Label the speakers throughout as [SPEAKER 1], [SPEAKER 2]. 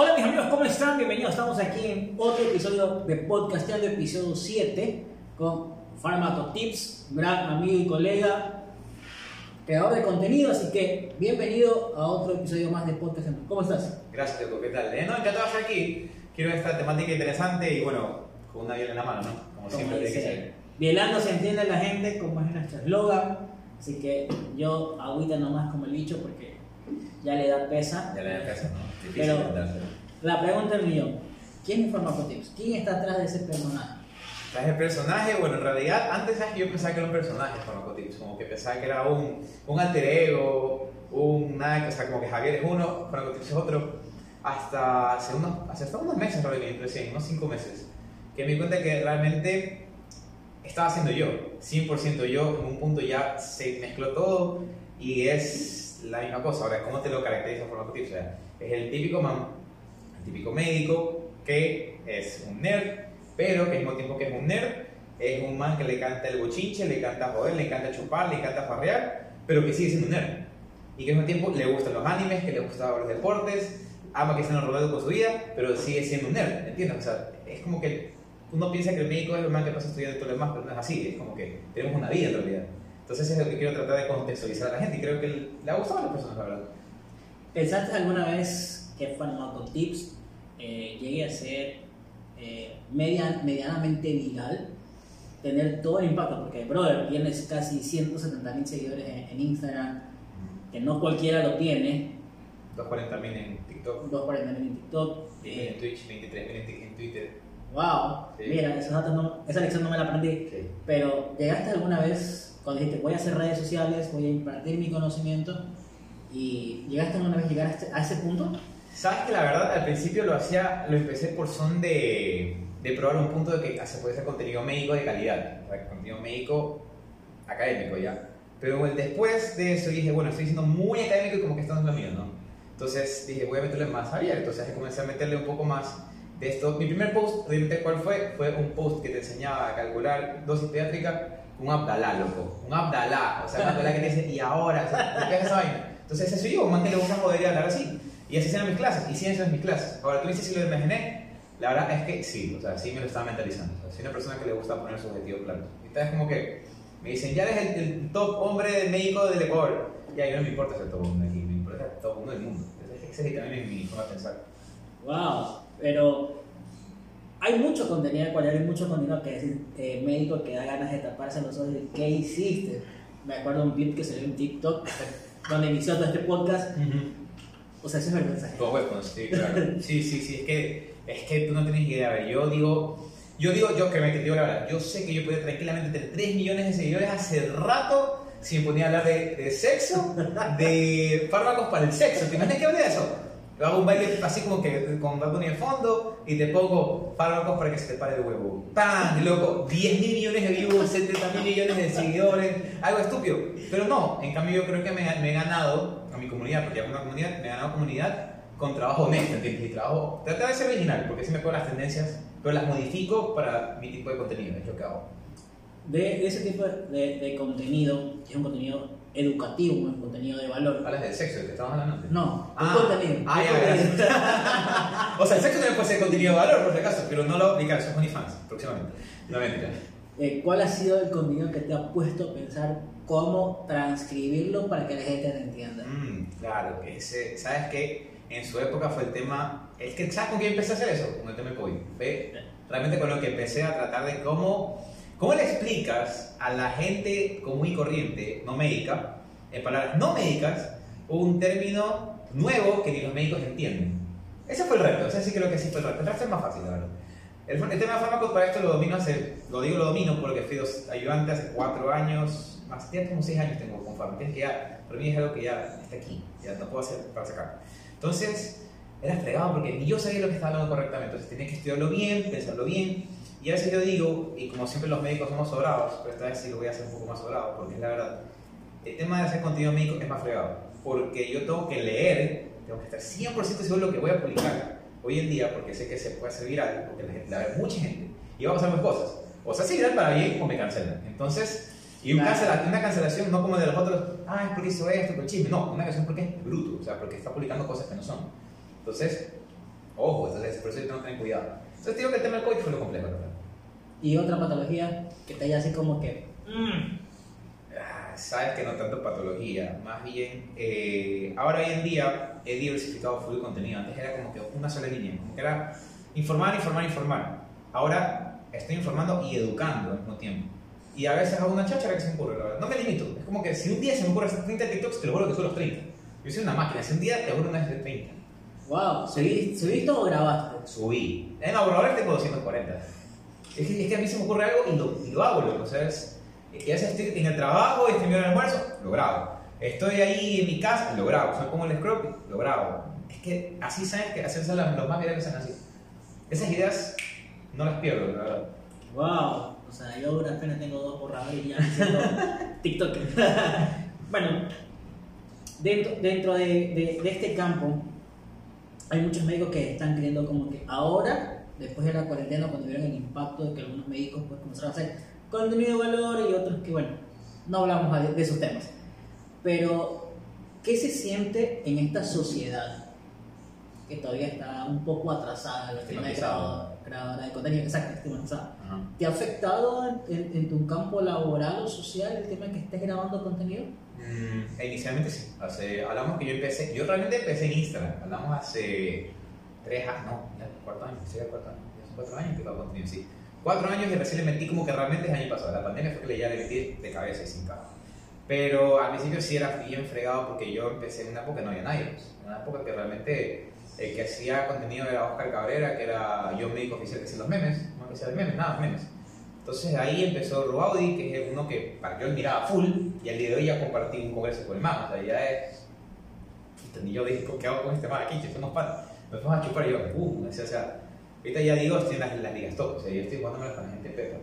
[SPEAKER 1] Hola mis amigos, ¿cómo están? Bienvenidos, estamos aquí en otro episodio de Podcasteando, episodio 7, con Pharmaco Tips, gran amigo y colega, creador de contenido, así que bienvenido a otro episodio más de Podcasteando. ¿Cómo estás?
[SPEAKER 2] Gracias, Teco, ¿qué tal? Eh, no, encantado de estar aquí. Quiero esta temática interesante y bueno, con una viola en la mano, ¿no? Como siempre tiene que ser.
[SPEAKER 1] Bielando se entiende la gente, como es nuestro eslogan, así que yo agüita nomás como el bicho porque ya le da pesa.
[SPEAKER 2] Ya le da peso, ¿no? Difícil
[SPEAKER 1] Pero-. La pregunta es millón, ¿quién es Pharmaco Tips? ¿Quién está atrás de ese personaje?
[SPEAKER 2] ¿Sabes el personaje? Bueno, en realidad, antes yo pensaba que era un personaje Farmacotips, como que pensaba que era un, un alter ego, un nada, o sea, como que Javier es uno, Farmacotips es otro, hasta hace unos, hasta unos meses realmente, recién, unos 5 meses, que me di cuenta que realmente estaba siendo yo, 100% yo, en un punto ya se mezcló todo y es la misma cosa. Ahora, ¿cómo te lo caracteriza Farmacotips? O sea, es el típico man, típico médico que es un nerd, pero que al mismo tiempo que es un nerd, es un man que le canta el bochinche, le canta joder, le encanta chupar, le encanta farrear, pero que sigue siendo un nerd. Y que al mismo tiempo le gustan los animes, que le gustan los deportes, ama que nos rodeo con su vida, pero sigue siendo un nerd, ¿entiendes? O sea, es como que uno piensa que el médico es el man que pasa estudiando todo lo demás, pero no es así, es como que tenemos una vida en realidad. Entonces es lo que quiero tratar de contextualizar a la gente y creo que le ha gustado a las personas, la verdad.
[SPEAKER 1] ¿Pensaste alguna vez que Pharmacotips eh, llegue a ser eh, media- medianamente viral? Tener todo el impacto, porque, brother, tienes casi 170 mil seguidores en, en Instagram, que no cualquiera lo tiene,
[SPEAKER 2] 240.000 en TikTok,
[SPEAKER 1] 240 mil en TikTok.
[SPEAKER 2] en
[SPEAKER 1] eh,
[SPEAKER 2] Twitch, 23.000 en en Twitter.
[SPEAKER 1] wow,
[SPEAKER 2] Sí.
[SPEAKER 1] mira, no- esa lección no me la aprendí.
[SPEAKER 2] Sí.
[SPEAKER 1] Pero, ¿llegaste alguna vez cuando dijiste voy a hacer redes sociales, voy a impartir mi conocimiento? ¿Y llegaste alguna vez a llegar a, este- a ese punto?
[SPEAKER 2] Sabes que la verdad al principio lo hacía, lo empecé por son de, de probar un punto de que se puede hacer contenido médico de calidad, o sea, contenido médico académico ya. Pero el- después de eso dije, bueno, estoy siendo muy académico y como que esto no es lo mío, ¿no? Entonces dije, voy a meterle más abierto, entonces comencé a meterle un poco más de esto. Mi primer post, obviamente, ¿cuál fue? Fue un post que te enseñaba a calcular dosis pediátrica un Abdalá, loco. Un Abdalá, o sea, un Abdalá que te dice, y ahora, o sea, ¿qué es esa vaina? Entonces ese soy yo, un man que le gusta joder y hablar así. Y así eran mis clases, y siguen siendo mis clases. Ahora, tú dices si lo imaginé, la verdad es que sí, o sea, sí me lo estaba mentalizando. O sea, soy una persona que le gusta poner sus objetivos claros. Y tal es como que me dicen, ya eres el, el top hombre médico del Ecuador. Ya, y no me importa ser top hombre aquí, me importa ser top uno del mundo. Esa es también mi forma de pensar.
[SPEAKER 1] Wow, pero hay mucho contenido de cual hay mucho contenido que es eh, médico que da ganas de taparse los ojos y decir, ¿qué hiciste? Me acuerdo de un clip que salió en TikTok donde inició todo este podcast. O sea, eso es vergüenza.
[SPEAKER 2] Dos huevos, sí, claro. Sí, sí, sí, es que, es que tú no tienes idea. A ver, yo digo, yo digo, yo que me te digo la verdad, yo sé que yo podía tranquilamente tener 3 millones de seguidores hace rato si me ponía a hablar de, de sexo, de fármacos para el sexo. ¿Te imaginas que hable de eso? Yo hago un baile así como que con Bad en fondo y te pongo fármacos para que se te pare el huevo. ¡Pam! Y loco, 10 mil millones de views, 70 mil millones de seguidores, algo estúpido. Pero no, en cambio yo creo que me, me he ganado a mi comunidad, porque hago una comunidad, me he ganado comunidad con trabajo honesto, ¿entiendes? Y trabajo, tratar de ser original, porque sí me pego las tendencias, pero las modifico para mi tipo de contenido, es lo que hago.
[SPEAKER 1] De, de ese tipo de, de contenido, que es un contenido educativo, un contenido de valor.
[SPEAKER 2] Hablas del sexo, ¿de que estamos hablando antes?
[SPEAKER 1] No,
[SPEAKER 2] Ah,
[SPEAKER 1] un contenido.
[SPEAKER 2] ah, ya. O sea, el sexo también puede ser contenido de valor, por si acaso, pero no lo aplicar, eso es OnlyFans, próximamente. No mentira.
[SPEAKER 1] Eh, ¿Cuál ha sido el contenido que te ha puesto a pensar cómo transcribirlo para que la gente te entienda?
[SPEAKER 2] Mm, claro, ese, ¿sabes qué? En su época fue el tema, es que ¿sabes con qué empecé a hacer eso? Con el tema de COVID. Fue realmente con lo que empecé a tratar de cómo, cómo le explicas a la gente común y corriente, no médica, en palabras no médicas, un término nuevo que ni los médicos entienden. Ese fue el reto, o sea, sí creo que sí fue el reto. El es más fácil, la verdad. El, el tema de fármacos para esto lo domino hace, lo digo lo domino porque fui ayudante hace cuatro años, más, ya como seis años tengo con fármacos, que ya, para mí es algo que ya está aquí, ya no puedo hacer para sacar. Entonces, era fregado porque ni yo sabía lo que estaba hablando correctamente, entonces tenía que estudiarlo bien, pensarlo bien, y a veces yo digo, y como siempre los médicos somos sobrados, pero esta vez sí lo voy a hacer un poco más sobrado, porque es la verdad, el tema de hacer contenido médico es más fregado, porque yo tengo que leer, tengo que estar 100% seguro de lo que voy a publicar hoy en día, porque sé que se puede hacer viral, porque la, la ve mucha gente, y va a pasar dos cosas, o se hace viral para bien o me cancelan. Entonces, y un cancela- una cancelación no como de los otros, ah, es porque hizo esto, por chisme, no, una cancelación porque es bruto, o sea, porque está publicando cosas que no son. Entonces, Ojo, entonces por eso tengo que tener cuidado. Entonces digo que el tema del fue lo complejo, ¿verdad?
[SPEAKER 1] Y otra patología que te haya así como que. mm,
[SPEAKER 2] Ah, Sabes que no tanto patología, más bien, eh, ahora hoy en día he diversificado full contenido. Antes era como que una sola línea, como que era informar, informar, informar. Ahora estoy informando y educando al mismo tiempo. Y a veces hago una cháchara que se me ocurre, la verdad. No me limito. Es como que si un día se me ocurre hacer 30 TikToks, te lo juro que son los 30. Yo soy una máquina. Si un día te juro una vez de 30.
[SPEAKER 1] wow, ¿subí- ¿subiste o grabaste?
[SPEAKER 2] Subí. En ahora tengo 240. Es que, es que a mí se me ocurre algo y lo, y lo hago, loco. O sea, es, y a veces estoy en el trabajo, estoy en mi hora de almuerzo, lo grabo. Estoy ahí en mi casa, lo grabo. Soy como el scrub, lo grabo. Es que así sabes que son los, los más virales que son así. Esas ideas no las pierdo, la verdad.
[SPEAKER 1] Wow, o sea, yo a duras penas tengo dos borradores y ya me siento TikToker. bueno, dentro, dentro de, de- de este campo hay muchos médicos que están creyendo como que ahora, después de la cuarentena, cuando vieron el impacto de que algunos médicos pues, comenzaron a hacer contenido de valor y otros que, bueno, no hablamos de, de esos temas. Pero, ¿qué se siente en esta sociedad que todavía está un poco atrasada en el tema de creadora de contenido? Exacto, estigmatizada. ¿Te ha afectado en, en- en tu campo laboral o social el tema de que estés grabando contenido?
[SPEAKER 2] Mm, inicialmente sí. Hace, hablamos que yo empecé, yo realmente empecé en Instagram. Hablamos hace tres años, no, ya cuatro años, sí, ya son cuatro años que hago contenido, sí. Cuatro años y recién le metí como que realmente el año pasado. La pandemia fue que le ya le metí de cabeza y sin cabo. Pero al principio sí era bien fregado porque yo empecé en una época que no había nadie. pues. En una época que realmente el que hacía contenido era Oscar Cabrera, que era yo médico oficial que hacía los memes, que hacía de memes, nada, memes. Entonces ahí empezó Ruaudi, que es uno que para yo admiraba full, y al día de hoy ya compartí un congreso con el man, o sea, ya es... Ni yo dije, ¿qué hago con este man aquí? Que nos para. Me fuimos a chupar y yo, uh, o sea, o sea, ahorita ya digo, estoy en las, las ligas top, o sea, yo estoy jugándome con la gente pepa,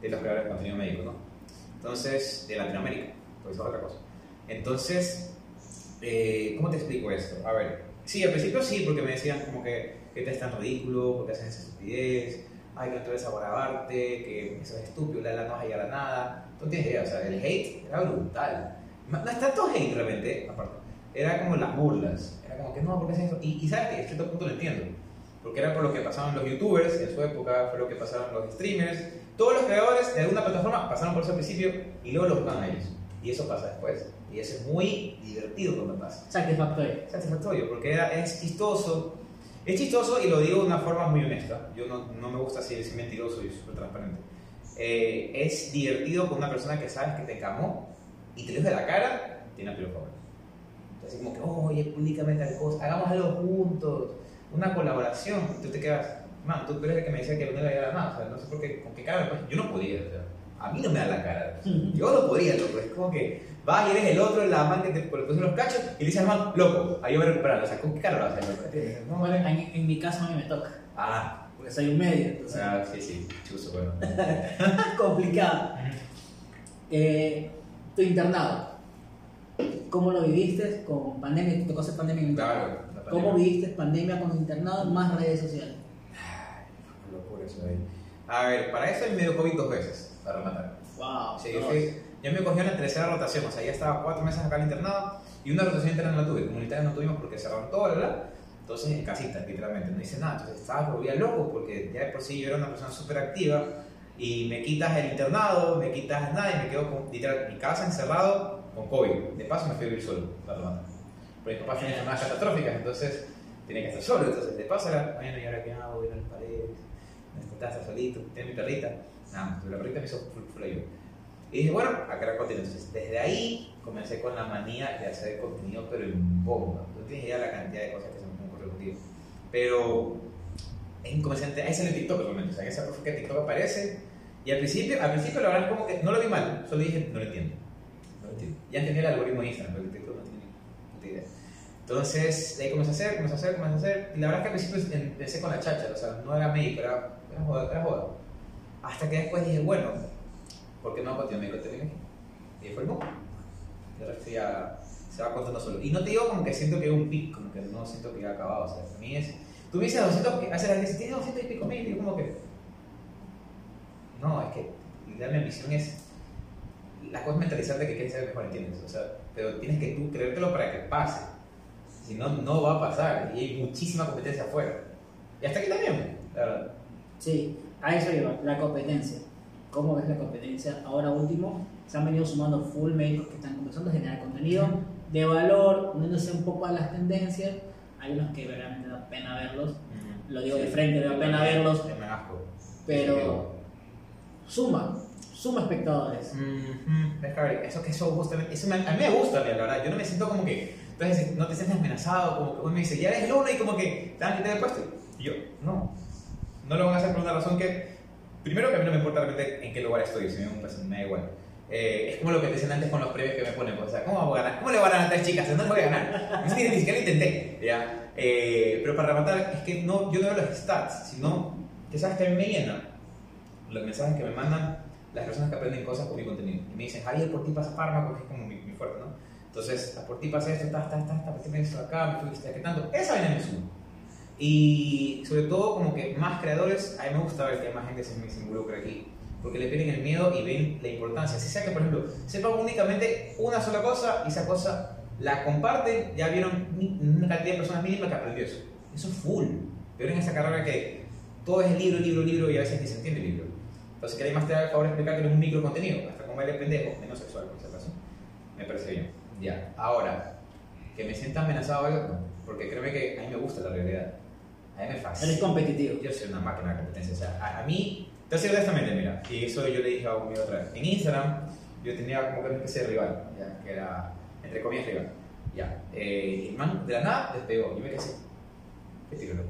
[SPEAKER 2] de los creadores de contenido médico, ¿no? Entonces, de Latinoamérica, pues eso es otra cosa. Entonces, eh, ¿cómo te explico esto? A ver, sí, al principio sí, porque me decían como que, que te es tan ridículo, porque haces esa estupidez, ay, que no te ves a que eso es estúpido, la, la no vas a llegar a nada. Tú no tienes idea, o sea, el hate era brutal. No es tanto hate realmente, aparte, era como las burlas, era como que no, ¿por qué haces eso? Y, y sabes que a cierto punto lo entiendo, porque era por lo que pasaban los youtubers en su época, fue lo que pasaron los streamers, todos los creadores de alguna plataforma pasaron por ese principio y luego los buscan a ellos. Y eso pasa después. Y eso es muy divertido cuando pasa
[SPEAKER 1] Satisfactorio.
[SPEAKER 2] satisfactorio porque era- es chistoso. Es chistoso y lo digo de una forma muy honesta. Yo no, no me gusta decir mentiroso y súper transparente. Eh, es divertido con una persona que sabes que te camó y te lo de la cara, tiene a tu favor. Así como que, oye, públicame tal cosa, hagamos algo juntos, una colaboración. Y tú te quedas, man, tú crees que me decía que no le iba a dar nada. O sea, no sé por qué, con qué cara, pues yo no podía. O sea, a mí no me da la cara. Yo no podría, loco. Es como que vas y eres el otro, la man que te pone los cachos y le dices al man, loco, ahí yo voy a recuperarlo. O sea, ¿con qué cara lo vas a hacer? loco? No,
[SPEAKER 1] Bueno,
[SPEAKER 2] vale.
[SPEAKER 1] en, en mi caso a mí me toca,
[SPEAKER 2] Ah,
[SPEAKER 1] porque soy un medio, entonces
[SPEAKER 2] ah, sí, sí, chuzo, bueno.
[SPEAKER 1] complicado. Eh, tu internado, ¿cómo lo viviste con pandemia? ¿Te tocó hacer pandemia en el internado?
[SPEAKER 2] Claro, la
[SPEAKER 1] ¿Cómo viviste pandemia con internado más redes sociales?
[SPEAKER 2] Locura eso ahí. A ver, para eso me dio COVID dos veces, para rematar.
[SPEAKER 1] Wow.
[SPEAKER 2] Sí, yo, fui- yo me cogí en la tercera rotación, o sea, ya estaba cuatro meses acá en el internado y una rotación interna no la tuve. Comunitaria no tuvimos porque cerraron todo, ¿verdad? Entonces en casita, literalmente, no hice nada. Entonces estaba volvía loco porque ya de por sí yo era una persona súper activa y me quitas el internado, me quitas nada y me quedo con, literal, mi casa encerrado con COVID. De paso me fui a vivir solo, para. Porque mis papás tenían enfermedades catastróficas, entonces tenía que estar solo. Entonces de paso era, bueno, ¿y ahora qué hago? Voy a las paredes, necesitaba estar solito, tenía mi perrita. Nada, la perrita me hizo full, full. Y dije, bueno, a crear contenido. Entonces, desde ahí comencé con la manía de hacer contenido, pero en bomba. No tienes idea de la cantidad de cosas que se me ocurrido contigo. Pero, en comencé, a- ahí salió TikTok realmente. O sea, esa fue que TikTok aparece. Y al principio, al principio, la verdad es como que no lo vi mal. Solo dije, no lo entiendo. No lo entiendo. Ya entendí el algoritmo de Instagram, pero el TikTok no tiene puta idea. Entonces, ahí comencé a hacer, comencé a hacer, comencé a hacer. Y la verdad es que al principio empecé con la chacha. O sea, no era médico, era, era joda. Era joda. Hasta que después dije, bueno, ¿por qué no contenido médico tecnología? Y fue boom. Y el resto ya se va contando solo. Y no te digo como que siento que hay un pico, como que no siento que ya ha acabado. O sea, a mí es. Tú dices 200, que hace la gente tiene 200 y pico mil. Y yo como que. No, es que literal, mi ambición es. La cosa es mentalizarte que quieres ser mejor, ¿entiendes? O sea, pero tienes que tú creértelo para que pase. Si no, no va a pasar. Y hay muchísima competencia afuera. Y hasta aquí también, la verdad.
[SPEAKER 1] Sí, a eso iba, la competencia. ¿Cómo ves la competencia? Ahora último, se han venido sumando full médicos que están comenzando a generar contenido de valor, uniéndose un poco a las tendencias. Hay unos que realmente da pena verlos, lo digo de frente, da pena verlos, pero suma, suma espectadores.
[SPEAKER 2] Eso que eso justamente, eso me- a mí me gusta, la verdad. Yo no me siento como que, entonces no te sientes amenazado, como que uno me dice, ya eres luna y como que te van a quitar el puesto. Y yo, no. No lo van a hacer por una razón que, primero que a mí no me importa realmente en qué lugar estoy, si me, pues, me da igual. Eh, es como lo que te decían antes con los premios que me ponen, pues, o sea, ¿cómo voy a ganar? ¿Cómo le voy a ganar a tres chicas? No le voy a ganar. Ni siquiera, ni siquiera lo intenté, ¿ya? Eh, pero para rematar, es que no, yo no veo los stats, sino que sabes que a mí me llena los mensajes que me mandan las personas que aprenden cosas con mi contenido. Y me dicen, Javier, por ti pasa fármaco, que es como mi, mi fuerte, ¿no? Entonces, por ti pasa esto, está, está, está, está, por ti me esto acá, me fuiste tanto. Esa vaina me suma. Y sobre todo, como que más creadores, a mí me gusta ver que más gente se, involucra aquí. Porque le pierden el miedo y ven la importancia. Si sea que, por ejemplo, sepan únicamente una sola cosa y esa cosa la comparten, ya vieron una cantidad de personas mínima que aprendió eso. Eso es full. Pero en esa carrera que todo es libro, libro, libro y a veces ni se entiende el libro. Entonces, que alguien más te haga el favor de explicar que no es un micro contenido, hasta como eres pendejo, menos sexual, por si acaso. Me parece bien. Ya, ahora, que me sienta amenazado porque créeme que a mí me gusta la realidad. A mí me fascina.
[SPEAKER 1] Eres competitivo.
[SPEAKER 2] Yo soy una máquina de competencia. O sea, a, a mí, te voy honestamente, mira, y eso yo le dije a un amigo otra vez. En Instagram, yo tenía como que una especie de rival, ¿ya? que era, entre comillas, rival. Ya, eh, el man de la nada despegó. Yo me quedé así. ¿Qué tiro, loco?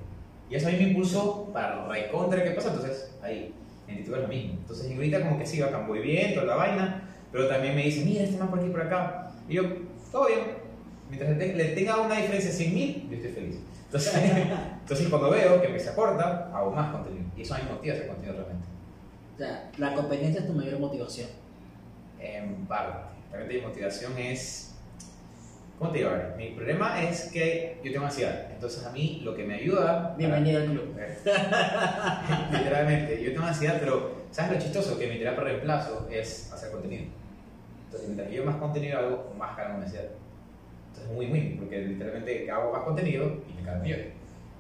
[SPEAKER 2] Y eso a mí me impulsó para recontra qué pasa. Entonces, ahí, en YouTube es lo mismo. Entonces, ahorita como que sí, bacán, voy bien, toda la vaina, pero también me dice, mira, este man por aquí, por acá. Y yo, todo bien. Mientras le, te- le tenga una diferencia de 100 mil, yo estoy feliz. Entonces, entonces, cuando veo que me se acorta, hago más contenido. Y eso a mí me motiva hacer contenido realmente.
[SPEAKER 1] O sea, la competencia es tu mayor motivación.
[SPEAKER 2] En parte. Realmente mi motivación es. ¿Cómo te digo? A ver, mi problema es que yo tengo ansiedad. Entonces, a mí lo que me ayuda.
[SPEAKER 1] Bienvenido al club.
[SPEAKER 2] Literalmente, yo tengo ansiedad, pero ¿sabes lo chistoso? Que mi terapia de reemplazo es hacer contenido. Entonces, mientras yo más contenido hago, más calmo mi ansiedad. Entonces, muy, muy, porque literalmente hago más contenido y me calmo yo.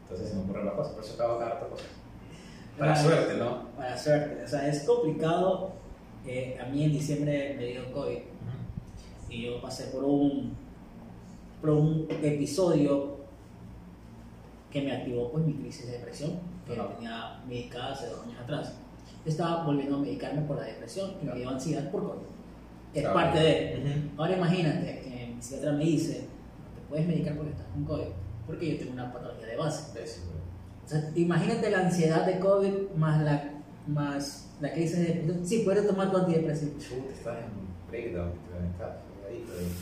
[SPEAKER 2] Entonces, se me ocurren las cosas, por eso acabo cada rato cosas. Para suerte, ¿no?
[SPEAKER 1] Para suerte. O sea, es complicado. Eh, a mí en diciembre me dio COVID y yo pasé por un, por un episodio que me activó pues mi crisis de depresión que
[SPEAKER 2] Ajá.
[SPEAKER 1] tenía medicada hace dos años atrás. Yo estaba volviendo a medicarme por la depresión y me dio ansiedad por COVID. Que es
[SPEAKER 2] Claro.
[SPEAKER 1] parte de...
[SPEAKER 2] Ujú.
[SPEAKER 1] Ahora imagínate que mi psiquiatra me dice, no te puedes medicar porque estás con COVID, porque yo tengo una patología de base. O sea, imagínate la ansiedad de COVID más la, más la crisis de depresión. Sí, puedes tomar tu antidepresivo.
[SPEAKER 2] Chuta, estás en breakdown, estás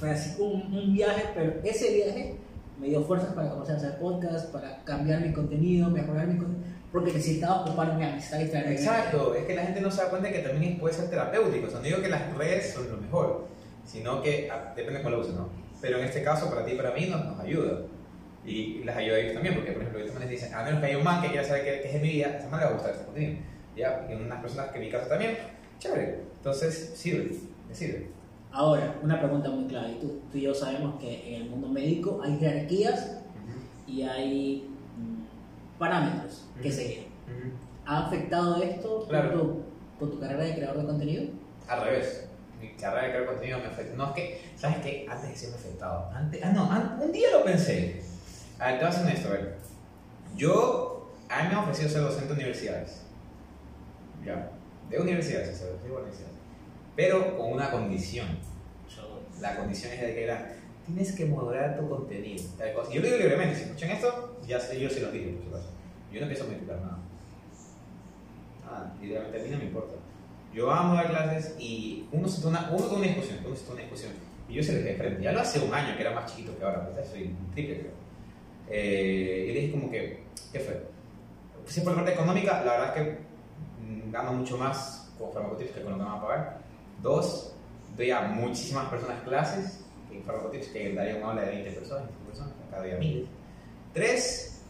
[SPEAKER 1] Fue así un, un viaje, pero ese viaje me dio fuerzas para comenzar a hacer podcast, para cambiar mi contenido, mejorar mi contenido, porque necesitaba ocuparme, necesitaba distraerme.
[SPEAKER 2] Exacto, es que la gente no se da cuenta que también puede ser terapéutico. O sea, no digo que las redes son lo mejor, sino que ah, depende de cómo lo uses, ¿no? Pero en este caso, para ti y para mí, nos, nos ayuda. Y las ayuda a ellos también, porque por ejemplo, ellos también les dicen, a menos que haya un man que quiera saber qué, qué es de mi vida, a esa man le va a gustar este contenido. ¿Ya? Y unas personas que en mi caso también, chévere. Entonces, sirve, le sirve.
[SPEAKER 1] Ahora, una pregunta muy clara, y tú, tú y yo sabemos que en el mundo médico hay jerarquías y hay mm, parámetros que
[SPEAKER 2] Ujú.
[SPEAKER 1] seguir.
[SPEAKER 2] Ujú.
[SPEAKER 1] ¿Ha afectado esto
[SPEAKER 2] Claro.
[SPEAKER 1] con, tu, con tu carrera de creador de contenido?
[SPEAKER 2] Al revés. Mi carrera de crear contenido me afecta. No, es que, ¿sabes qué? Antes de serme afectado. Antes, ah, no, an- un día lo pensé. A ver, te voy a ser honesto, a ver. Yo, a mí me han ofrecido ser docente de universidades. Ya. De universidades, o sea, de universidades. Pero con una condición. La condición es de que era, tienes que moderar tu contenido. tal cosa. Yo lo digo libremente, si escuchan esto, ya sé, yo se los dije, por supuesto. Yo no empiezo a modificar nada. Nada, literalmente a mí no me importa. Yo amo dar clases y uno se una, uno toma una discusión, uno se una discusión. Y yo se lo dije de frente. Ya lo hace un año que era más chiquito que ahora, ahorita soy un triple, creo. Eh, y dije como que, ¿qué fue? Sí, por la parte económica, la verdad es que mm, gano mucho más con farmacotips que con lo que me van a pagar. Dos, doy a muchísimas personas clases, en farmacotips que daría un aula de 20 personas, 25 personas, cada día miles. Tres,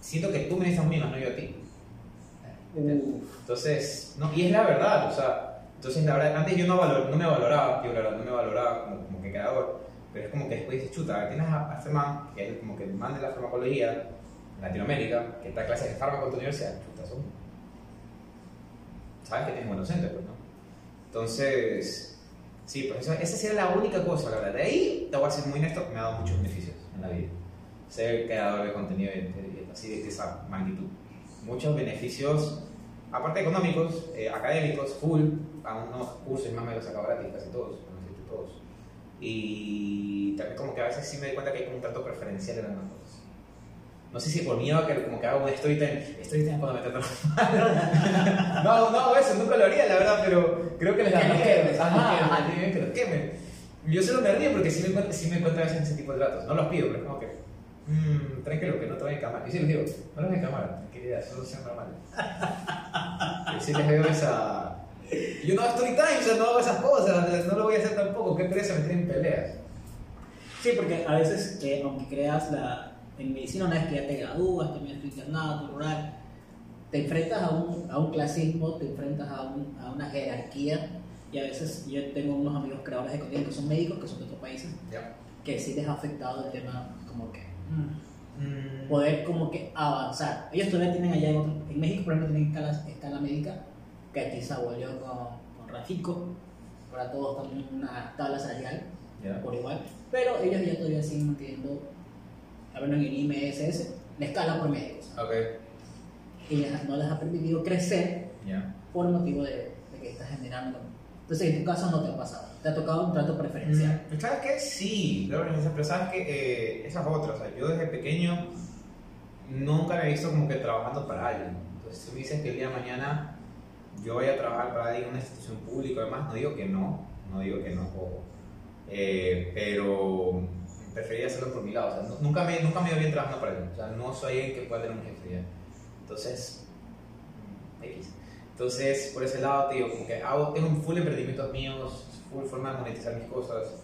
[SPEAKER 2] siento que tú me necesitas más no yo a ti. Entonces, no, y es la verdad, o sea, entonces la verdad, antes yo no, valor, no me valoraba, yo la verdad no me valoraba como, como que creador, pero es como que después dices, chuta, tienes a, este man, que es como que el man de la farmacología, en Latinoamérica, que está clases de fármaco en tu universidad, puta, son... Sabes que tienes buenos centros, pues, ¿no? Entonces, sí, pues eso, esa sería la única cosa, la verdad. De ahí, te voy a ser muy honesto, me ha dado muchos beneficios en la vida. Ser creador de contenido así de esa magnitud. Muchos beneficios, aparte económicos, eh, académicos, full, a unos cursos y más me los sacaba gratis, casi todos, decirte todos. Y también como que a veces sí me doy cuenta que hay como un trato preferencial en algunas cosas. No sé si por miedo a que como que hago un storytelling, storytelling cuando me tratan mal. no, no eso, nunca lo haría, la verdad, pero creo que les da miedo.
[SPEAKER 1] que los
[SPEAKER 2] ajá, tienen que los quemen. Yo solo me río porque sí me encuentro, sí me encuentro a veces en ese tipo de tratos. No los pido, pero es como que, mmm, tranquilo, que no te vayan a cámara. Y sí les digo, no los vayan a cámara, tranquilidad, solo sean normales. y sí les veo esa... Yo no hago story time, o sea, no hago esas cosas, no lo voy a hacer tampoco, qué pereza meter en peleas.
[SPEAKER 1] Sí, porque a veces, eh, aunque creas la. En medicina, una vez que ya te gradúas, terminas tu internado, tu rural, te enfrentas a un, a un clasismo, te enfrentas a, un- a una jerarquía. Y a veces yo tengo unos amigos creadores de contenido que son médicos, que son de otros países,
[SPEAKER 2] Ya.
[SPEAKER 1] que sí les ha afectado el tema, como que. Mm, poder como que avanzar. Ellos todavía tienen allá en, otro- en México, por ejemplo, tienen escala, escala médica, se abolió con, con Rafico, ahora todos en una tabla salarial
[SPEAKER 2] ya.
[SPEAKER 1] por igual, pero ellos ya todavía siguen manteniendo, a ver, en IMSS, la escala por médicos,
[SPEAKER 2] Ok,
[SPEAKER 1] y no les ha permitido crecer
[SPEAKER 2] ya.
[SPEAKER 1] por motivo de, de que está generando. Entonces, en tu caso no te ha pasado, te ha tocado un trato preferencial.
[SPEAKER 2] Mm, ¿Sabes qué? Sí, claro, pero sabes que eh, esas otras, o sea, yo desde pequeño nunca me he visto como que trabajando para alguien. Entonces, si me dices que el día de mañana yo voy a trabajar para alguien en una institución pública, además, no digo que no, no digo que no. Eh, pero preferiría hacerlo por mi lado. O sea, nu- nunca, me, nunca me bien trabajando para alguien. O sea, no soy alguien que pueda tener un jefe ya. Entonces, mm, X. Entonces, por ese lado, te digo, como que hago, tengo full emprendimientos míos, full forma de monetizar mis cosas.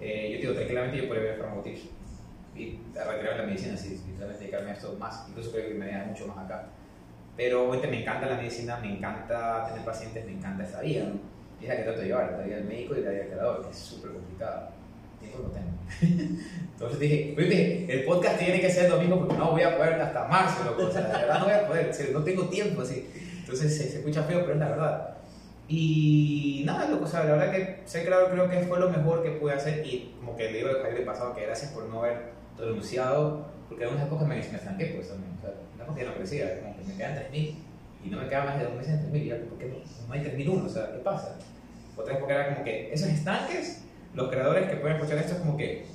[SPEAKER 2] Eh, yo te digo, tranquilamente yo podría ver farmacotips y retirarme de la medicina, sí, literalmente dedicarme a esto más, incluso creo que me da mucho más acá. Pero obviamente me encanta la medicina, me encanta tener pacientes, me encanta esta vida, ¿no? Y es la que trato de llevar, la vida del médico y la vida del creador, que es súper complicada. Tiempo no tengo. Entonces dije, el podcast tiene que ser el domingo porque no voy a poder hasta marzo, loco. O sea, de verdad no voy a poder, no tengo tiempo así. Entonces se, se escucha feo, pero es la verdad. Y nada, loco, o sea, la verdad que ser creador creo que fue lo mejor que pude hacer y como que le digo a Javier pasado que gracias por no haber renunciado, porque en unas épocas me, me estanqué pues también, o sea, una cosa que no crecía, como que me quedan 3.000 y no me quedan más de dos meses en 3.000 y ya, ¿por qué no, hay 3.001? O sea, ¿qué pasa? Otra vez porque era como que esos estanques, los creadores que pueden escuchar esto es como que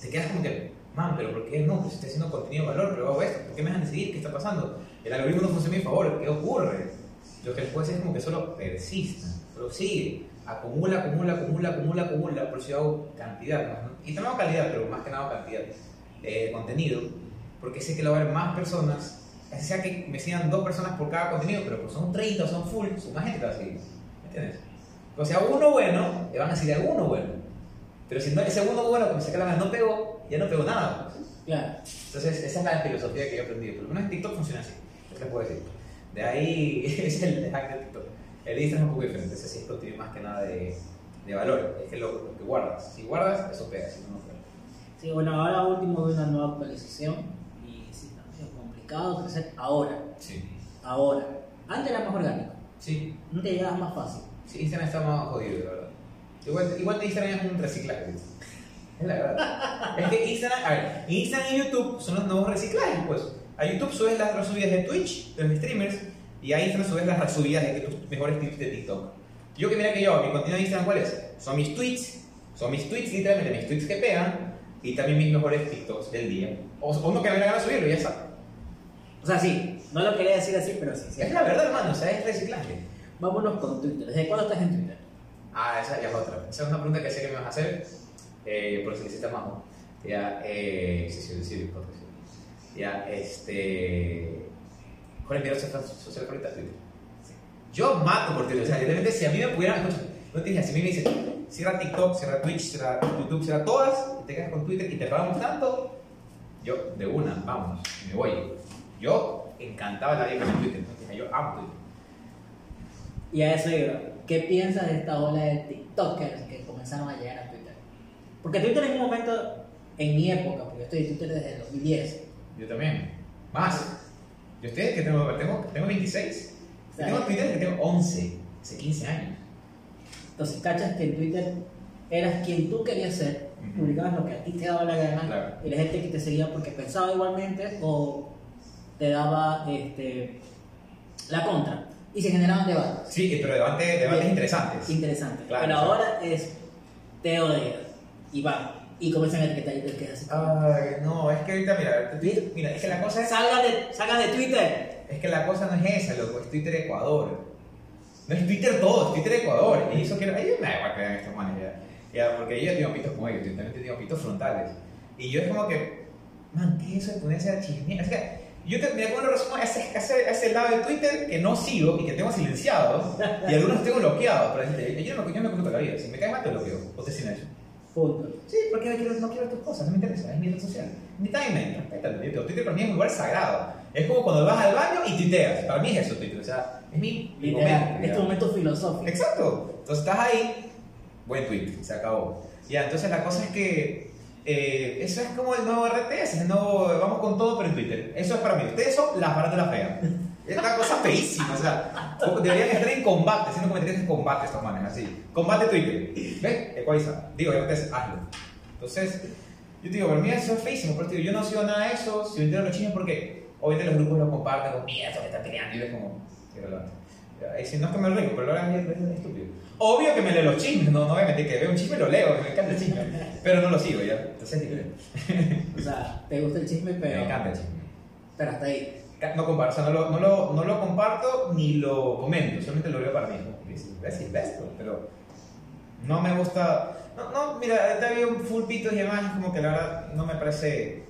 [SPEAKER 2] te quedas como que, man, pero ¿por qué no? Pues estoy haciendo contenido de valor, pero hago esto, ¿por qué me dejan decidir? ¿Qué está pasando? El algoritmo no funciona a mi favor, ¿qué ocurre? Lo que puedo decir es como que solo persistan, solo sigue, acumula, acumula, acumula, acumula, acumula, por eso yo hago cantidad, ¿no? y también hago calidad, pero más que nada cantidad de contenido, porque sé que lo va a haber más personas, así sea que me sigan dos personas por cada contenido, pero pues son 30 o son full, son más gente que va a seguir, ¿me entiendes? O sea, uno bueno, le van a seguir a uno bueno, pero si no, ese uno bueno que me saca la gana no pegó, ya no pegó nada, pues.
[SPEAKER 1] Claro.
[SPEAKER 2] Entonces, esa es la filosofía que yo he aprendido. Por lo menos en TikTok funciona así. ¿Qué les puedo decir? De ahí es el hack de TikTok. El Instagram es un poco diferente. Ese sí contenido más que nada de, de valor. Es que lo, lo que guardas. Si guardas, eso pega. Si no, no pega.
[SPEAKER 1] Sí, bueno, ahora último de una nueva actualización medio complicado crecer ahora,
[SPEAKER 2] Sí.
[SPEAKER 1] ahora. Antes era más orgánico,
[SPEAKER 2] Sí.
[SPEAKER 1] antes llegabas más fácil.
[SPEAKER 2] Sí, Instagram está más jodido, la verdad. Igual, igual Instagram es un reciclaje. Es la verdad. es que Instagram, a ver, Instagram y YouTube son los nuevos reciclajes, pues. A YouTube subes las subidas de Twitch, de los streamers, y a Instagram subes las subidas de tus mejores tips de TikTok. Yo que mira que yo, mi contenido de Instagram, ¿cuál es? Son mis tweets, son mis tweets, literalmente, mis tweets que pegan, y también mis mejores TikToks del día. O uno que me da ganas de subirlo, ya está.
[SPEAKER 1] O sea, sí, no lo quería decir así, pero sí. sí.
[SPEAKER 2] Es la verdad, hermano, o sea, es reciclaje.
[SPEAKER 1] Vámonos con Twitter. ¿Desde cuándo estás en Twitter?
[SPEAKER 2] Ah, esa ya es otra. Esa es una pregunta que sé que me vas a hacer, eh, por si a Majo. Ya, eh, sí, sí, sí, por sí. Ya, este. ¿Cuál es mi red social favorita? Twitter. Yo mato por Twitter. O sea, literalmente, si a mí me pudieran. No te dije, si a mí me dicen, cierra TikTok, cierra Twitch, cierra YouTube, cierra todas, y te quedas con Twitter y te pagamos tanto, yo de una, vamos, me voy. Yo encantado de la vida con Twitter. Entonces, yo amo Twitter.
[SPEAKER 1] Y a eso iba. ¿Qué piensas de esta ola de TikTokers que comenzaron a llegar a Twitter? Porque Twitter en un momento, en mi época, porque yo estoy en Twitter desde el 2010,
[SPEAKER 2] Yo también. Más. Yo estoy que tengo, tengo, tengo 26.
[SPEAKER 1] O sea,
[SPEAKER 2] tengo Twitter que tengo 11, hace 15 años.
[SPEAKER 1] Entonces, cachas que en Twitter eras quien tú querías ser, publicabas lo que a ti te daba la gana,
[SPEAKER 2] Claro.
[SPEAKER 1] y la gente que te seguía porque pensaba igualmente o te daba este, la contra. Y se generaban debates
[SPEAKER 2] Sí, pero debate, debates
[SPEAKER 1] Bien.
[SPEAKER 2] interesantes.
[SPEAKER 1] interesantes.
[SPEAKER 2] Claro,
[SPEAKER 1] Pero ahora es te odias y va. Y comienzan a etiquetar y quedas así.
[SPEAKER 2] Ay, no, es que ahorita, mira, Twitter- mira, es que la cosa es,
[SPEAKER 1] Salga de, salga de Twitter.
[SPEAKER 2] es que la cosa no es esa, loco, es Twitter Ecuador. No es Twitter todo, es Twitter Ecuador. Y eso quiero, a ellos me da igual que vean estos manes ya. Ya, porque yo tengo pitos como ellos, yo también tengo pitos frontales. Y yo es como que, man, ¿qué es eso de ponerse a chismear? Es que yo te, mira, como lo resumo a ese, ese, ese lado de Twitter que no sigo y que tengo silenciados y algunos tengo bloqueados. Pero yo no, yo me oculto la vida, si me cae mal te bloqueo, o te silencio.
[SPEAKER 1] Punto.
[SPEAKER 2] Sí, porque no quiero, no quiero tus cosas, no me interesa, es mi red social. Mi timeline, respétalo, Twitter para mí es un lugar sagrado. Es como cuando vas al baño y tuiteas. Para mí es eso, Twitter. O sea, es mi, mi momento.
[SPEAKER 1] es tu momento filosófico.
[SPEAKER 2] Exacto. Entonces estás ahí, buen tweet, se acabó. Ya, entonces la cosa es que eh, eso es como el nuevo RTS, el nuevo vamos con todo pero en Twitter. Eso es para mí. Ustedes son baratas feas. Es una cosa feísima, o sea, deberían estar en combate, haciendo comentarios de combate estos manes, así. Combate Twitter. ¿Ves? Ecualiza. Digo, RTS, hazlo. Entonces, yo te digo, para mí eso es feísimo, digo, yo no sigo nada de eso, si me entero los chismes porque obviamente los grupos lo comparten con eso que están peleando y es como, irrelevante. Y si no es que me rico, pero ahora es, es, es estúpido. Obvio que me leo los chismes, no, no voy a mentir, que veo un chisme lo leo, que me encanta el chisme, pero no lo sigo ya, entonces es diferente.
[SPEAKER 1] O sea, te gusta el chisme, pero,
[SPEAKER 2] Me encanta el chisme.
[SPEAKER 1] pero hasta ahí.
[SPEAKER 2] No comparto, o sea, no lo, no, lo, no lo comparto ni lo comento, solamente lo veo para mí. ¿Ves? ¿Ves? Pero no me gusta. No, no mira, te había un full pitos y demás, es como que la verdad no me parece.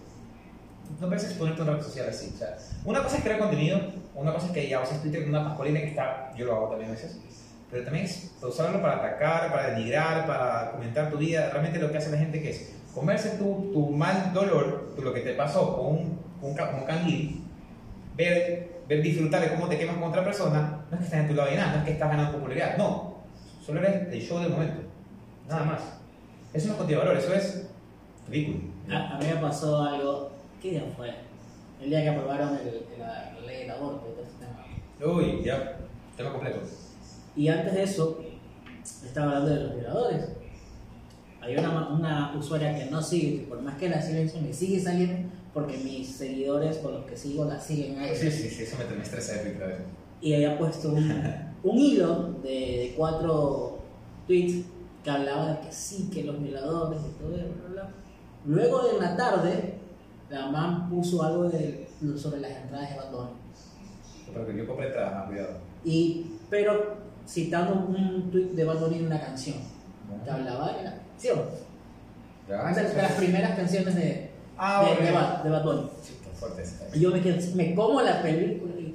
[SPEAKER 2] No exponerte a una red social así. O sea, una cosa es crear contenido, una cosa es que ya usas Twitter como una pascualina que está, yo lo hago también a veces, pero también es usarlo para atacar, para denigrar, para comentar tu vida. Realmente lo que hace la gente que es comerse tu, tu mal dolor, tu- lo que te pasó con un, con con un candil, ver, ver disfrutar de cómo te quemas con otra persona, no es que estás en tu lado de nada, no es que estás ganando popularidad, no. Solo eres el show del momento. Nada más. Eso no es contenido de valor, eso es ridículo.
[SPEAKER 1] A, a mí me pasó algo, ¿qué día fue? El día que aprobaron el- la, la ley del aborto y todo ese tema.
[SPEAKER 2] Uy, ya, tema completo.
[SPEAKER 1] Y antes de eso, estaba hablando de los violadores. Hay una, una usuaria que no sigue, que por más que la silencio, me sigue saliendo porque mis seguidores con los que sigo la siguen a ella.
[SPEAKER 2] Sí, sí, sí, eso me, me estresa de Twitter a veces.
[SPEAKER 1] Y había puesto un, un hilo de, de cuatro tweets que hablaba de que sí, que los violadores y todo eso, bla, bla. Luego en la tarde, la man puso algo de, sobre las entradas de Bad Bunny.
[SPEAKER 2] Pero que yo compré entradas, cuidado.
[SPEAKER 1] Y, pero citando un tweet de Bad Bunny en una canción que hablaba de la canción.
[SPEAKER 2] Ya,
[SPEAKER 1] de, de las primeras canciones de,
[SPEAKER 2] Ah,
[SPEAKER 1] de, de Bad, de Bad Bunny.
[SPEAKER 2] Sí, fuerte.
[SPEAKER 1] Y yo me, me como la película y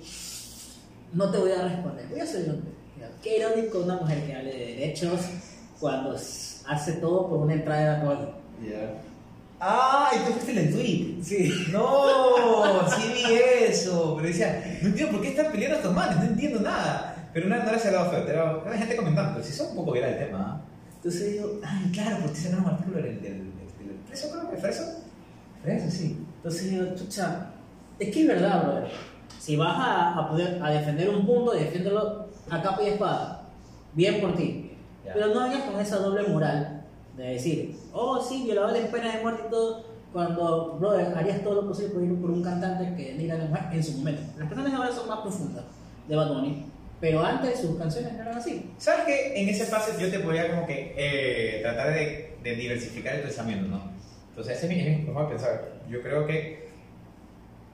[SPEAKER 1] no te voy a responder. Voy a ser hombre. Qué irónico una mujer que hable de derechos cuando hace todo por una entrada de Bad Bunny.
[SPEAKER 2] Ya. Ah, y tú fuiste el tweet.
[SPEAKER 1] Sí.
[SPEAKER 2] No, sí vi eso. Pero decía, no entiendo por qué están peleando estos manes, no entiendo nada. Pero no, no era ese lado feo, era, era gente comentando. Pero sí son un poco viral el tema. ¿ah? Entonces digo, ay, claro, porque se un artículo del, del, del, del preso, creo que Freso. Freso, sí.
[SPEAKER 1] Entonces digo, chucha, es que es verdad, brother. Si vas a, a poder a defender un punto, defiéndelo a capa y espada. Bien por ti.
[SPEAKER 2] Ya.
[SPEAKER 1] Pero no vayas con esa doble moral de decir, oh sí, violadores, pena de muerte y todo, cuando, brother, harías todo lo posible por ir por un cantante que denigra la mujer en su momento. Las canciones ahora son más profundas de Bad Bunny, pero antes sus canciones no eran así.
[SPEAKER 2] ¿Sabes qué? En ese pase yo te podría como que eh, tratar de, de diversificar el pensamiento, ¿no? Entonces, ese es mi, forma de pensar. Yo creo que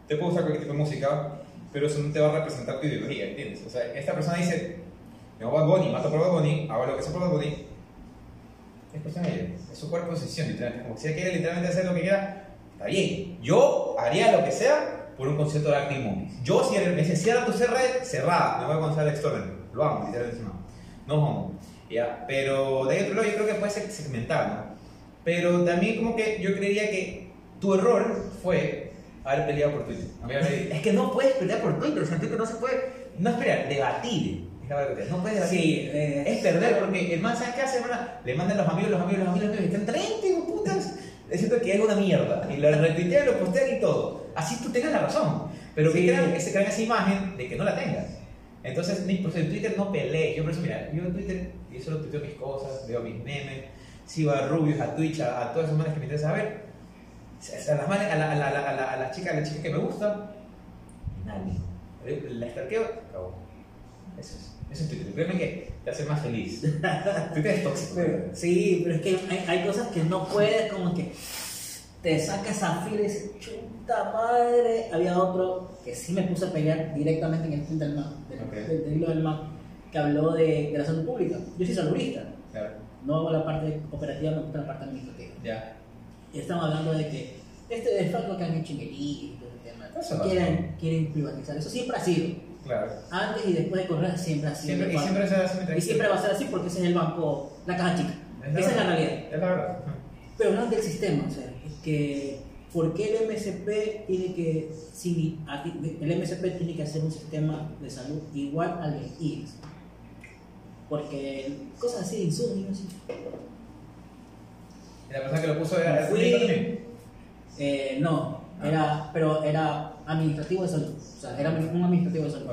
[SPEAKER 2] te puedo usar cualquier tipo de música, pero eso no te va a representar tu ideología, ¿entiendes? O sea, esta persona dice, me a Bad Bunny, mato por Bad Bunny, hago lo que sea por Bad Bunny, es cuestión de ella, es su cuerpo de decisión, literalmente. Como si ella quiere literalmente hacer lo que quiera, está bien. Yo haría lo que sea por un concierto de Arctic Monkeys. Yo, si me dice, cierra tu red, cerrada, me voy a conocer al Extortion. Lo amo, literalmente no. No homo. Ya, pero de ahí otro lado yo creo que puede ser segmentar, ¿no? Pero también como que yo creería que tu error fue haber peleado por Twitter. Es que no puedes pelear por Twitter, o sea, Twitter no se puede, no es pelear, debatir. No puedes debatir.
[SPEAKER 1] eh,
[SPEAKER 2] Es perder, porque el man, ¿sabes qué hace? hermano? Le mandan los amigos, los amigos, los amigos, los amigos, están 30 hijo de putas, diciendo que es una mierda. Y lo retuitean, lo postean y todo. Así tú tengas la razón. pero que
[SPEAKER 1] Sí.
[SPEAKER 2] crean, que se crean esa imagen de que no la tengas. Entonces, ni- por eso en Twitter no peleé. Yo por eso, mira, yo en Twitter, yo solo tuiteo mis cosas, veo mis memes, sigo a Rubius, a Twitch, a, a todas esas manes que me interesa ver. A las manes, a la, a la, a la, a la, a la chica, a la chica que me gusta, nadie. La stalkeo, acabó. Eso es. Eso es Twitter. Créeme que te hace más feliz. Twitter es tóxico.
[SPEAKER 1] Pero- sí, pero es que hay, hay cosas que no puedes, como que te saca esa fila y dices, chuta madre. Había otro que sí me puse a pelear directamente en el fin del map, del,
[SPEAKER 2] Ok.
[SPEAKER 1] del, del hilo del map, que habló de, de la salud pública. Yo soy saludista,
[SPEAKER 2] Claro.
[SPEAKER 1] no hago la parte operativa, me gusta la parte administrativa.
[SPEAKER 2] Ya.
[SPEAKER 1] Y estamos hablando de que este desfalco que han hecho en el
[SPEAKER 2] no
[SPEAKER 1] quieren, quieren privatizar. Eso siempre ha sido.
[SPEAKER 2] Claro.
[SPEAKER 1] Antes y después de correr siempre.
[SPEAKER 2] Siempre, y siempre
[SPEAKER 1] Y va a ser así porque ese es el banco, la caja chica. Esa es la realidad.
[SPEAKER 2] Es la verdad.
[SPEAKER 1] Pero hablando del sistema, o sea, es que ¿por qué el MSP tiene que si el MSP tiene que hacer un sistema de salud igual al del IES? Porque cosas así de insumos, y así.
[SPEAKER 2] Y la persona que lo puso era
[SPEAKER 1] Fui-. Eh, no. Era, pero era administrativo de salud, o sea, era un administrativo de salud.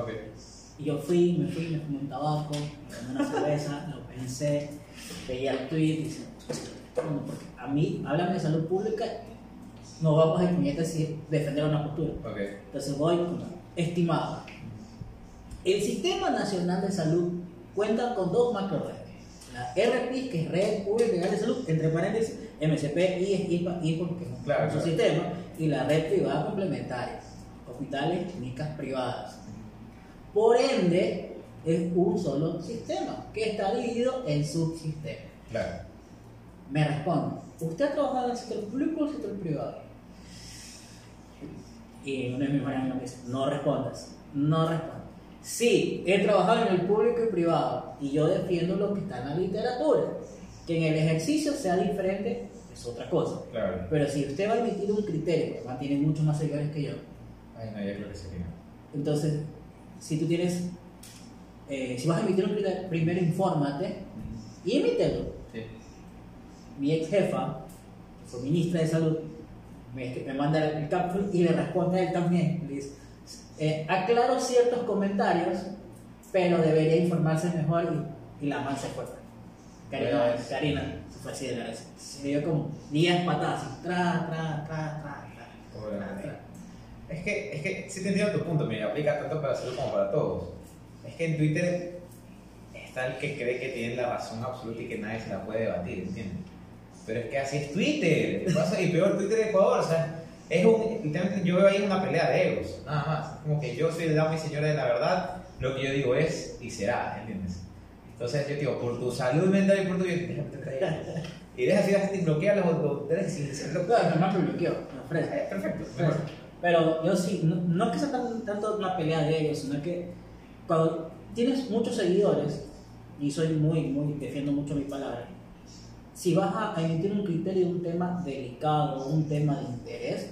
[SPEAKER 1] Y yo fui, me fui, me fumé un tabaco, me tomé una cerveza, lo pensé, veía el tweet y decía, bueno, porque a mí, hablan de salud pública, no vamos a puñetas y defender una postura.
[SPEAKER 2] Ok.
[SPEAKER 1] Entonces voy estimado. El Sistema Nacional de Salud cuenta con dos macro redes. La RPI, que es Red Pública Legal de Salud, entre paréntesis, MCP y IPA, IPA, que es un,
[SPEAKER 2] Claro, claro.
[SPEAKER 1] sistema, y la red privada complementaria, hospitales, clínicas privadas. Por ende, es un solo sistema que está dividido en subsistemas.
[SPEAKER 2] Claro.
[SPEAKER 1] Me responde, ¿usted ha trabajado en el sector público o en el sector privado? Y uno de mis mejores amigos me dice, no respondas, no respondas. Sí, he trabajado en el público y privado y yo defiendo lo que está en la literatura. Que en el ejercicio sea diferente es otra cosa.
[SPEAKER 2] Claro.
[SPEAKER 1] Pero si usted va a emitir un criterio, además tiene muchos más seguidores que yo,
[SPEAKER 2] Ay, no, ya creo que
[SPEAKER 1] entonces, si tú tienes, eh, si vas a emitir un criterio, primero infórmate y emítelo.
[SPEAKER 2] Sí.
[SPEAKER 1] mi ex jefa, que fue ministra de salud, me, me manda el caption y le responde a él también. Le dice, eh, aclaro ciertos comentarios, pero debería informarse mejor y, y la man se fue. Karina,
[SPEAKER 2] Pues-
[SPEAKER 1] Karina se fue así de la vez. Se dio como 10 patadas, así, tra, tra, tra, tra, tra.
[SPEAKER 2] Es que, es que sí te entiendo tu punto, me aplica tanto para salud como para todos. Es que en Twitter está el que cree que tiene la razón absoluta y que nadie se la puede debatir, ¿entiendes? Pero es que así es Twitter. Y peor Twitter de Ecuador, o sea, es un, yo veo ahí una pelea de egos, nada más. Como que yo soy el dama y señora de la verdad, lo que yo digo es y será, ¿entiendes? Entonces yo digo, por tu salud mental y por tu bien. Y deja así la gente bloquea los botones sin hacerlo.
[SPEAKER 1] Claro, mi mamá me bloqueó, me ofrece.
[SPEAKER 2] Eh, Perfecto,
[SPEAKER 1] Pero, yo sí, no, no es que sea tan- tanto una pelea de ellos, sino que cuando tienes muchos seguidores, y soy muy, muy, defiendo mucho mi palabra, si vas a emitir un criterio de un tema delicado, un tema de interés,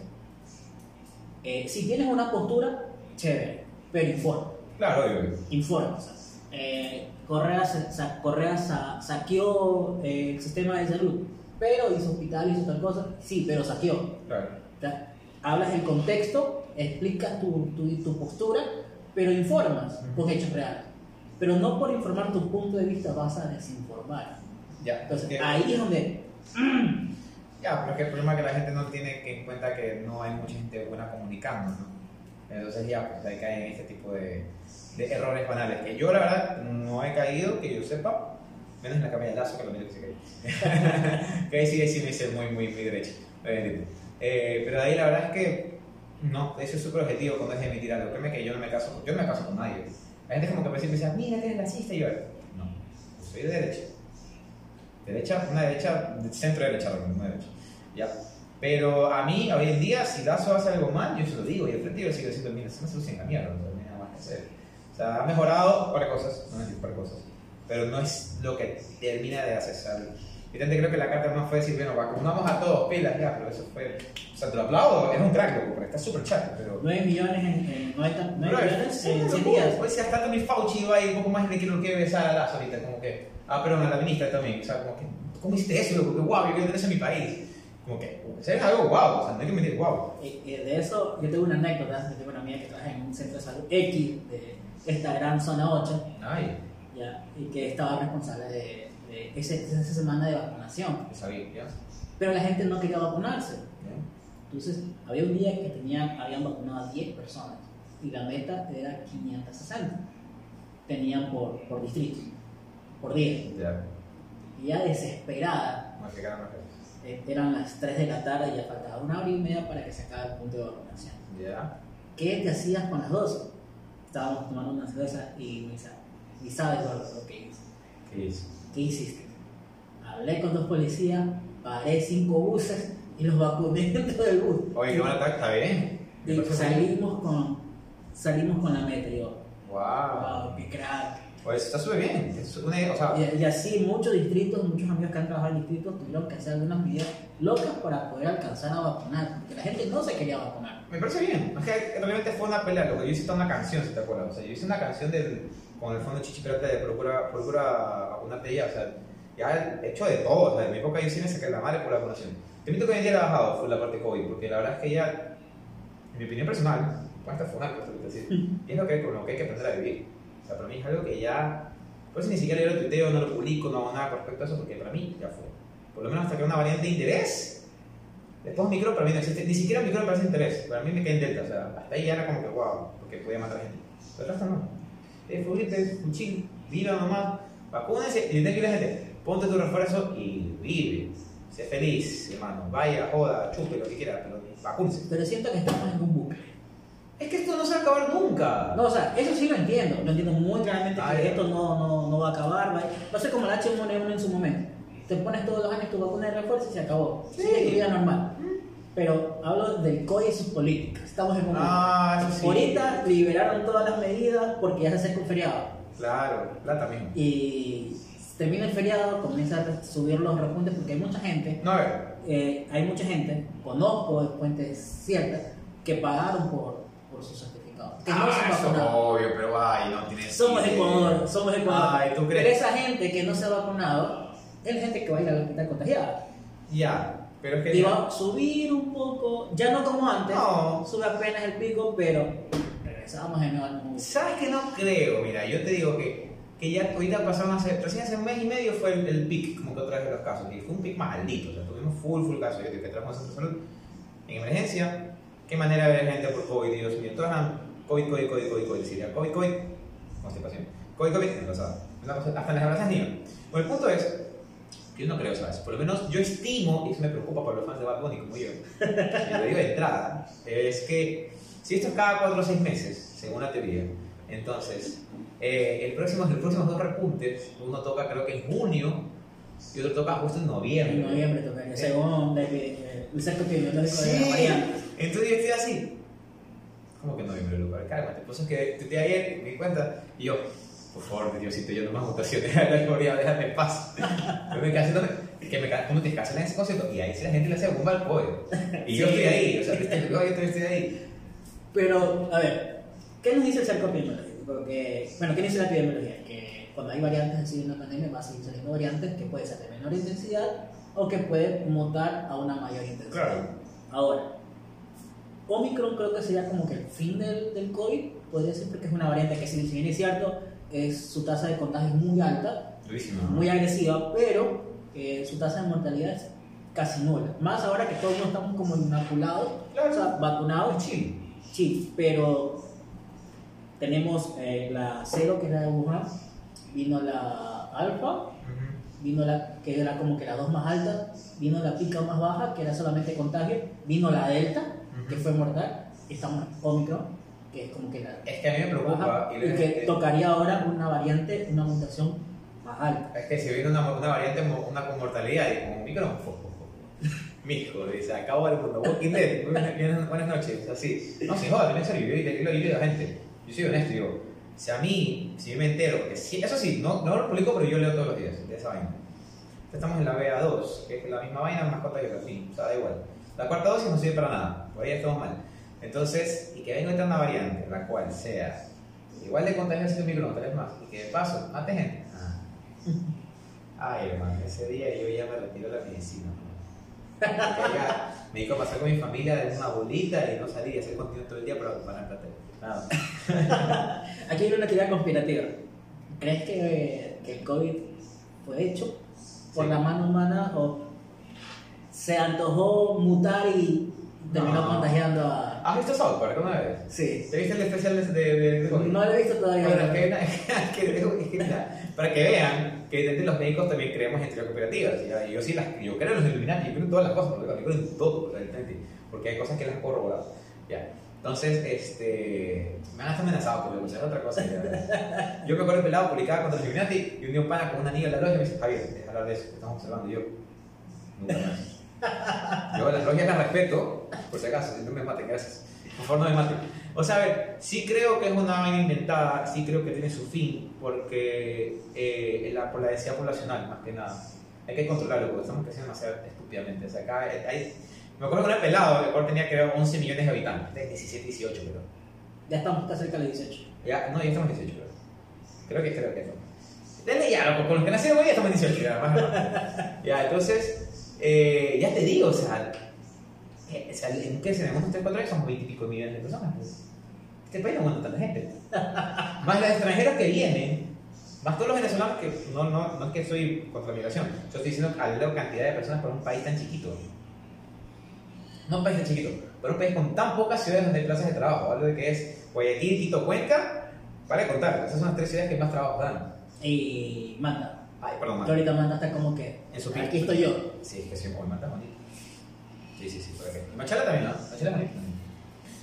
[SPEAKER 1] eh, si tienes una postura, chévere, pero informa,
[SPEAKER 2] Claro, obvio.
[SPEAKER 1] informa. o sea, eh, Correa, sa- Correa sa- saqueó eh, el sistema de salud, pero hizo hospital, hizo tal cosa, sí, pero saqueó.
[SPEAKER 2] Claro.
[SPEAKER 1] O sea, hablas el contexto, explicas tu, tu, tu postura, pero informas con hechos reales. Pero no por informar tu punto de vista vas a desinformar.
[SPEAKER 2] Ya,
[SPEAKER 1] Entonces
[SPEAKER 2] que-
[SPEAKER 1] ahí es donde...
[SPEAKER 2] Ya, pero es que el problema es que la gente no tiene en cuenta que no hay mucha gente buena comunicando, ¿no? Entonces ya, pues ahí caen en este tipo de, de errores banales. Que yo, la verdad, no he caído, que yo sepa, menos en la camilla de lazo, que lo mismo que se cae. que ahí sí, ahí sí me hice muy, muy, muy derecho. Eh, pero de ahí la verdad es que no, eso es súper objetivo cuando es de emitir algo. Créeme que yo no me caso, yo no me caso con nadie. La gente como que me dice, mira, eres racista, y yo, no, soy de derecha. Derecha, una derecha, centro derecha, no derecha. Ya. Pero a mí, hoy en día, si Lazo hace algo mal, yo se lo digo. Y al frente yo sigo diciendo, mira, se me soluciona la mierda, no hay nada más que hacer. O sea, ha mejorado para cosas, no decir para cosas. Pero no es lo que termina de hacer. Yo también creo que la carta más fue decir, bueno, vacunamos a todos, pilas, ya, pero eso fue. O sea, te lo aplaudo, es un crack, porque está súper chato, pero.
[SPEAKER 1] 9 millones en, en 90, 9
[SPEAKER 2] Bro,
[SPEAKER 1] millones
[SPEAKER 2] sí,
[SPEAKER 1] en
[SPEAKER 2] no
[SPEAKER 1] 100
[SPEAKER 2] puedo.
[SPEAKER 1] días.
[SPEAKER 2] Pues si hasta Tony Fauci iba ahí un poco más de que lo que besar a Lazo ahorita, como que, ah, pero a la ministra también, o sea, como que, ¿cómo hiciste eso? Loco? Que guau, yo quiero tener eso en mi país. como que, es algo guau, o sea, no hay que mentir guau.
[SPEAKER 1] Y, y de eso, yo tengo una anécdota. Yo tengo una amiga que trabaja en un centro de salud X de esta gran zona 8,
[SPEAKER 2] Ay,
[SPEAKER 1] ya, y que estaba responsable de, de ese- esa semana de vacunación.
[SPEAKER 2] sabía, ¿ya?
[SPEAKER 1] Pero la gente no quería vacunarse. Entonces, había un día que tenían, habían vacunado a 10 personas y la meta era 560. Tenían por, por distrito, por día.
[SPEAKER 2] Ya,
[SPEAKER 1] Y ya desesperada,
[SPEAKER 2] no sé qué era más que
[SPEAKER 1] eh, eran las 3 de la tarde y ya faltaba una hora y media para que se acabe el punto de vacunación.
[SPEAKER 2] Ya,
[SPEAKER 1] ¿Qué te hacías con las 12? Estábamos tomando una cerveza y me dice, y sabes lo que hice.
[SPEAKER 2] ¿qué hizo?
[SPEAKER 1] ¿Qué hiciste? Hablé con dos policías, paré cinco buses y los vacuné dentro del bus.
[SPEAKER 2] Oye, qué buena está bien.
[SPEAKER 1] Y salimos con, salimos con la meta. Yo,
[SPEAKER 2] Wow.
[SPEAKER 1] wow, qué crack.
[SPEAKER 2] Eso está súper bien. Es una, o sea,
[SPEAKER 1] Y, y así muchos distritos, muchos amigos que han trabajado en distritos tuvieron que hacer algunas medidas locas para poder alcanzar a vacunar, porque la gente no se quería vacunar.
[SPEAKER 2] me parece bien. Es que realmente fue una pelea. Lo que yo hice toda una canción, si te acuerdas. O sea, yo hice una canción del, con el fondo Chichi Pirata de Procura, procura vacunarte ya. O sea, ya he hecho de todo. O sea, en mi época yo sí me saqué la madre por la vacunación. Te admito que hoy en día la bajado fue la parte COVID, porque la verdad es que ya, en mi opinión personal, puede estar fue una cosa que decir, y es lo que, con lo que hay que aprender a vivir. O sea, para mí es algo que ya, por eso ni siquiera yo lo tuiteo, no lo publico, no hago nada con respecto a eso, porque para mí ya fue. Por lo menos hasta que una variante de interés, después Micro para mí no existe, ni siquiera Micro me parece interés, para mí me quedé en Delta, o sea, hasta ahí ya era como que wow, porque podía matar gente. Pero resto no. Es fluirte, un chill, viva nomás, vacúnense y que la gente, ponte tu refuerzo y vive. Sé feliz, hermano. Vaya, joda, chupe, lo que quiera, pero vacúnese.
[SPEAKER 1] Pero siento que estamos en un bucle.
[SPEAKER 2] Es que esto no se va a acabar nunca.
[SPEAKER 1] No, o sea, eso sí lo entiendo, lo entiendo muy claramente que esto no, no, no va a acabar, va a- ser como el H1N1 en su momento. Te pones todos los años tu vacuna de refuerzo y se acabó.
[SPEAKER 2] Sí.
[SPEAKER 1] Sigue tu vida normal. Pero hablo del COI y sus políticas. Estamos en un
[SPEAKER 2] Ah, sí.
[SPEAKER 1] Ahorita liberaron todas las medidas porque ya se acerca un feriado.
[SPEAKER 2] Claro, plata mismo.
[SPEAKER 1] Y termina el feriado, comienza a subir los repuntes porque hay mucha gente,
[SPEAKER 2] No,
[SPEAKER 1] eh, hay mucha gente, conozco de fuentes ciertas, que pagaron por su certificado. Que no se
[SPEAKER 2] ah, eso es
[SPEAKER 1] vacunaron.
[SPEAKER 2] obvio, pero ay, no tienes.
[SPEAKER 1] Somos. Ecuador, somos Ecuador.
[SPEAKER 2] Ay, ¿tú
[SPEAKER 1] Pero
[SPEAKER 2] crees?
[SPEAKER 1] esa gente que no se ha vacunado es gente que va a ir al hospital contagiada.
[SPEAKER 2] Ya, pero es que.
[SPEAKER 1] Y va a subir un poco, ya no como antes,
[SPEAKER 2] No.
[SPEAKER 1] sube apenas el pico, pero regresamos de nuevo al mundo.
[SPEAKER 2] ¿Sabes que no creo? Mira, yo te digo que, que ya ahorita pasaron hace, recién hace un mes y medio fue el, el pic, como que otra vez de los casos, y fue un pic maldito, o sea, tuvimos full, full casos, yo digo que trabajamos en salud, en emergencia, qué manera de ver gente por COVID, Dios mío, todas eran COVID, COVID, COVID, COVID, COVID, decía, COVID, COVID, constipación, COVID, COVID, embarazada, hasta en las embarazas niños. Bueno, el punto es, que yo no creo, ¿sabes? Por lo menos yo estimo, y eso me preocupa para los fans de Bad Bunny como yo, y lo digo de entrada, es que si esto es cada 4 o 6 meses, según la teoría, entonces eh, el próximo, los próximos dos repuntes, uno toca creo que en junio y otro toca justo en noviembre.
[SPEAKER 1] En noviembre tocaría, según el, el, el cerco epidemiológico de
[SPEAKER 2] Sí.
[SPEAKER 1] las variantes.
[SPEAKER 2] Entonces yo estoy así. ¿Cómo que en noviembre, Luca? Cálmate. Pues es que tuiteé ayer, me di cuenta, y yo, por favor, Diosito, yo no más mutaciones, déjame déjame en paz. Yo me quedé que me ¿cómo te cancelan ese concierto? Y ahí sí la gente le hace bomba al pollo. Y yo
[SPEAKER 1] Sí.
[SPEAKER 2] estoy ahí, o sea, yo yo estoy ahí.
[SPEAKER 1] Pero, a ver, ¿qué nos dice el cerco epidemiológico? Porque, bueno, ¿qué dice la epidemiología? Que cuando hay variantes así en la pandemia va a seguir saliendo variantes que puede ser de menor intensidad o que puede mutar a una mayor intensidad.
[SPEAKER 2] Claro.
[SPEAKER 1] Ahora, Omicron creo que sería como que el fin del, del COVID, podría ser porque es una variante que si bien es cierto, es, su tasa de contagio es muy alta, muy agresiva, pero eh, su tasa de mortalidad es casi nula. Más ahora que todos no estamos como inoculados,
[SPEAKER 2] Claro.
[SPEAKER 1] o sea, vacunados,
[SPEAKER 2] chill.
[SPEAKER 1] sí, pero tenemos eh, la cero que era de Wuhan, vino la alfa, vino la que era como que la dos más alta, vino la pica más baja, que era solamente contagio, vino la delta, que fue mortal, estamos en Omicron, que es como que la
[SPEAKER 2] Es que a mí me preocupa.
[SPEAKER 1] baja,
[SPEAKER 2] y
[SPEAKER 1] y que tocaría ahora una variante, una mutación más alta.
[SPEAKER 2] Es que si viene una, una variante, una con mortalidad y con micro, mijo, dice, acabo el mundo. Walking Dead, buenas, noches, así. No, sin joda, también serio, yo, yo, digo a la gente. Yo soy honesto, digo, si a mí, si yo me entero, porque sí, eso sí, no, no lo publico, pero yo leo todos los días de esa vaina. Estamos en la BA2, que es la misma vaina, más corta que la fin, o sea, da igual. La cuarta dosis no sirve para nada, ahí estamos mal. Entonces, y que venga otra una variante, la cual sea igual de contagiosa que el micro, tal vez más, y que de paso mate gente. Ah. Ay, hermano, ese día yo ya me retiro la medicina. Ya me dedico a pasar con mi familia de una bolita y no salir y hacer contenido todo el día para para la Nada.
[SPEAKER 1] Aquí hay una teoría conspirativa. ¿Crees que, que el COVID fue hecho por
[SPEAKER 2] Sí.
[SPEAKER 1] la mano humana o se antojó mutar y terminó
[SPEAKER 2] No.
[SPEAKER 1] contagiando a...
[SPEAKER 2] ¿Has visto South Park alguna vez?
[SPEAKER 1] Sí.
[SPEAKER 2] ¿Te viste el especial de, de, de-?
[SPEAKER 1] No lo he visto todavía.
[SPEAKER 2] Bueno, es que, una- es que- mira, para que vean que desde los médicos también creemos en teorías cooperativas. Y yo sí las, yo creo en los Illuminati, yo creo en todas las cosas, porque yo creo en todo, realmente, porque hay cosas que las puedo corroborar. Ya. Entonces, este, me han hasta amenazado por es otra cosa. ya. Yo me acuerdo pelado publicaba contra los Illuminati y un día un pana con una niña en la logia me dice, Javier, deja hablar de eso, estamos observando. Y yo, nunca más. Yo las logias las respeto, por si acaso, si no me maten, gracias. Por favor, no me maten. O sea, a ver, sí creo que es una vaina inventada, sí creo que tiene su fin, porque eh, la, por la densidad poblacional, más que nada. Hay que controlarlo, porque estamos creciendo demasiado estúpidamente. O sea, acá hay, me acuerdo que era pelado, el cual tenía creo 11 millones de habitantes, de 17, 18, creo.
[SPEAKER 1] Ya estamos casi cerca de los 18.
[SPEAKER 2] Ya, no, ya estamos en 18, creo. Creo que creo que no. Denle ya, con los que nacieron hoy ya estamos en 18, ya, más o menos. Ya, entonces, eh, ya te digo, o sea, eh, o sea, en qué se unos 3, 4 años somos 20 y pico millones de personas. Pues. Este país no aguanta tanta gente. más los extranjeros que vienen, más todos los venezolanos que no, no, no es que soy contra la migración, yo estoy diciendo a la cantidad de personas por un país tan chiquito. No un país tan chiquito, pero un país con tan pocas ciudades donde hay plazas de trabajo, algo de que es Guayaquil, Quito, Cuenca, para contar, esas son las tres ciudades que más trabajo dan.
[SPEAKER 1] Y Manta.
[SPEAKER 2] Ay, perdón,
[SPEAKER 1] Que
[SPEAKER 2] Manta.
[SPEAKER 1] ahorita Manta está como que...
[SPEAKER 2] En su
[SPEAKER 1] Aquí estoy yo.
[SPEAKER 2] Sí, es que sí, muy Manta es bonito. Sí, sí, sí, por aquí. Y Machala también, ¿no? Machala bonito.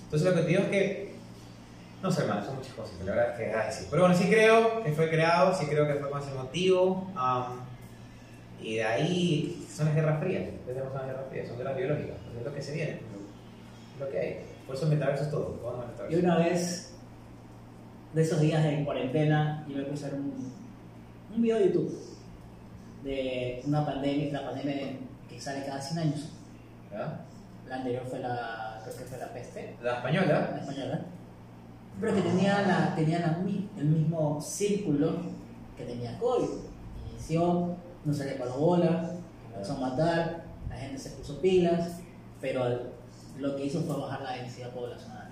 [SPEAKER 2] Entonces lo que te digo es que, no sé, hermano, son muchas cosas, la verdad es que, ay, sí. Pero bueno, sí creo que fue creado, sí creo que fue con ese motivo. am, y de ahí son las guerras frías, tenemos las guerras frías, son guerras biológicas, es lo que se viene, es lo que hay. Por eso metaverso es todo, todo el metaverso.
[SPEAKER 1] Y una vez, de esos días en cuarentena, yo me puse a un, un video de YouTube de una pandemia, la pandemia que sale cada 100 años. La anterior fue la, creo que fue la peste,
[SPEAKER 2] La española.
[SPEAKER 1] la española. Pero que tenía, la, tenía la el mismo círculo que tenía COVID. Inició, no se le paró bola, empezó a matar, la gente se puso pilas, pero el- lo que hizo fue bajar la densidad poblacional.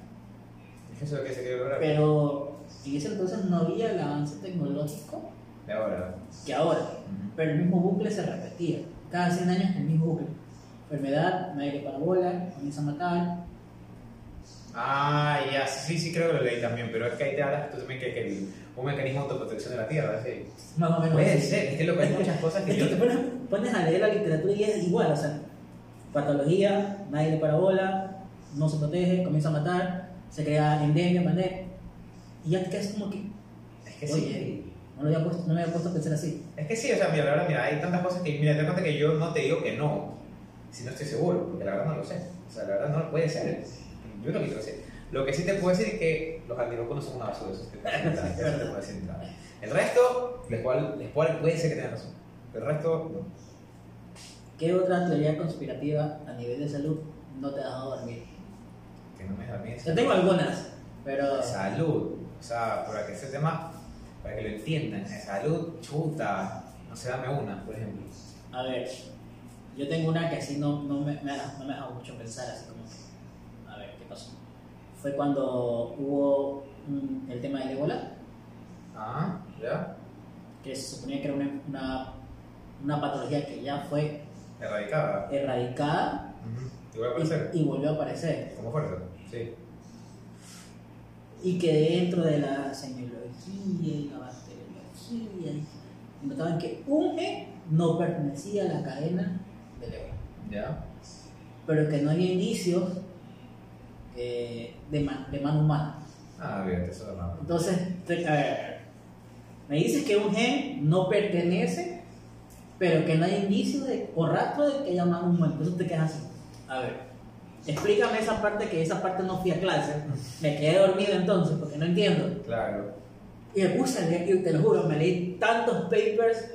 [SPEAKER 2] Eso es lo que se quiere lograr.
[SPEAKER 1] Pero en ese entonces no había el avance tecnológico
[SPEAKER 2] De ahora.
[SPEAKER 1] que ahora. Pero el mismo bucle se repetía. Cada 100 años el mismo bucle. Enfermedad, nadie le para bola, comienza a matar.
[SPEAKER 2] Ah, ya, sí, sí creo que lo leí también, pero es que ahí te hablas tú también que, que un mecanismo de autoprotección de la Tierra, ¿sí?
[SPEAKER 1] Más o menos.
[SPEAKER 2] Puede ser, es que loco, hay muchas cosas que
[SPEAKER 1] Es
[SPEAKER 2] yo...
[SPEAKER 1] que te pones, pones a leer la literatura y es igual, o sea, patología, nadie le para bola, no se protege, comienza a matar, se crea endemia, pandemia, y ya te quedas como que,
[SPEAKER 2] Es que
[SPEAKER 1] oye,
[SPEAKER 2] sí.
[SPEAKER 1] No, lo había puesto, no me había puesto a pensar así.
[SPEAKER 2] Es que sí, o sea, mira, la verdad, mira, hay tantas cosas que, mira, te cuenta que yo no te digo que no, si no estoy seguro, porque la verdad no lo sé. O sea, la verdad no puede ser. Yo no quiero decir. Lo que sí te puedo decir es que los antivacunas son una basura, eso eso te puedo decir. de entrada. El resto, les cual, puede ser que tengan razón. El resto, no.
[SPEAKER 1] ¿Qué otra teoría conspirativa a nivel de salud no te ha dejado dormir?
[SPEAKER 2] Que no me bien.
[SPEAKER 1] Yo tengo algunas, pero
[SPEAKER 2] Salud. O sea, para que ese tema, para que lo entiendan, salud, chuta. No sé, dame una, por ejemplo.
[SPEAKER 1] a ver, yo tengo una que así no, no, me, me no me dejado mucho pensar, así como que, a ver, ¿qué pasó? Fue cuando hubo mm, el tema del ébola,
[SPEAKER 2] Ah, ¿ya?
[SPEAKER 1] que se suponía que era una, una, una patología que ya fue
[SPEAKER 2] Erradicada.
[SPEAKER 1] erradicada
[SPEAKER 2] a aparecer.
[SPEAKER 1] y, y volvió a aparecer.
[SPEAKER 2] Como fuerza, sí.
[SPEAKER 1] Y que dentro de la semiología y la bacteriología, y notaban que un gen no pertenecía a la cadena del ébola.
[SPEAKER 2] ¿Ya?
[SPEAKER 1] pero que no había indicios eh, de, ma- de mano humana.
[SPEAKER 2] Ah, bien, eso es raro.
[SPEAKER 1] Entonces, a ver, me dices que un gen no pertenece, pero que no hay indicios de, o rastro de que haya mano humana. Entonces te quedas así. A ver, explícame esa parte, que esa parte no fui a clase. Me quedé dormido entonces porque no entiendo.
[SPEAKER 2] Claro.
[SPEAKER 1] Y me puse a leer, te lo juro, me leí tantos papers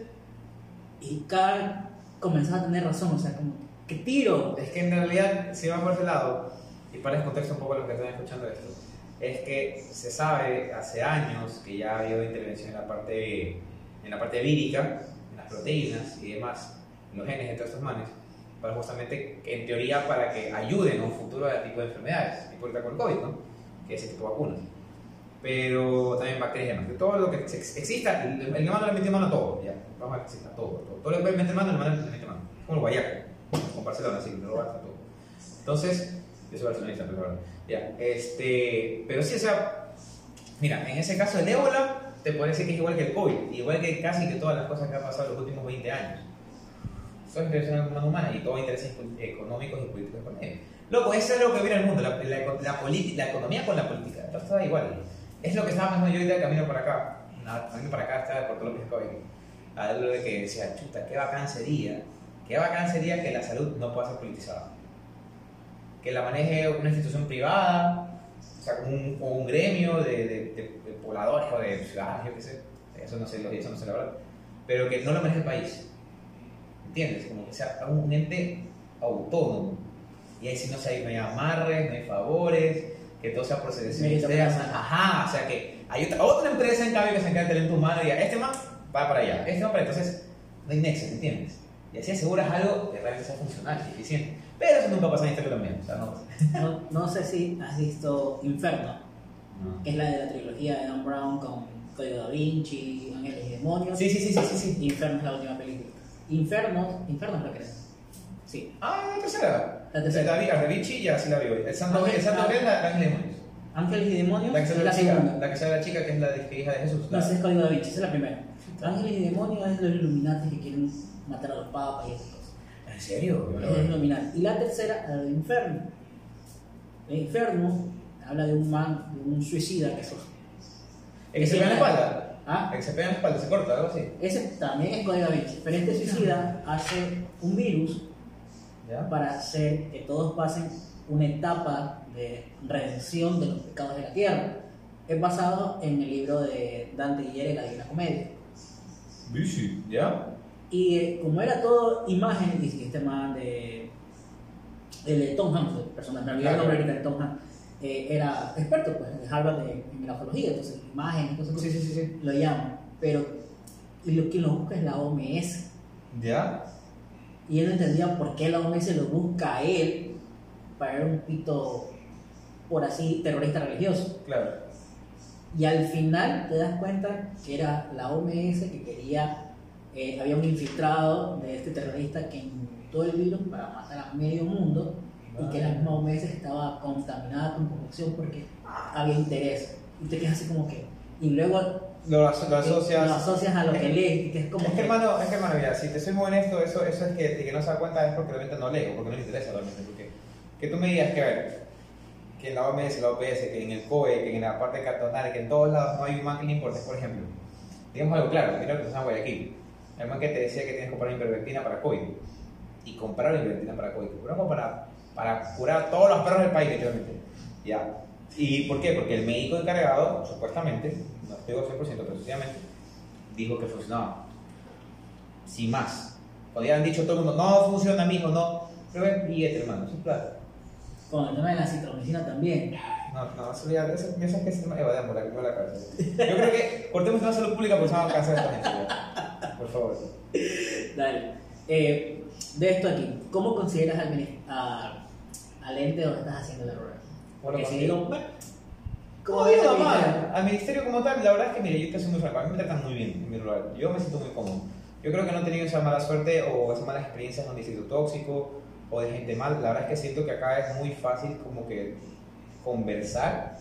[SPEAKER 1] y cada comenzaba a tener razón. O sea, como, ¿qué tiro?
[SPEAKER 2] Es que en realidad, si vamos por ese lado, y para el contexto un poco a los que están escuchando esto, es que se sabe hace años que ya ha habido intervención en la parte, en la parte vírica, en las proteínas y demás, en los genes de todos estos manes, para justamente, en teoría, para que ayuden a un futuro a este tipo de enfermedades, tipo el COVID, ¿no? Que ese tipo de vacunas. Pero también bacterias demás. Que todo lo que ex- exista, el, el le mete mano a todo, ya. Vamos a que exista todo, todo. Todo lo que puede meter mano, el humano le mete mano. Como el guayaco, con Barcelona, sí, lo basta todo. Entonces, yo soy barcelonista, pero bueno, ya. Este, pero sí, o sea, mira, en ese caso el ébola, te decir que es igual que el COVID, igual que casi que todas las cosas que han pasado en los últimos 20 años. Son intereses humanas y todo intereses económicos y políticos con ellos. Loco, eso es lo que viene el mundo, la, la, la, la economía con la política. Está igual. Es lo que estaba pensando yo ahorita de camino para acá. Camino para acá, estaba de Puerto López Coy. A lo de que decía, chuta, qué bacán sería, qué bacán sería que la salud no pueda ser politizada. Que la maneje una institución privada, o sea, como un, un gremio de, de, de- de pobladores o de ciudadanos, yo qué sé. Eso no sé, eso no sé la verdad. Pero que no lo maneje el país. ¿Entiendes? Como que sea un ente autónomo. Y ahí sí no, no hay amarres, no hay favores, que todo sea externa. Ajá, o sea que hay otra, otra empresa en cambio que se encarga del talento humano y diga, este más va para allá, este va para allá. Entonces, no hay nexo, ¿entiendes? Y así aseguras algo que realmente sea funcional y eficiente. Pero eso nunca pasa en historia también. O sea, no pasa.
[SPEAKER 1] No, no sé si has visto Inferno, que es la de la trilogía de Dan Brown con Código Da Vinci, Ángeles y Demonios.
[SPEAKER 2] Sí, sí, sí, sí, sí, sí.
[SPEAKER 1] Inferno es la última película. Inferno, Inferno es la que es. Sí.
[SPEAKER 2] Ah, la tercera.
[SPEAKER 1] La tercera.
[SPEAKER 2] La, la, sí la vi hoy. El Santo
[SPEAKER 1] Ok,
[SPEAKER 2] el Santo. Gabriel, la, la Ángel de Demonios.
[SPEAKER 1] Ángeles y Demonios
[SPEAKER 2] La que
[SPEAKER 1] es
[SPEAKER 2] sale
[SPEAKER 1] la
[SPEAKER 2] la chica,
[SPEAKER 1] segunda.
[SPEAKER 2] la que sale la chica que es la de- hija de Jesús.
[SPEAKER 1] No, ese es Código Da Vinci, esa es la primera. Ángeles y Demonios es los Illuminati que quieren matar a los papas y esas cosas.
[SPEAKER 2] ¿En serio? Yo
[SPEAKER 1] Es. Illuminati. Y la tercera, la de Inferno. El Inferno habla de un man, de un suicida que se.
[SPEAKER 2] ¿El que se pega en la espalda?
[SPEAKER 1] ¿Ah?
[SPEAKER 2] El que se pega en la espalda, se corta, algo así.
[SPEAKER 1] Ese también es Código Da Vinci. Pero este suicida hace un virus
[SPEAKER 2] ¿Ya?
[SPEAKER 1] para hacer que todos pasen una etapa de redención de los pecados de la tierra. Es basado en el libro de Dante Alighieri, La Divina Comedia.
[SPEAKER 2] Bici. ¿Ya?
[SPEAKER 1] Y eh, como era todo imagen, y este man de, el de Tom Hanks, el personaje, me olvidé el nombre de Tom Hanks, eh, era experto pues, de Harvard de, en grafología, entonces imagen, entonces
[SPEAKER 2] Sí, sí, sí, sí.
[SPEAKER 1] lo llaman. Pero y lo, quien lo busca es la OMS.
[SPEAKER 2] ¿Ya?
[SPEAKER 1] Y él no entendía por qué la OMS lo busca a él para un pito, por así, terrorista religioso.
[SPEAKER 2] Claro.
[SPEAKER 1] Y al final te das cuenta que era la OMS que quería, eh, había un infiltrado de este terrorista que inmutó el virus para matar a medio mundo y que la misma OMS estaba contaminada con corrupción porque había interés. Y te quedas así como que... Y luego
[SPEAKER 2] Lo, lo asocias.
[SPEAKER 1] lo asocias a lo que lees que es como
[SPEAKER 2] Es que
[SPEAKER 1] que...
[SPEAKER 2] hermano, es que hermano, mira, si te soy muy honesto, eso, eso es que, de que no se da cuenta es porque realmente no leo, porque no le interesa realmente. Porque que tú me digas que, a ver, que en la OMS, la OPS, que en el COE, que en la parte cartonal, que en todos lados no hay un man que le importe, por ejemplo. Digamos algo claro, mira lo que pasa en Guayaquil. El man que te decía que tienes que comprar ivermectina para COVID. Y comprar ivermectina para COVID. Compramos para, para curar a todos los perros del país, literalmente. Ya. ¿Y por qué? Porque el médico encargado, supuestamente, no estoy 100%, pero supuestamente, dijo que funcionaba. Sin más. Podrían dicho todo el mundo, no funciona, mijo, no. Pero es billete, hermano, es plata.
[SPEAKER 1] Con el tema de la citromicina también.
[SPEAKER 2] No, no, eso ya, eso, eso es que se me va a la que la cabeza. Yo creo que cortemos la salud pública porque se van a cansar esta gente. Por favor.
[SPEAKER 1] Dale. Eh, de esto aquí, ¿cómo consideras al, al ente donde estás haciendo el error?
[SPEAKER 2] Bueno,
[SPEAKER 1] ¿cómo
[SPEAKER 2] No,
[SPEAKER 1] al
[SPEAKER 2] mal. Al ministerio como tal, la verdad es que, mire, yo te soy muy franco, a mí me tratan muy bien en mi lugar. Yo me siento muy cómodo. Yo creo que no he tenido esa mala suerte o esas malas experiencias en un distrito tóxico o de gente mal. La verdad es que siento que acá es muy fácil como que conversar.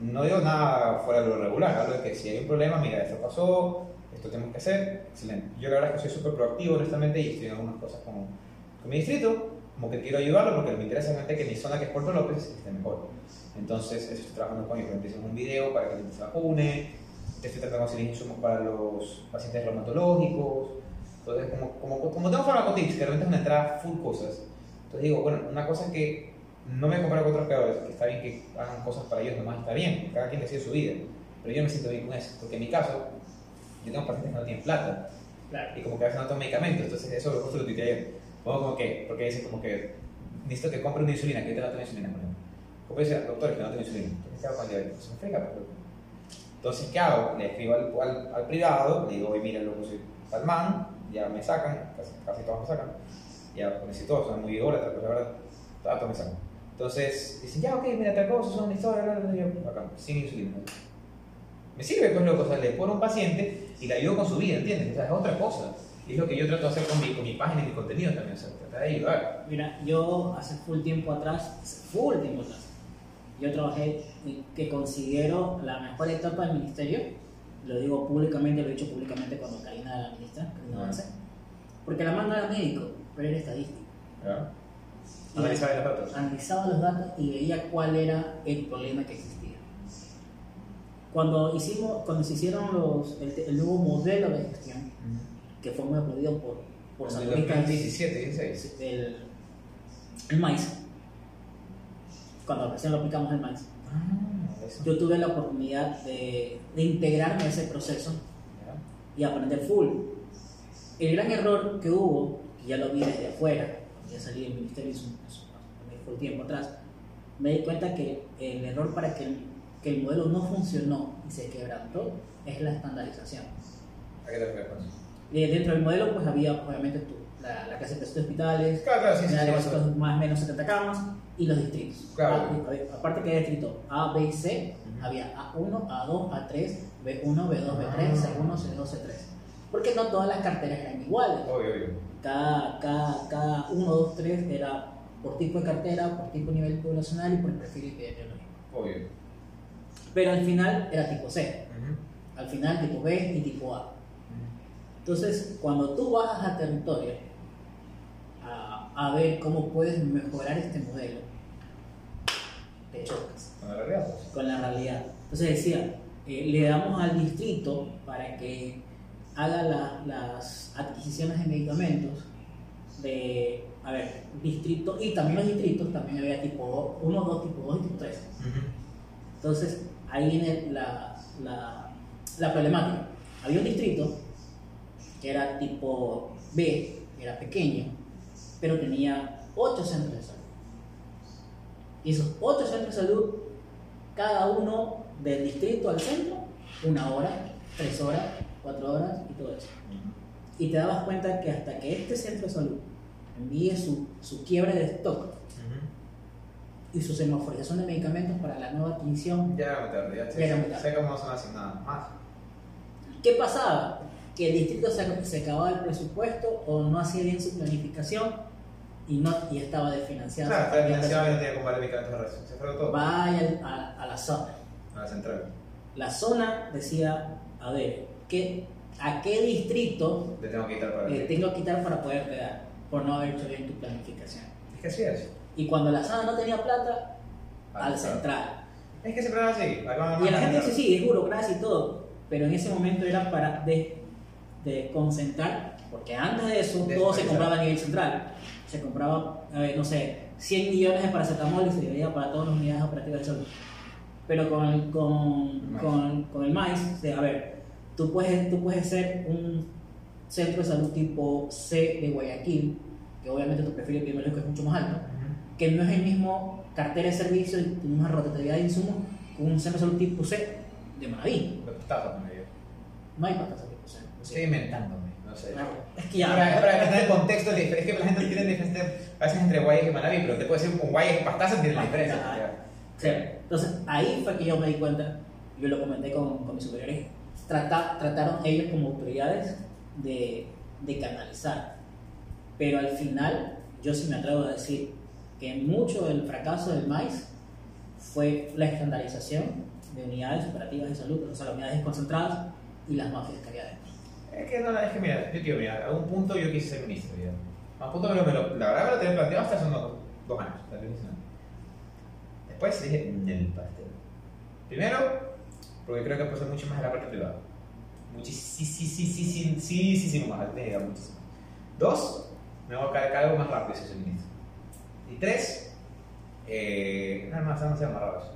[SPEAKER 2] No digo nada fuera de lo regular, hablo de que si hay un problema, mira, esto pasó, esto tenemos que hacer, excelente. Yo la verdad es que soy súper proactivo, honestamente, y estoy en algunas cosas con, con mi distrito, como que quiero ayudarlo porque me interesa realmente que mi zona, que es Puerto López, esté mejor. Entonces, estoy trabajando con ellos, hicimos un video para que la gente se vacune, estoy tratando de conseguir insumos para los pacientes reumatológicos, entonces, como, como, como tengo farmacotips, que realmente es una entrada full cosas, entonces digo, bueno, una cosa es que no me he comparado con otros creadores, que está bien que hagan cosas para ellos, nomás está bien, cada quien decide su vida, pero yo me siento bien con eso, porque en mi caso, yo tengo pacientes que no tienen plata,
[SPEAKER 1] Claro.
[SPEAKER 2] y como que a veces no toman medicamentos, entonces eso justo lo tuiteé ayer. Como, como que, porque dicen como que necesito que compre una insulina, que yo no tengo insulina, por ejemplo. Como dice, doctor, que no tengo insulina, entonces ¿qué hago con el diabetes? Se me frega, loco. Entonces, ¿qué hago? Le escribo al, al, al privado, le digo, oye, mira, loco, soy tal man, ya me sacan, casi, casi todos me sacan. Ya todos son muy idólatras, pero la verdad, estaba comenzando. Entonces, dicen, ya, ok, mira, tal cosa, son una historia, bla, bla, bla, yo, acá, sin insulina. Me sirve, pues, loco, o sea, le pone un paciente y le ayudo con su vida, ¿entiendes? O sea, es otra cosa. Y es lo que yo trato de hacer con mi, con mi página y mi contenido también, o sea, tratar de ayudar.
[SPEAKER 1] Mira, yo hace full tiempo atrás, full tiempo atrás, yo trabajé que considero la mejor etapa del ministerio, lo digo públicamente, lo he dicho públicamente cuando Karina era la ministra, Karina Avance, porque la mano era médico, pero era estadístico.
[SPEAKER 2] ¿Ya?
[SPEAKER 1] Y
[SPEAKER 2] Analizar los datos.
[SPEAKER 1] Analizaba los datos y veía cuál era el problema que existía. Cuando, hicimos, cuando se hicieron los, el, el nuevo modelo de gestión, que fue muy aplaudido por, por
[SPEAKER 2] En
[SPEAKER 1] saludistas
[SPEAKER 2] 2017, 16.
[SPEAKER 1] el, el maíz, cuando recién lo aplicamos el maíz,
[SPEAKER 2] Ah, eso.
[SPEAKER 1] yo tuve la oportunidad de, de integrarme a ese proceso y aprender full. El gran error que hubo, que ya lo vi desde afuera, ya salí del ministerio hace un- tiempo atrás, me di cuenta que el error para que el, que el modelo no funcionó y se quebrantó es la estandarización.
[SPEAKER 2] ¿A qué te refieres?
[SPEAKER 1] Y dentro del modelo pues había obviamente tú, la, la clase de hospitales,
[SPEAKER 2] Claro, claro, sí, sí. Sí,
[SPEAKER 1] más o menos 70 camas y los distritos.
[SPEAKER 2] Claro.
[SPEAKER 1] A- había- aparte que había distrito A, B y C, había A1, A2, A3, B1, B2, B3,
[SPEAKER 2] Ah.
[SPEAKER 1] C1, C2, C3. Porque no todas las carteras eran iguales.
[SPEAKER 2] Obvio, obvio.
[SPEAKER 1] Cada, cada, cada 1, 2, 3 era por tipo de cartera, por tipo de nivel poblacional y por perfil epidemiológico.
[SPEAKER 2] Obvio.
[SPEAKER 1] Pero al final era tipo C, al final tipo B y tipo A. Entonces, cuando tú bajas a territorio a, a ver cómo puedes mejorar este modelo, te chocas
[SPEAKER 2] Con la realidad, pues.
[SPEAKER 1] con la realidad. Entonces decía, eh, le damos al distrito para que haga la- las adquisiciones de medicamentos de, a ver, distrito, y también los distritos, también había tipo 1, 2, tipo 2 y tipo 3.
[SPEAKER 2] Ujú.
[SPEAKER 1] Entonces, ahí viene la, la, la problemática. Había un distrito que era tipo B, era pequeño, pero tenía 8 centros de salud. Y esos 8 centros de salud, cada uno del distrito al centro, una hora, tres horas, cuatro horas y todo eso. Y te dabas cuenta que hasta que este centro de salud envíe su, su quiebre de stock y su semaforización de medicamentos para la nueva adquisición
[SPEAKER 2] Ya era muy tarde, ya
[SPEAKER 1] era muy tarde.
[SPEAKER 2] sé cómo son asignadas más.
[SPEAKER 1] ¿Qué pasaba? Que el distrito se, se acababa el presupuesto o no hacía bien su planificación y, no, y estaba desfinanciado.
[SPEAKER 2] Claro,
[SPEAKER 1] Se
[SPEAKER 2] está
[SPEAKER 1] perdía
[SPEAKER 2] financiado y no tenía que comprar medicamentos de resto. Se fue todo.
[SPEAKER 1] Vaya a, a la zona.
[SPEAKER 2] A la central.
[SPEAKER 1] La zona decía, a ver, ¿qué, ¿a qué distrito
[SPEAKER 2] Le tengo que quitar para
[SPEAKER 1] eh, tengo que quitar para? Por no haber hecho bien tu planificación.
[SPEAKER 2] Es que así es.
[SPEAKER 1] Y cuando la zona no tenía plata, al
[SPEAKER 2] Ah,
[SPEAKER 1] central.
[SPEAKER 2] Es que siempre era así.
[SPEAKER 1] Y la gente dice, sí, es burocracia y todo, pero en ese momento era para de, de concentrar, porque antes de eso todo se compraba a nivel central. Se compraba, ver, no sé, 100 millones de paracetamol y se dividía para todas las unidades operativas de salud. Pero con, el- con, con, con el maíz, o sea, a ver, tú puedes, tú puedes ser un centro de salud tipo C de Guayaquil, que obviamente tu perfil epidemiológico es mucho más alto, que no es el mismo cartera de servicios y misma rotatividad de insumos con un centro de salud tipo C de Manaví. No hay patas tipo C.
[SPEAKER 2] Estoy inventándome, no sé.
[SPEAKER 1] Es que
[SPEAKER 2] Para,
[SPEAKER 1] ya.
[SPEAKER 2] para entender el contexto, es que la gente tiene diferente, a veces entre Guayas y Manaví, pero te puede decir un Guayas y Pastaza tiene la diferencia.
[SPEAKER 1] Ah. Sí. Entonces ahí fue que yo me di cuenta, yo lo comenté con, con mis superiores, trata- trataron ellos como autoridades de, de canalizar. Pero al final, yo sí me atrevo a decir que mucho del fracaso del maíz fue la estandarización de unidades operativas de salud, o sea, las unidades concentradas y las que había dentro.
[SPEAKER 2] Es que no, es que mira, yo tío, mira, a un punto yo quise ser ministro, ya. Un punto me lo, me lo- la verdad me lo tenía planteado hasta hace dos, dos años, la televisión. Después dije, el pastel. Primero, porque creo que ser mucho más en la parte privada. Muchísimo, más, muchísimo. Dos, me voy a caer algo más rápido si soy ministro. Y tres, eh, nada más, demasiado amarrado eso.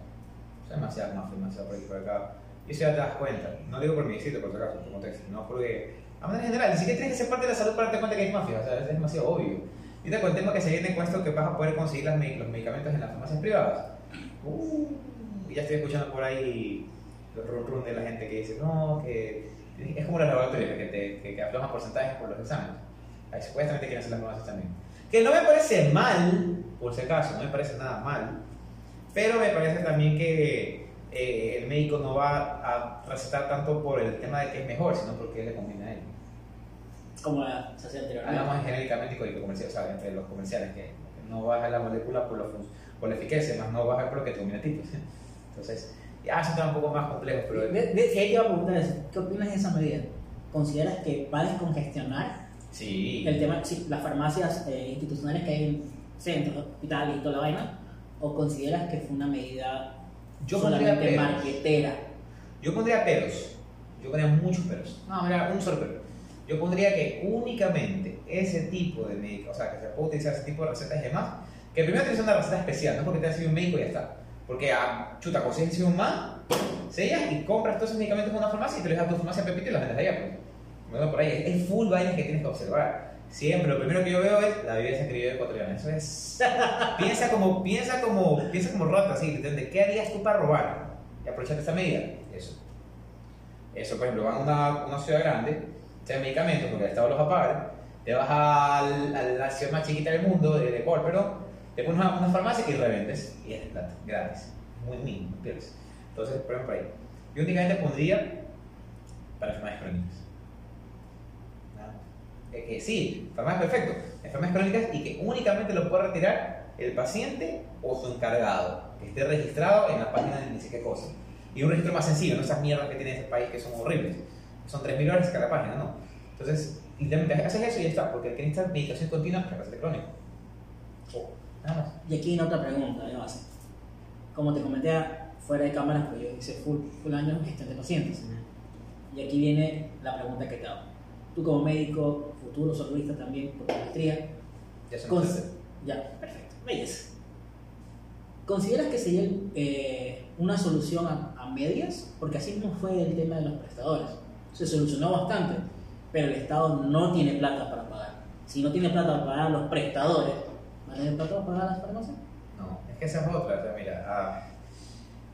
[SPEAKER 2] O sea, demasiado más, demasiado por aquí por acá. Y eso ya te das cuenta. No digo por mi distrito, por si acaso, por contexto. No porque, a manera general, ni siquiera tienes que ser parte de la salud para darte cuenta que hay mafia. O sea, es demasiado obvio. Y te con el tema que se viene con que vas a poder conseguir las los medicamentos en las farmacias privadas. Uh, ya estoy escuchando por ahí los run run de la gente que dice, no, que es como los laboratorios que, te, que, que aflojan porcentajes por los exámenes. Ahí supuestamente quieren hacer las farmacias también. Que no me parece mal, por si acaso, no me parece nada mal, pero me parece también que eh, el médico no va a recetar tanto por el tema de que es mejor, sino porque le conviene a él.
[SPEAKER 1] Como se hacía anteriormente.
[SPEAKER 2] Hablamos genéricamente y comercial, o sea, entre los comerciales, que no baja la molécula por, lo, por la eficacia, más no baja por lo que te conviene a ti. pues. Entonces, ya eso está un poco más complejo, pero...
[SPEAKER 1] De, de, y ahí te iba a preguntar eso. ¿Qué opinas de esa medida? ¿Consideras que va a descongestionar
[SPEAKER 2] Sí.
[SPEAKER 1] el tema, sí, las farmacias eh, institucionales que hay en centros, hospitales y toda la vaina? ¿O consideras que fue una medida
[SPEAKER 2] Yo
[SPEAKER 1] solamente
[SPEAKER 2] peros.
[SPEAKER 1] marquetera?
[SPEAKER 2] Yo pondría peros. Yo pondría muchos peros. No, mira, un solo pero. Yo pondría que únicamente ese tipo de médico, o sea, que se puede utilizar ese tipo de recetas y demás, que primero tienes una receta especial, no porque te has sido un médico y ya está. Porque, ah, chuta, consigues un man, sellas y compras todos esos medicamentos en una farmacia y te los dejas a tu farmacia Pepito y los vendes allá, pues. Bueno, por ahí, es full vainas que tienes que observar. Siempre, lo primero que yo veo es la bebida escribida ecuatoriana. Eso es. piensa como, piensa como, piensa como rata, así, ¿entiendes? ¿Qué harías tú para robar? Y aprovecharte esta medida. Eso. Eso, por ejemplo, van a una, una ciudad grande, echan medicamentos porque el Estado los apaga, te vas al- a la ciudad más chiquita del mundo, de Ecuador, pero te pones una, una farmacia y revendes. Y es plata, gratis. Muy mínimo, pierdes. Entonces, por ejemplo, ahí. Yo únicamente pondría para enfermedades crónicas. Que, sí, enfermedades perfecto, enfermedades crónicas y que únicamente lo puede retirar el paciente o su encargado, que esté registrado en la página de ni sé qué cosa. Y un registro más sencillo, no esas mierdas que tiene este país que son horribles. Son 3.000 horas cada página, no. Entonces, literalmente haces eso y ya está, porque el que necesita medicación continua es paciente crónico. Oh, nada más.
[SPEAKER 1] Y aquí viene otra pregunta, de base. Como te comenté fuera de cámaras, pues yo hice full, full años gestión de pacientes. Y aquí viene la pregunta que te hago. Tú como médico, futuro socorrista también, por tu maestría,
[SPEAKER 2] Ya se
[SPEAKER 1] Ya, perfecto. Belleza. ¿Consideras que sería eh, una solución a, a medias? Porque así mismo fue el tema de los prestadores. Se solucionó bastante, pero el Estado no tiene plata para pagar. Si no tiene plata para pagar los prestadores, ¿van a tener plata para pagar las farmacias?
[SPEAKER 2] No, es que esa es otra, o sea, mira, ah,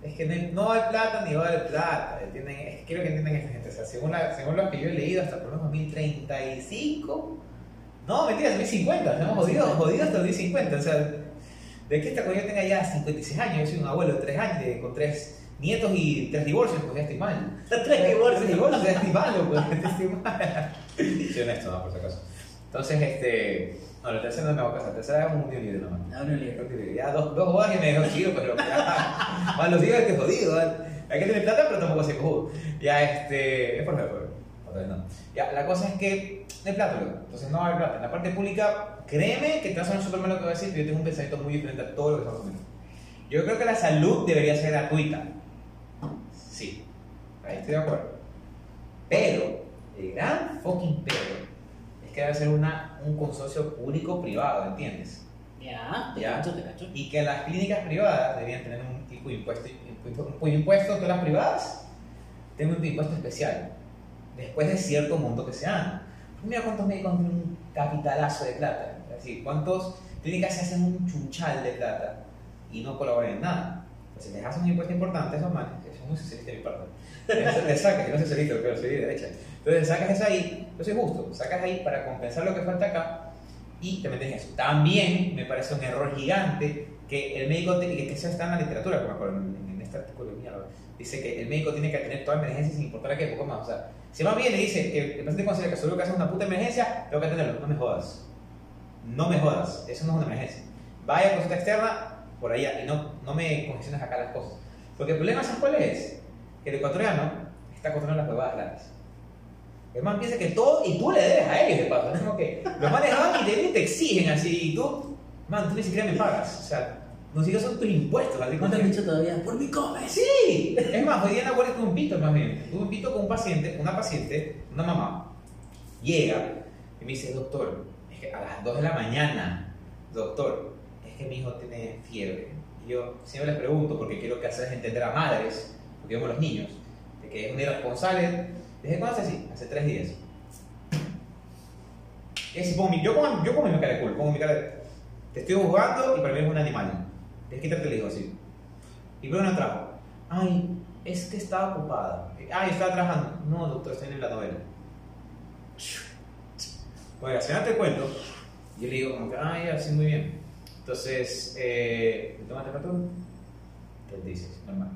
[SPEAKER 2] es que no hay, plata ni va a haber plata, ¿entienden? Es que quiero que entiendan esta gente, o sea, según, la, según lo que yo he leído, hasta por lo menos 2035, no, mentira, 2050, estamos jodidos, jodidos hasta 2050, o sea, de que esta yo tenga ya 56 años, yo soy un abuelo de 3 años, de- con 3 nietos y 3 divorcios, pues ya estoy mal.
[SPEAKER 1] Tres divorcios.
[SPEAKER 2] Tres divorcios, ya estoy malo, pues, ya estoy mal. Soy honesto, no, por si acaso. Entonces, este, no, la tercera no me va a casar, la tercera es un libre nomás.
[SPEAKER 1] Ah, un lío.
[SPEAKER 2] Ya dos, dos bodas y me dejó chido, pero ya. Más los días que jodido. Hay que tener plata, pero tampoco se cojudo. Ya, este. Es por ejemplo, otra vez no. Ya, la cosa es que no hay plata, loco. Entonces no va a haber plata. En la parte pública, créeme que te va a sonar súper mal lo que voy a decir, pero yo tengo un pensamiento muy diferente a todo lo que estamos haciendo. Yo creo que la salud debería ser gratuita. Sí, ahí estoy de acuerdo. Pero, el gran fucking pero que debe ser una, un consorcio público-privado, ¿entiendes?
[SPEAKER 1] Ya, te
[SPEAKER 2] Ya.
[SPEAKER 1] cacho, te cacho.
[SPEAKER 2] y que las clínicas privadas deberían tener un tipo de impuesto, impuesto, un impuesto todas las privadas tienen un impuesto especial después de cierto monto que se haga. Mira cuántos médicos tienen un capitalazo de plata, es decir, cuántas clínicas se hacen un chunchal de plata y no colaboran en nada. Pues si les hacen un impuesto importante esos manes, que son muy socialistas de mi parte, eso le sacas, yo no socialista, pero soy de derecha. Entonces sacas eso ahí, soy justo, sacas ahí para compensar lo que falta acá y te metes en eso. También me parece un error gigante que el médico, te- que eso está en la literatura, como acuerdo, en, en este artículo mierda, dice que el médico tiene que atender toda emergencia sin importar a qué, poco más. O sea, si más bien le dice que el paciente considera que solo que hace una puta emergencia, tengo que atenderlo. No me jodas. No me jodas. Eso no es una emergencia. Vaya a consulta externa por allá y no, no me congestiones acá las cosas. Porque el problema, ¿sabes cuál es? Que el ecuatoriano está acostumbrado a las huevadas gratis. El man piensa que todo, y tú le debes a ellos de paso. Es como que los manes van y te, te exigen así, y tú, man, tú ni siquiera me pagas. O sea, no siquiera son tus impuestos. Así
[SPEAKER 1] ¿No te han dicho todavía? ¡Por mi comes!
[SPEAKER 2] Sí, es más, hoy día en la guardia tuve un pito más bien. Tuve un pito con un paciente, una paciente, una mamá, llega y me dice, doctor, es que a las 2 de la mañana, doctor, es que mi hijo tiene fiebre. Y yo siempre les pregunto, porque quiero que hacerles entender a madres, porque vemos los niños, de que es un irresponsable. ¿Desde cuándo hace así? Hace tres días. Así, pongo mi- yo, pongo, yo pongo mi cara de culo, pongo mi cara de... Te estoy jugando y para mí es un animal. Desquítate, le digo así. ¿Y por qué no trajo? Ay, es que estaba ocupada. Ay, estaba trabajando. No, doctor, estoy en la novela. Bueno, al final te cuento, Yo le digo como que, ah, ya, sí, muy bien. Entonces, eh, ¿le toma temperatura? 36, normal.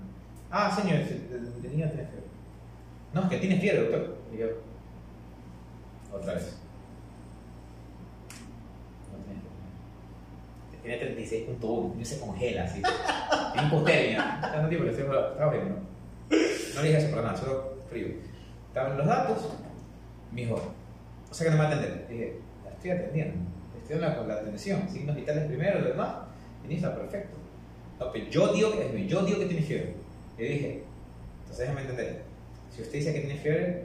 [SPEAKER 2] Ah, señor, el, el, el niño tiene fiebre. No, es que tiene fiebre, doctor. Y yo, otra vez. Tiene fiebre. Tiene 36.1, no se congela así. Tiene hipotermia. Un tipo que estoy estaba bien, ¿no? No le dije eso para nada, solo frío. Estaban los datos, me dijo, o sea que no me va a atender. Le dije, la estoy atendiendo, estoy dando la, la atención, signos vitales primero, lo demás, y está perfecto. No, pero yo digo, que, yo digo que tiene fiebre. Le dije, entonces déjame entender. Si usted dice que tiene fiebre,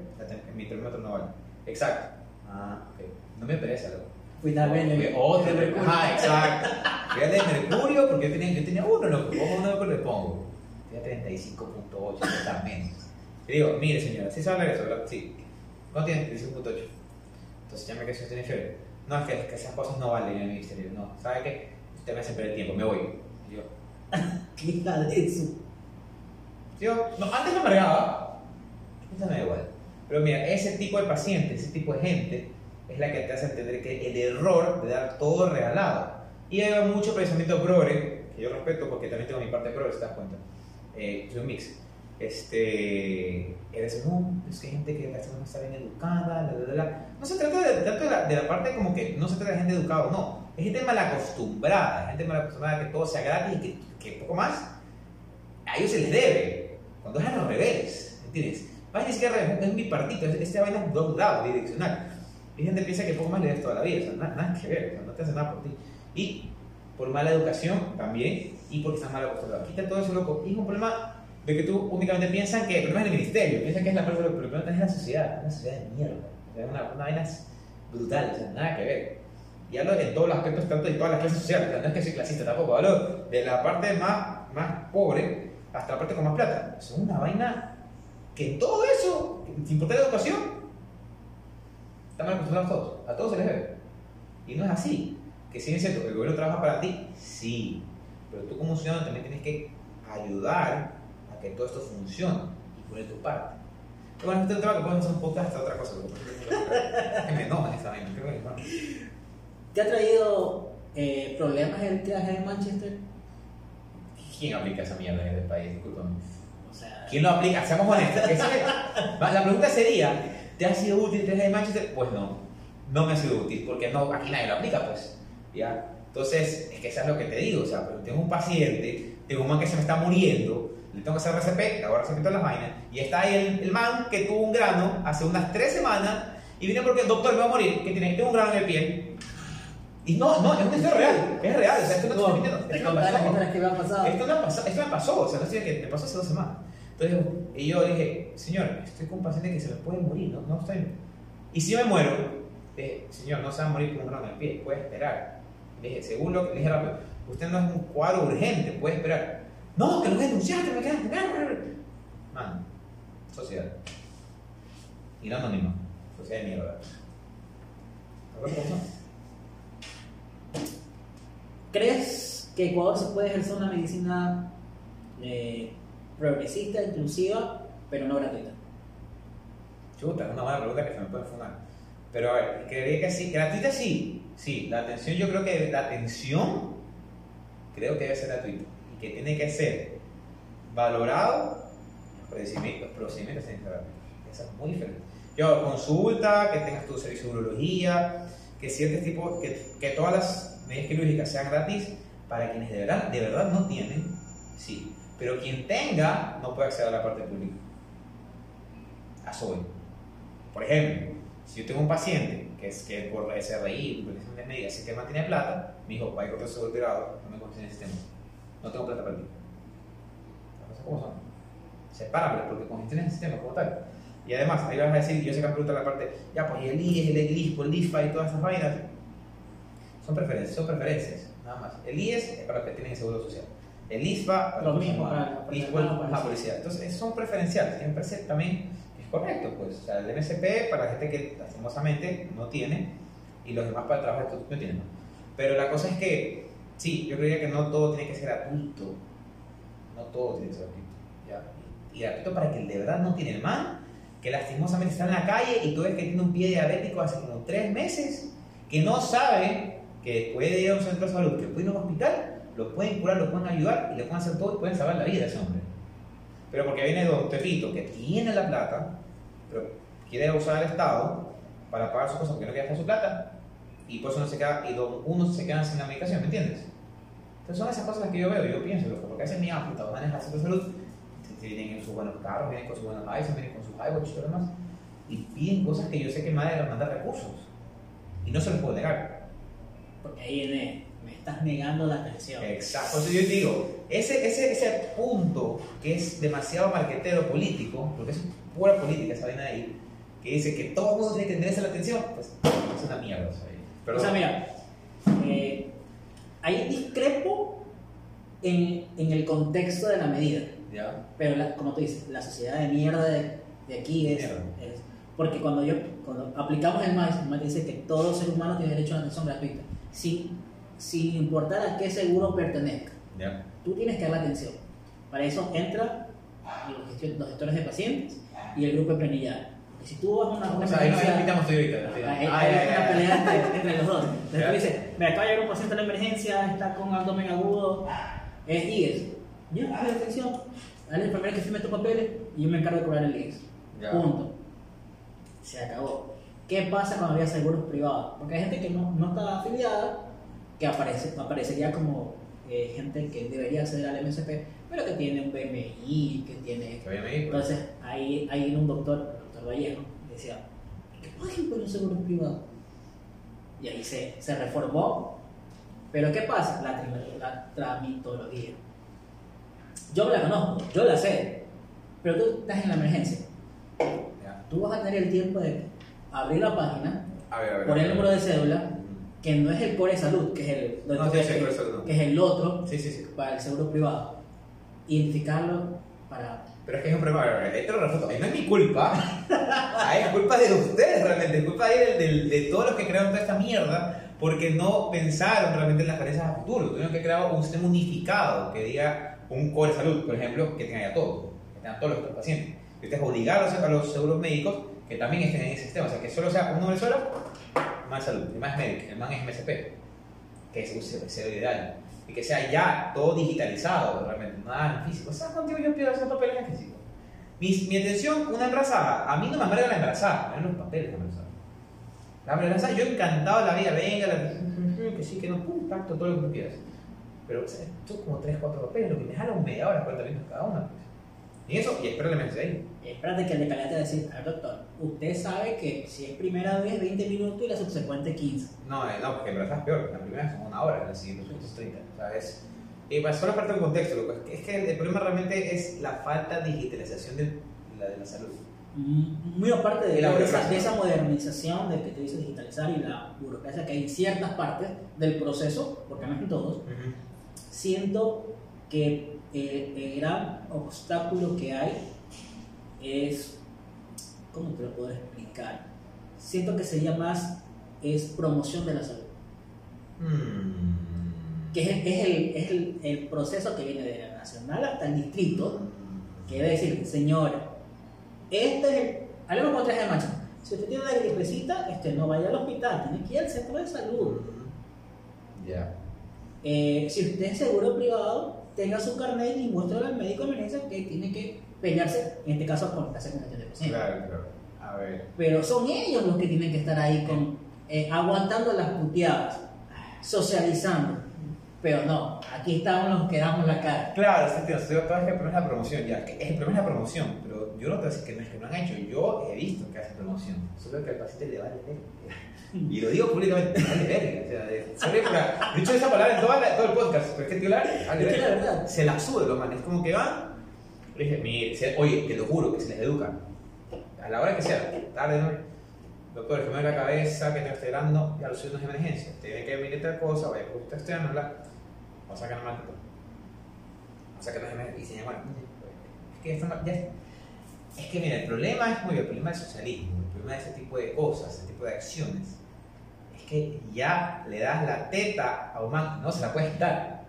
[SPEAKER 2] mi termómetro no vale. Exacto. Ah, ok. No me pereza, loco.
[SPEAKER 1] Fui a ver
[SPEAKER 2] Fui otro. Ah, exacto. Al de mercurio porque yo tenía, yo tenía uno, loco. Pongo uno le pongo. Tenía 35.8, está menos. Le digo, mire señora, ¿sí sabe eso, verdad? Sí. ¿Cuánto tiene? 35.8. Entonces ya me quedé si usted tiene fiebre. No, es que, es que esas cosas no valen en el ministerio. No, ¿sabe qué? Usted me hace perder tiempo, me voy. Y yo,
[SPEAKER 1] ¿Qué de eso?
[SPEAKER 2] Yo, no, antes me amargaba, ahorita me da igual. Pero mira, ese tipo de paciente, ese tipo de gente, es la que te hace entender que el error de dar todo regalado. Y hay mucho pensamiento progre, que yo respeto porque también tengo mi parte progre, si te das cuenta. Eh, soy un mix. Este, es no, es que hay gente que no está bien educada, la, la, la. No se trata de, de, la, de la parte como que no se trata de gente educada no, es gente mal acostumbrada, gente mal acostumbrada que todo sea gratis y que, que poco más a ellos se les debe. Cuando es al revés, ¿entiendes? Más ni siquiera es un bipartito, es- esta vaina es dos lados, direccional. Y gente piensa que poco más le toda la vida, o sea, nada, nada que ver, o sea, no te hace nada por ti. Y por mala educación también, y porque estás mal acostumbrado. Quita todo eso, loco. Y es un problema de que tú únicamente piensas que el problema es el ministerio, piensas que es la parte, pero el problema es la sociedad, una sociedad de mierda. O sea, una, una vaina brutal, o sea, nada que ver. Y hablo en todos los aspectos, tanto de todas las clases sociales, o sea, no es que soy clasista tampoco, hablo de la parte más, más pobre hasta la parte con más plata. Es una vaina que todo eso, sin importar la educación, mal acostumbrados todos. A todos se les debe. Y no es así. Que si es cierto, el gobierno trabaja para ti, sí. Pero tú como ciudadano también tienes que ayudar a que todo esto funcione y poner tu parte. Bueno, este tema que hacer un podcast hasta otra cosa. me enoja vaina.
[SPEAKER 1] ¿Te ha traído eh, problemas el traje de Manchester?
[SPEAKER 2] ¿Quién aplica esa mierda en este país? Discúlpame.
[SPEAKER 1] Sea,
[SPEAKER 2] ¿Quién lo aplica? Seamos honestos. La pregunta sería, ¿te ha sido útil el 3 de Manchester? Pues no, no me ha sido útil, porque no, aquí nadie lo aplica, pues. ¿ya? Entonces, es que eso es lo que te digo, o sea, pero tengo un paciente, tengo un man que se me está muriendo, le tengo que hacer RCP, le hago RCP todas las vainas, y está ahí el, el man que tuvo un grano hace unas 3 semanas, y viene porque el doctor me va a morir, que tiene, tengo un grano en el pie. Y no, no, es una historia real, es real, o sea, esto no te estoy mintiendo. Esto me, pasó, esto me pasó, o sea, no estoy que me pasó hace dos semanas. Entonces, y yo dije, señor, estoy con un paciente que se me puede morir, no, no estoy. Y si yo me muero, dije, señor, no se va a morir con un en el pie, puede esperar. Le dije, según lo que le dije rápido, usted no es un cuadro urgente, puede esperar. No, que lo voy a denunciar, que me quedan. Man, sociedad. Y no anónima, sociedad de mierda.
[SPEAKER 1] ¿Crees que Ecuador se puede ejercer una medicina eh, progresista, inclusiva, pero no gratuita?
[SPEAKER 2] Chuta, es una buena pregunta que se me puede fumar. Pero a ver, creería que sí. Gratuita sí. Sí, la atención, yo creo que la atención creo que debe ser gratuita. Y que tiene que ser valorado los procedimientos, los procedimientos. Eso es muy diferente. Yo, consulta, que tengas tu servicio de urología, que ciertos tipos, que, que todas las medidas quirúrgicas sean gratis para quienes de verdad, de verdad no tienen, sí. Pero quien tenga no puede acceder a la parte pública. A eso voy. Por ejemplo, si yo tengo un paciente que es que por la SRI, por de medidas, si que no tiene plata, me dijo, vaya con su retirado, no me confío en el sistema. No tengo plata para ti. Las cosas como son. Sepárame, porque congestiona el sistema como tal. Y además, ahí vas a decir, yo sé que me preguntan la parte, ya, pues y el IES, el EGLISPO, el ISPA y todas esas vainas. Son preferencias, son preferencias, nada más. El IES es para los que tienen seguro social. El ISPA para los que
[SPEAKER 1] mismo
[SPEAKER 2] son
[SPEAKER 1] para- para la
[SPEAKER 2] la policía. Entonces, son preferenciales. Y me parece también que es correcto, pues. O sea, el MSP para la gente que lastimosamente no tiene y los demás para el trabajo que no tienen. Pero la cosa es que, sí, yo creía que no todo tiene que ser gratuito. No todo tiene que ser gratuito. ¿ya? Y gratuito para que el de verdad no tiene el man, que lastimosamente está en la calle y tú ves que tiene un pie diabético hace como tres meses, que no sabe que después de ir a un centro de salud, que puede ir a un hospital, lo pueden curar, lo pueden ayudar y le pueden hacer todo y pueden salvar la vida a ese hombre. Pero porque viene Don Pepito, que tiene la plata, pero quiere usar al Estado para pagar sus cosas porque no quiere gastar su plata, y por eso no se queda, y don, unos se quedan sin la medicación, ¿me entiendes? Entonces son esas cosas las que yo veo, yo pienso, porque a veces mi puta, van a centro de salud, tienen en sus buenos carros, vienen con sus buenos iPhones, vienen con sus iWatch y todo lo demás, y piden cosas que yo sé que madre les mandar recursos, y no se los puedo negar.
[SPEAKER 1] Porque ahí viene, estás negando la atención.
[SPEAKER 2] Exacto, entonces yo digo, ese, ese, ese punto que es demasiado marquetero político, porque es pura política esa vaina ahí, que dice que todo el mundo tiene que tenerse la atención, pues es una mierda. O sea,
[SPEAKER 1] pero, o sea mira, eh, ahí discrepo en, en, el contexto de la medida.
[SPEAKER 2] ¿Ya?
[SPEAKER 1] Pero como tú dices, la sociedad de mierda de, de aquí es, es, Porque cuando, yo, cuando aplicamos el MAIS, el MAIS dice que todo ser humano tiene derecho a la atención gratuita. Sin, sin importar a qué seguro pertenezca.
[SPEAKER 2] ¿Ya?
[SPEAKER 1] Tú tienes que dar la atención. Para eso entra los, gestores de pacientes y el grupo de planilla y si tú vas a una,
[SPEAKER 2] una o sea, ahí nos invitamos tú ahorita.
[SPEAKER 1] Hay, una pelea entre, los dos. Entonces tú dices, me acaba de llegar un paciente a la emergencia, está con abdomen agudo, es IES. Ya, dale atención, dale el enfermera que firme tus papeles y yo me encargo de cobrar el IES. Punto. Se acabó. ¿Qué pasa cuando había seguros privados? Porque hay gente que no, no está afiliada, que aparece, aparecería como eh, gente que debería acceder al MSP, pero que tiene un BMI, que tiene...
[SPEAKER 2] Pues.
[SPEAKER 1] Entonces, ahí hay un doctor Vallejo, decía, ¿qué paguen por los seguros privados? Y ahí se, se reformó. Pero ¿qué pasa? La, la tramitología. Yo la conozco, yo la sé, pero tú estás en la emergencia. Tú vas a tener el tiempo de abrir la página, poner el número de cédula, que no es el core de salud, que es el, que, es el otro para el seguro privado. Identificarlo para
[SPEAKER 2] pero es que es un problema, ahí te lo refuto, ahí no es mi culpa, ahí es culpa de ustedes realmente, es culpa de, de, de, todos los que crearon toda esta mierda, porque no pensaron realmente en las carencias a futuro, tuvieron que crear un sistema unificado que diga un core de salud, por ejemplo, que tenga ya todo, que todos los pacientes. Ustedes obligar a los seguros médicos que también estén en ese sistema, o sea, que solo sea un número solo, más salud, el más médico, el más es MSP, que es, es ideal y que sea ya todo digitalizado, realmente, nada en físico. ¿Sabes cuánto yo pido hacer papeles en físico? Mi, mi atención, una embarazada, a mí no me amarga la embarazada, me los papeles de embarazada. La embarazada, yo encantado de la vida, venga, la, que sí, que no, pum, pacto, todo lo que tú quieras. Pero, o sea, como 3, 4 papeles, lo que me un media hora, 40 minutos cada una. Pues. Y eso, y espérate me ahí.
[SPEAKER 1] Espérate que el de calidad te decir, a doctor, usted sabe que si es primera vez 20 minutos y la subsecuente 15.
[SPEAKER 2] No, eh, no, porque en verdad es peor, la primera son una hora, la siguiente son 30, ¿sabes? Y para solo parte del contexto, es que el problema realmente es la falta de digitalización de la, de la salud.
[SPEAKER 1] Mm, muy aparte de, la esa, de esa modernización de que te dice digitalizar y la burocracia que hay en ciertas partes del proceso, porque no es en todos, siento que el, gran obstáculo que hay es, ¿cómo te lo puedo explicar? Siento que sería más, es promoción de la salud.
[SPEAKER 2] Hmm.
[SPEAKER 1] Que es, el, es el, el, proceso que viene de la nacional hasta el distrito, que debe decir, señora, este es el, hablemos con traje de macho. Si usted tiene una gripecita, este, no vaya al hospital, tiene que ir al centro de salud.
[SPEAKER 2] Ya.
[SPEAKER 1] Eh, si usted es seguro privado, tenga su carnet y muestre al médico de emergencia que tiene que pelearse, en este caso, con la secundaria de paciente.
[SPEAKER 2] Claro, claro. A ver.
[SPEAKER 1] Pero son ellos los que tienen que estar ahí con, eh, aguantando las puteadas, socializando. Pero no, aquí estamos los que damos la cara.
[SPEAKER 2] Claro, sí, tío, que el problema es la promoción, ya. El problema es la promoción, pero yo no te voy a decir que no es que no han hecho. Yo he visto que hacen promoción. Solo que al paciente le vale y lo digo públicamente, vale verga. O sea, de, dicho esa palabra en toda todo el podcast, pero es que titular, vale
[SPEAKER 1] verga. la verdad.
[SPEAKER 2] Se la sube los manes, como que van. Dije, oye, te lo juro que se les educa. A la hora que sea, tarde, no. Doctor, que me la cabeza, que te estoy dando, ya lo suyo no es emergencia. Tiene que venir tal cosa, vaya, pues usted estoy habla. Vamos a sacar mal Vamos a sacar no es emergencia. Y se llama, es que esto ya es que mira, el problema es muy el problema del socialismo, el problema de ese tipo de cosas, ese tipo de acciones, que ya le das la teta a Oman, no se la puedes quitar.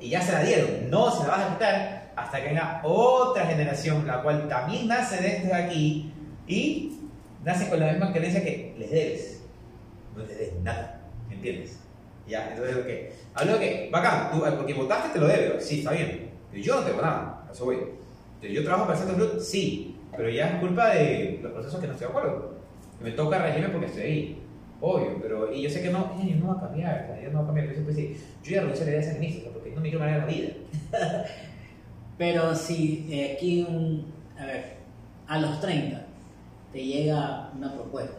[SPEAKER 2] Y ya se la dieron, no se la vas a quitar hasta que venga otra generación, la cual también nace de este aquí y nace con la misma creencia que les debes. No les debes nada. ¿entiendes? Ya, entonces, ok. Hablo que, bacán, tú, porque votaste te lo debo, sí, está bien. Pero yo no tengo nada, a eso voy. Entonces, yo trabajo para de salud, sí, pero ya es culpa de los procesos que no estoy de acuerdo. Me toca regirme porque estoy ahí, obvio, pero y yo sé que no, eh, no va a cambiar, ya no va a cambiar. Yo siempre decía, yo ya renuncié a la idea de ser ministro porque no me quiero manejar la vida.
[SPEAKER 1] Pero si eh, aquí, un- a ver, a los 30 te llega una propuesta,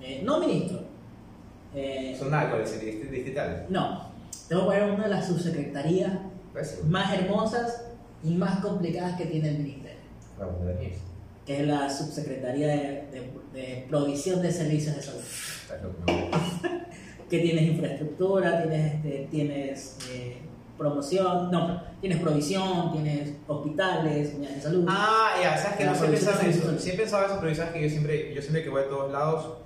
[SPEAKER 1] eh, no ministro, eh,
[SPEAKER 2] Son el dist- distrital.
[SPEAKER 1] no, te voy a poner una de las subsecretarías
[SPEAKER 2] ¿Ves?
[SPEAKER 1] más hermosas y más complicadas que tiene el ministerio,
[SPEAKER 2] Vamos, de
[SPEAKER 1] que es la subsecretaría de, de- de provisión de servicios de salud. Que tienes infraestructura, tienes, este, tienes eh, promoción, no, tienes provisión, tienes hospitales, unidades de salud.
[SPEAKER 2] Ah, ya, sabes que no en
[SPEAKER 1] provisión
[SPEAKER 2] eso. Sí he pensado eso, pero sabes que yo siempre, yo siempre que voy a todos lados,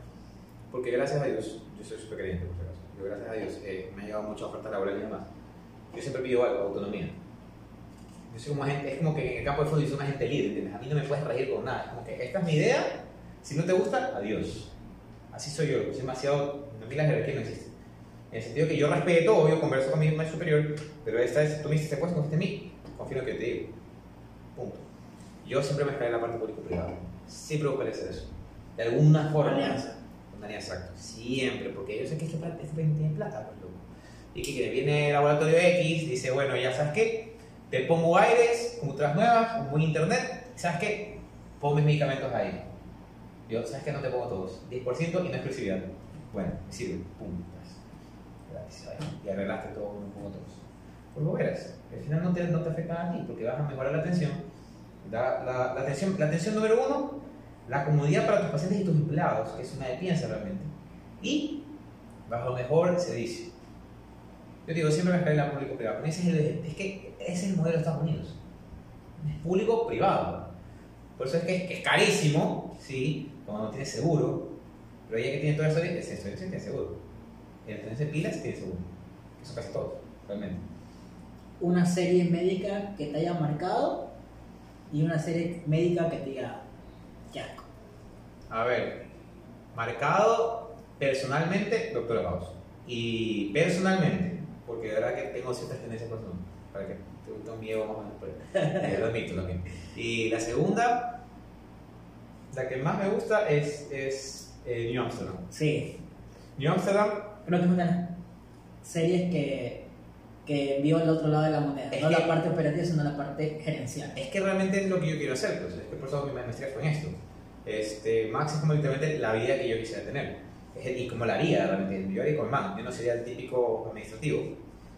[SPEAKER 2] porque gracias a Dios, yo soy súper creyente, por si acaso, yo gracias a Dios eh, me han llegado muchas ofertas laborales y demás. Yo siempre pido algo, autonomía. Yo soy como es como que en el campo de fútbol yo soy un agente líder, ¿entiendes? A mí no me puedes regir con nada. Es como que esta es mi idea, si no te gusta, adiós. Así soy yo, soy demasiado, a mí la jerarquía no existe. En el sentido que yo respeto, obvio, converso con mi más superior, pero esta es, tú me hiciste puesto, confías en mí, confío en lo que yo te digo. Punto. Yo siempre me escalé en la parte público-privada. Siempre buscaré hacer eso. De alguna forma.
[SPEAKER 1] Alianza.
[SPEAKER 2] Una alianza, exacto. Siempre, porque yo sé que este tiene plata, pues, loco. Y que, que viene el laboratorio X, dice, bueno, ya sabes qué, te pongo aires, computadoras nuevas, un buen internet, ¿sabes qué? Pon mis medicamentos ahí. Yo, ¿sabes qué? No te pongo todos. 10% y no exclusividad. Bueno, me sirve. Pum. Gracias. ahí. Y arreglaste todo, no pongo todos. Por lo verás. Al final no te, no te afecta a ti, porque vas a mejorar la atención. La, la, la atención. La atención número uno, la comodidad para tus pacientes y tus empleados, que es una de piensa realmente. Y bajo mejor servicio. Yo digo, siempre me escalé la público-privada. Ese es, es que ese es el modelo de Estados Unidos. Es público-privado. Por eso es que que es carísimo, ¿sí? Cuando no tienes seguro. Pero ya que tiene todo eso, es eso, eso tiene seguro. Y al tenerse pilas, tiene seguro. Que son casi todos, realmente.
[SPEAKER 1] Una serie médica que te haya marcado y una serie médica que te diga, qué asco.
[SPEAKER 2] A ver, marcado personalmente, Doctor House. Y personalmente, porque de verdad que tengo ciertas tendencias personales, para que tengo miedo más o menos, pero lo admito también. Y la segunda, la que más me gusta es, es eh, New Amsterdam.
[SPEAKER 1] Sí,
[SPEAKER 2] New Amsterdam,
[SPEAKER 1] creo que es una las series que, que vio el otro lado de la moneda.
[SPEAKER 2] Es
[SPEAKER 1] no
[SPEAKER 2] que-
[SPEAKER 1] la parte operativa, sino la parte gerencial.
[SPEAKER 2] es que realmente es lo que yo quiero hacer, pues, es que por eso mi maestría fue en esto. Este, Max es como literalmente la vida que yo quisiera tener. El- y como la haría realmente, yo haría con Man, yo no sería el típico administrativo,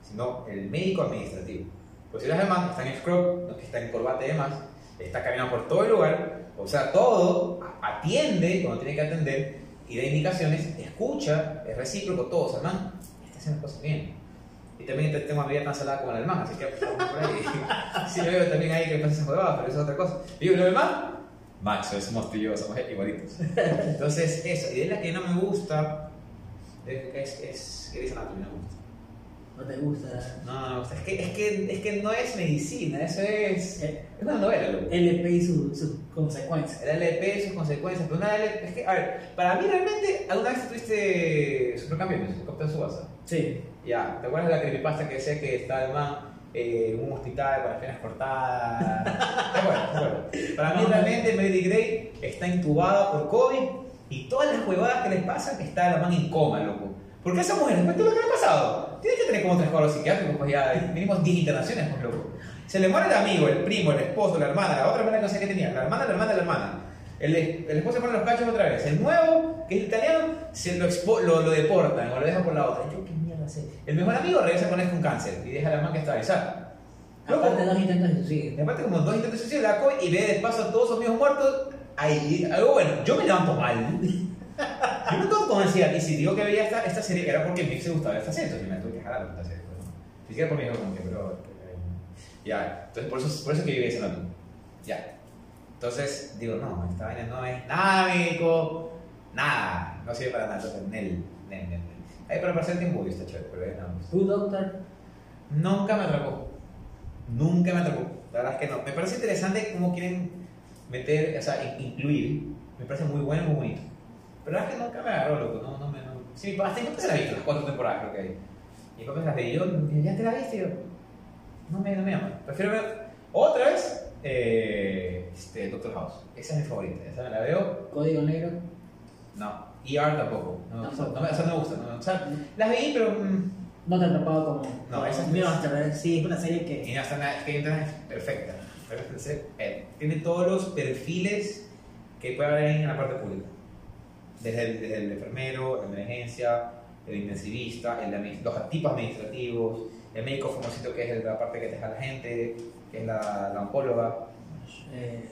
[SPEAKER 2] sino el médico administrativo. Pues si eres el man, está en scrub, no que está en corbata y demás, está caminando por todo el lugar, o sea, todo, a- atiende cuando tiene que atender y da indicaciones, escucha, es recíproco, todo, o sea, el man está haciendo las cosas bien. Y también te- tengo una vida tan salada como la del man, así que por ahí. Sí, yo veo también ahí que pasa esa jugada, pero eso es otra cosa. Digo, lo demás, Max, somos tú y yo, somos igualitos. Entonces, eso, y de la que no me gusta, es, es, es Grey's Anatomy, no me gusta.
[SPEAKER 1] ¿No te gusta?
[SPEAKER 2] No, no me gusta. Es que, es que, es que no es medicina, eso es.
[SPEAKER 1] Eh,
[SPEAKER 2] Es una novela, loco.
[SPEAKER 1] LP y su- sus consecuencias.
[SPEAKER 2] El LP, sus consecuencias, pero una LP. Es que, a ver, para mí realmente, ¿alguna vez tuviste Supercampeones, Capitán Subasa?
[SPEAKER 1] Sí.
[SPEAKER 2] Ya, ¿te acuerdas de la creepypasta que decía que está el man eh, en un hospital con las piernas cortadas? ¿Te acuerdas? ¿Te acuerdas? Para mí realmente Mary Gray está intubada por COVID y todas las huevadas que les pasan está la man en coma, loco. Porque esa mujer, después de todo lo que le ha pasado, tiene que tener como tres cuadros psiquiátricos, pues ya, mínimo 10 internaciones, pues loco. Se le muere el amigo, el primo, el esposo, la hermana, la otra hermana que no sé qué tenía, la hermana, la hermana, la hermana. El, el esposo se pone los cachos otra vez. El nuevo, que es italiano, se lo, expo- lo, lo deportan o lo dejan por la otra. Yo, ¿qué mierda sé? El mejor amigo regresa con él con cáncer y deja a la man que está ahí. O sea, loco,
[SPEAKER 1] Aparte de dos intentos de suicidio.
[SPEAKER 2] aparte como dos intentos de suicidio, la COVID y ve de paso a todos sus amigos muertos. Ahí, algo bueno, yo me levanto mal. Yo me levanto con ansiedad. Y si digo que veía esta, esta serie era porque a mí se gustaba esta serie, entonces me tuve que jalar esta serie. Pues, ¿no? Ni siquiera por hijo, como que, pero. eh, Ya, entonces por eso, por eso es que viví ese nato. Ya. Entonces digo, no, esta vaina no es nada médico, nada, no sirve para nada. Entonces, Nel, Nel, Nel, Nel. Ahí para pasar el tiempo está chévere, pero es nada más.
[SPEAKER 1] ¿Tu doctor?
[SPEAKER 2] Nunca me atrapó. Nunca me atrapó. La verdad es que no. Me parece interesante cómo quieren meter, o sea, in- incluir. Me parece muy bueno y muy bonito. Verdad es que nunca me agarró, loco. No, no me. No. Sí, hasta incluso se la he visto, las cuatro temporadas creo que hay. Y después las veía yo, ya te la viste, y yo, no me, no me llama. Prefiero ver otra vez eh, este, Doctor House. Esa es mi favorita, esa me la veo.
[SPEAKER 1] Código negro.
[SPEAKER 2] No, ER tampoco. No,
[SPEAKER 1] Tampoco.
[SPEAKER 2] No, me- esa no me gusta. No, o sea, las veí, pero... mm,
[SPEAKER 1] No te ha atrapado como.
[SPEAKER 2] No,
[SPEAKER 1] como
[SPEAKER 2] esa es-
[SPEAKER 1] Mira, Master, sí, es una serie
[SPEAKER 2] Y
[SPEAKER 1] que.
[SPEAKER 2] no está nada, que es perfecta. perfecta, eh, Tiene todos los perfiles que puede haber en la parte pública. Desde el, desde el enfermero, la emergencia, el intensivista, el los tipos administrativos, el médico famosito que es la parte que deja a la gente, que es la, la oncóloga.
[SPEAKER 1] Eh,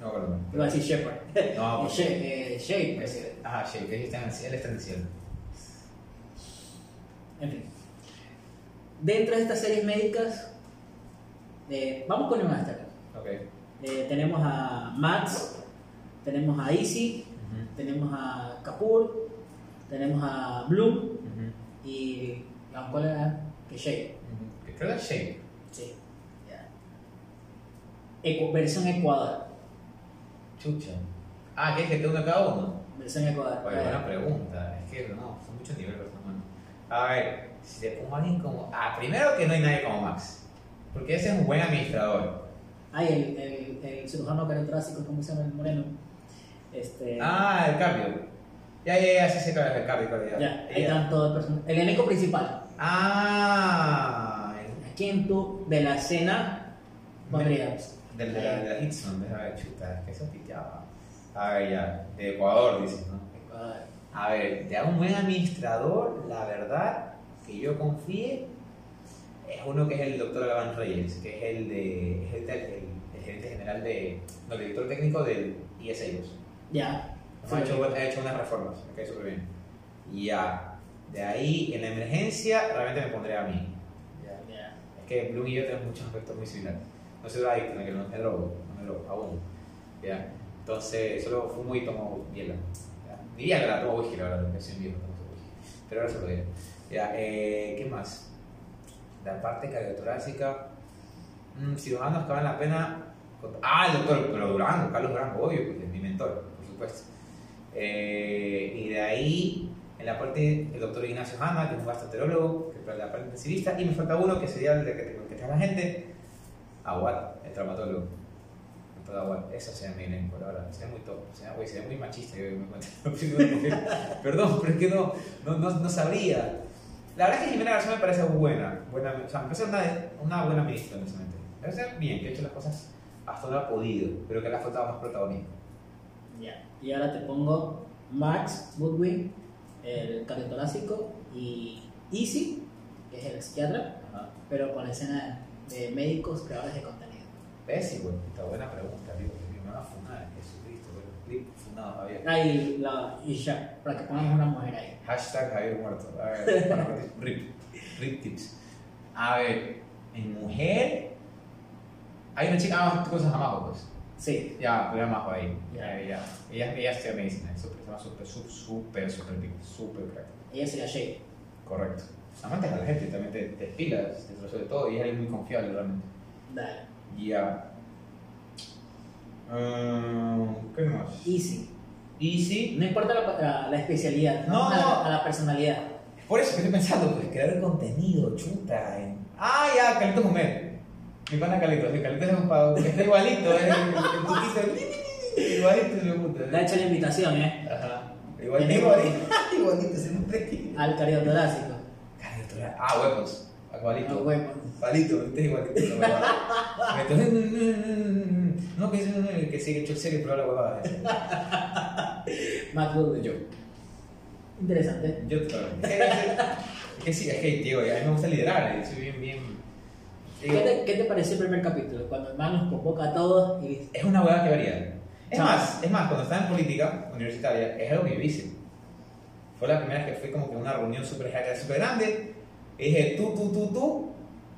[SPEAKER 2] No acuerdo.
[SPEAKER 1] iba a decir Shepard.
[SPEAKER 2] No, pues,
[SPEAKER 1] eh, Shea, pues,
[SPEAKER 2] es- Ajá, que él está en el, él está en el cielo.
[SPEAKER 1] En fin. Dentro de estas series médicas, eh, vamos con el Master.
[SPEAKER 2] Ok.
[SPEAKER 1] Eh, tenemos a Max, tenemos a Easy, tenemos a Kapoor, tenemos a Bloom
[SPEAKER 2] ujú,
[SPEAKER 1] y la oncóloga que Shea.
[SPEAKER 2] ujú. Que Creo que es.
[SPEAKER 1] Sí. ya. Ecu- versión Ecuador.
[SPEAKER 2] Chucha. Ah, ¿quieres que te una cada uno?
[SPEAKER 1] Versión Ecuador.
[SPEAKER 2] Oye, buena pregunta. Es que no, son muchos niveles, hermano. A ver, si te pongo a alguien como. Ah, primero que no hay nadie como Max. Porque ese es un buen administrador.
[SPEAKER 1] Ay, el, el, el cirujano cardiotrásico, ¿cómo se llama el moreno? Este,
[SPEAKER 2] Ah, el cardio. Ya, ya, ya, sí sé cuál es el cardio. es,
[SPEAKER 1] ya, ahí
[SPEAKER 2] Ya.
[SPEAKER 1] están todos el El elenco principal.
[SPEAKER 2] Ah,
[SPEAKER 1] ¿A quién tú de la escena pondrías?
[SPEAKER 2] del de la, de la Hitson, déjame ver, chuta, que eso piteaba. A ver, ya, de Ecuador, dices, ¿no?
[SPEAKER 1] Ecuador.
[SPEAKER 2] A ver, de un buen administrador, la verdad, que yo confíe, es uno que es el doctor Gabán Reyes, que es el de es el, el- el gerente general de, no, el director técnico del IS
[SPEAKER 1] Ya.
[SPEAKER 2] ha, hecho, ha hecho unas reformas, me cae súper bien. Ya, de ahí, en la emergencia, realmente me pondré a mí.
[SPEAKER 1] Ya, ya.
[SPEAKER 2] Es que Bloom y yo tenemos muchos aspectos muy similares. No soy adicto, que no me drogo, no me drogo, aún. ¿ya? Entonces, solo fumo y tomo hielo. ¿ya? Diría que la tomo whisky, la verdad, porque soy un viejo. Pero ahora se lo. ¿ya? Eh, ¿Qué más? La parte cardiotorácica. Mm, cirujanos que valen la pena. Ah, el doctor pero Durango, Carlos Durango, obvio, pues, es mi mentor, supuesto. Eh, y de ahí, en la parte, el doctor Ignacio Hanna, que es un gastroenterólogo, que es la parte intensivista, y me falta uno que sería el de que te da la gente, Aguad, el traumatólogo. Eso sería mi elenco, por ahora. Sería muy top, sería muy machista. Yo me. Perdón, pero es que no, no, no, no sabría. La verdad es que Jimena Garzón me parece buena, buena o sea, me parece una, una buena ministra, honestamente. Me parece bien, que ha hecho las cosas hasta donde ha podido, pero que le ha faltado más protagonismo.
[SPEAKER 1] Ya. Y ahora te pongo Max Woodwin, el cardiotorácico, y Easy, que es el psiquiatra,
[SPEAKER 2] Ajá.
[SPEAKER 1] pero con la escena de médicos creadores de contenido.
[SPEAKER 2] Sí, güey, puta, buena pregunta, digo, que me van a funar, Jesucristo, güey. Funado, Javier.
[SPEAKER 1] Ah, y, la, y ya, para que pongamos una mujer ahí.
[SPEAKER 2] Hashtag Javier Muerto. A ver, para rip, rip tips. A ver, en mujer. Hay una chica, ah, tú conoces a Majo, pues.
[SPEAKER 1] Sí.
[SPEAKER 2] Ya, pero Majo ahí.
[SPEAKER 1] Ya.
[SPEAKER 2] Ya, ya. Ella, ella estudia medicina, es súper, súper, súper, súper, súper pico, súper crack.
[SPEAKER 1] Ella sería Shay.
[SPEAKER 2] Correcto. Amantes a la gente, también te, te te trozo de todo, y es alguien muy confiable realmente.
[SPEAKER 1] Dale.
[SPEAKER 2] Ya. Mm, ¿Qué más?
[SPEAKER 1] Easy.
[SPEAKER 2] Easy.
[SPEAKER 1] No importa la, la, la especialidad,
[SPEAKER 2] No.
[SPEAKER 1] a, la, a la personalidad.
[SPEAKER 2] Por eso que estoy pensando, pues crear contenido, chuta. Ah, ya, Calito Jumet. Mi pana Calito, sí, Calito es un pavo que está igualito, es el, el putito, igualito, me gusta.
[SPEAKER 1] Le ha hecho la invitación, ¿eh?
[SPEAKER 2] Ajá. Igualito, igualito, igualito, nombre.
[SPEAKER 1] Al cardiotorácico.
[SPEAKER 2] Calito, ah, huevos,
[SPEAKER 1] huevo.
[SPEAKER 2] Igualito, este es igualito. Entonces, no, que es que sigue hecho el serio, pero la huevada.
[SPEAKER 1] Max Woodwin.
[SPEAKER 2] Yo.
[SPEAKER 1] Interesante.
[SPEAKER 2] Yo lo Es que sí, es que, tío, a mí me gusta liderar, eh, soy bien, bien.
[SPEAKER 1] ¿Qué te, ¿Qué te pareció el primer capítulo? Cuando el man nos convoca a todos y
[SPEAKER 2] Es una hueá que varía. Es más, es más, cuando estaba en política universitaria, es algo que yo hice. Fue la primera vez que fui como que a una reunión súper súper grande. Y dije, tú, tú, tú, tú,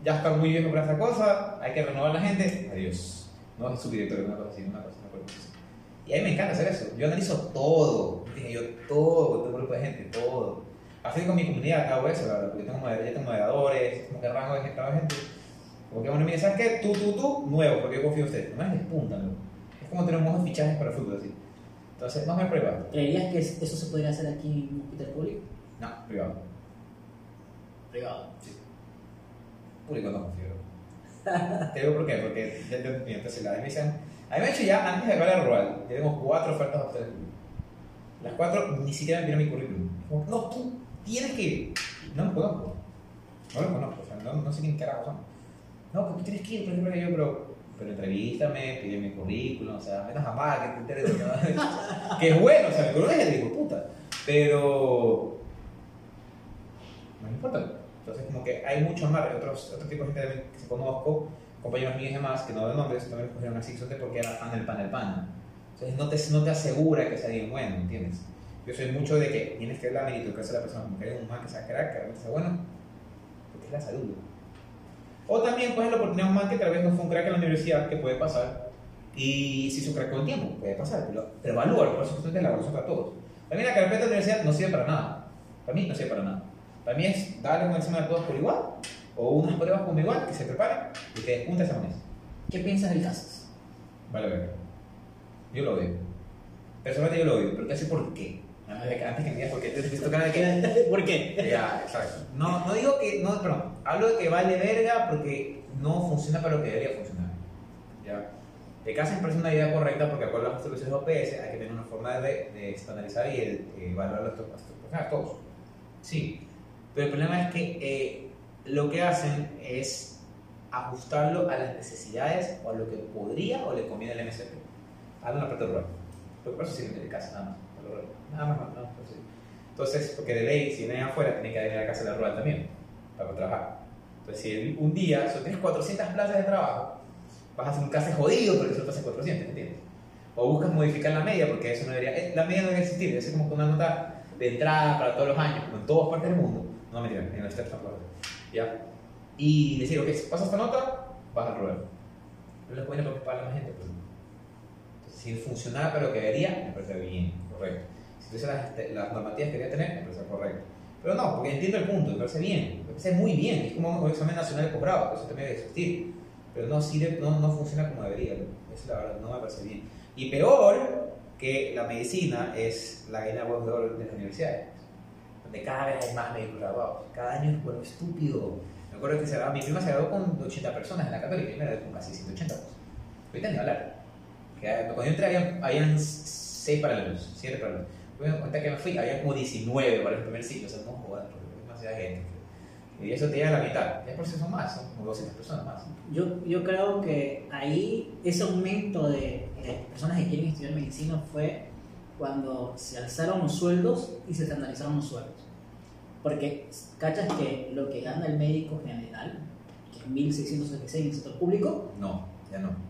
[SPEAKER 2] ya está muy viejo para esta cosa, hay que renovar la gente. Adiós. No es subdirector, una cosa así, una cosa, una cosa. Y a mí me encanta hacer eso. Yo analizo todo. Dije yo, todo, todo grupo de gente, todo. Así con mi comunidad hago eso, la verdad, porque tengo, ya tengo moderadores, como que rango de gente, rango de gente. Como que bueno, mire, ¿sabes qué? Tú, tú, tú, nuevo, porque yo confío en usted. No es despuntan, Es como tener un montón de fichajes para el fútbol, así. Entonces, no me prueba.
[SPEAKER 1] ¿creerías que eso se podría hacer aquí en un hospital público?
[SPEAKER 2] No, privado.
[SPEAKER 1] Privado.
[SPEAKER 2] Sí. Público no confío. Te digo por qué, porque ya te mira, la me dicen, a mí me han hecho ya antes de acabar la rural, ya tengo cuatro ofertas a ustedes. Las cuatro ni siquiera me pidieron mi currículum. Como, no, tú tienes que ir. No los conozco. No los conozco, o sea, no, no sé quién carajo son. No, porque tú tienes que ir, por ejemplo, yo, pero, pero entrevístame, pide mi currículum, o sea, menos jamás que te nada. que es bueno, o sea, mi currículum es el hijo puta. Pero. No me importa. Entonces, como que hay muchos más, otros, otro tipo de gente que conozco, compañeros míos y demás, que no de nombres, también los cogieron así, solamente porque era fan del pan del pan. Entonces, no te, no te asegura que sea alguien bueno, ¿entiendes? Yo soy mucho de que tienes que ver la meritocracia de la persona, como que hay un man que sea crack, que sea bueno, porque es la salud. O también puedes la oportunidad un man que tal vez no fue un crack en la universidad, que puede pasar, y si su crack con tiempo, puede pasar, pero, pero evalúa, por eso justamente la para todos. También la carpeta de la universidad no sirve para nada. Para mí no sirve para nada. Para mí es darle un examen a todos por igual, o unas pruebas como igual, que se preparen y que ese mes.
[SPEAKER 1] ¿Qué piensas del Casas?
[SPEAKER 2] Vale, ver. Yo lo odio. Personalmente yo lo odio, pero te sé por qué. Antes de que, antes que me digas por qué, te cara de que.
[SPEAKER 1] ¿Por qué?
[SPEAKER 2] Ya, exacto. No, no digo que. No, perdón. Hablo de que vale verga porque no funciona para lo que debería funcionar. ¿Ya? De casa me parece una idea correcta porque, acuerdo a las soluciones OPS, hay que tener una forma de, de estandarizar y el, eh, evaluar a los profesionales, todos. Sí. Pero el problema es que eh, lo que hacen es ajustarlo a las necesidades o a lo que podría o le conviene al MSP. Hablo en la parte rural. Lo que pasa es que de casa, nada más. A. Nada más, nada más. pues. Entonces, porque de ley, si vienen afuera, tienen que venir a la casa de la rural también, para trabajar. Entonces, si un día solo tienes 400 plazas de trabajo, vas a hacer un case jodido porque solo pasan 400, ¿entiendes? O buscas modificar la media, porque eso no debería, eh, la media no debe existir, debe ser como una nota de entrada para todos los años, como en todas partes del mundo. No, mentira, en STEP tampoco. ¿Ya? Y decir, ok, si pasas esta nota, vas al rural. No les conviene porque paga más gente, pues. Entonces, si funcionara para lo que debería, me parece bien, correcto. Si tuviese las, las normativas que quería tener, me parece correcto. Pero no, porque entiendo el punto, me parece bien, me parece muy bien, es como un examen nacional de posgrado, eso también debe existir. Pero no, sirve, no, no funciona como debería, eso la verdad no me parece bien. Y peor que la medicina es la gallina de de las universidades, donde cada vez hay más médicos graduados, cada año es bueno estúpido. Me acuerdo que se mi prima se graduó con 80 personas en la católica y me gradué con casi 180 pues. Ahorita ni hablar. Que, cuando yo entré habían, habían 6 paralelos, 7 paralelos. Me di cuenta que me fui, había como 19 para el primer ciclo, o sea, no jodas, porque es demasiada gente. Y eso te llega a la mitad. Ya por si son más, son como 200 personas más.
[SPEAKER 1] Yo, yo creo que ahí ese aumento de, de personas que quieren estudiar medicina fue cuando se alzaron los sueldos y se estandarizaron los sueldos. Porque cachas que lo que gana el médico general, que es 1.666 en el sector público,
[SPEAKER 2] No, ya no.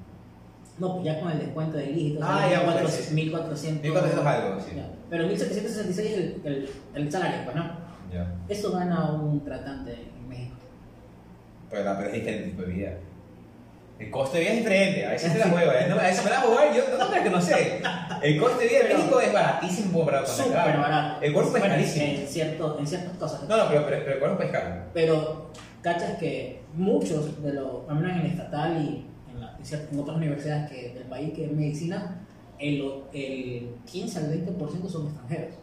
[SPEAKER 1] No, pues ya con el descuento de IGI,
[SPEAKER 2] Ah, ya,
[SPEAKER 1] cuatro-
[SPEAKER 2] pues, sí, sí.
[SPEAKER 1] 1.400.
[SPEAKER 2] 1400 algo, sí.
[SPEAKER 1] Ya. Pero 1.766 es el, el, el salario, pues no.
[SPEAKER 2] Ya.
[SPEAKER 1] Eso gana un tratante en México.
[SPEAKER 2] Pero, la- pero es diferente tipo de vida. El coste de vida es diferente, a veces te la juego, ¿eh? No, a veces me la juego, yo no creo que no sé. El coste de vida de México es baratísimo para
[SPEAKER 1] Súper barato.
[SPEAKER 2] El cuerpo es
[SPEAKER 1] Bueno,
[SPEAKER 2] carísimo.
[SPEAKER 1] En, cierto, en ciertas cosas.
[SPEAKER 2] No, no, pero, pero, pero el cuerpo es caro.
[SPEAKER 1] Pero cachas que muchos de los, al menos en el estatal y en, otras universidades que, del país que es medicina, el, el 15 al 20% son extranjeros.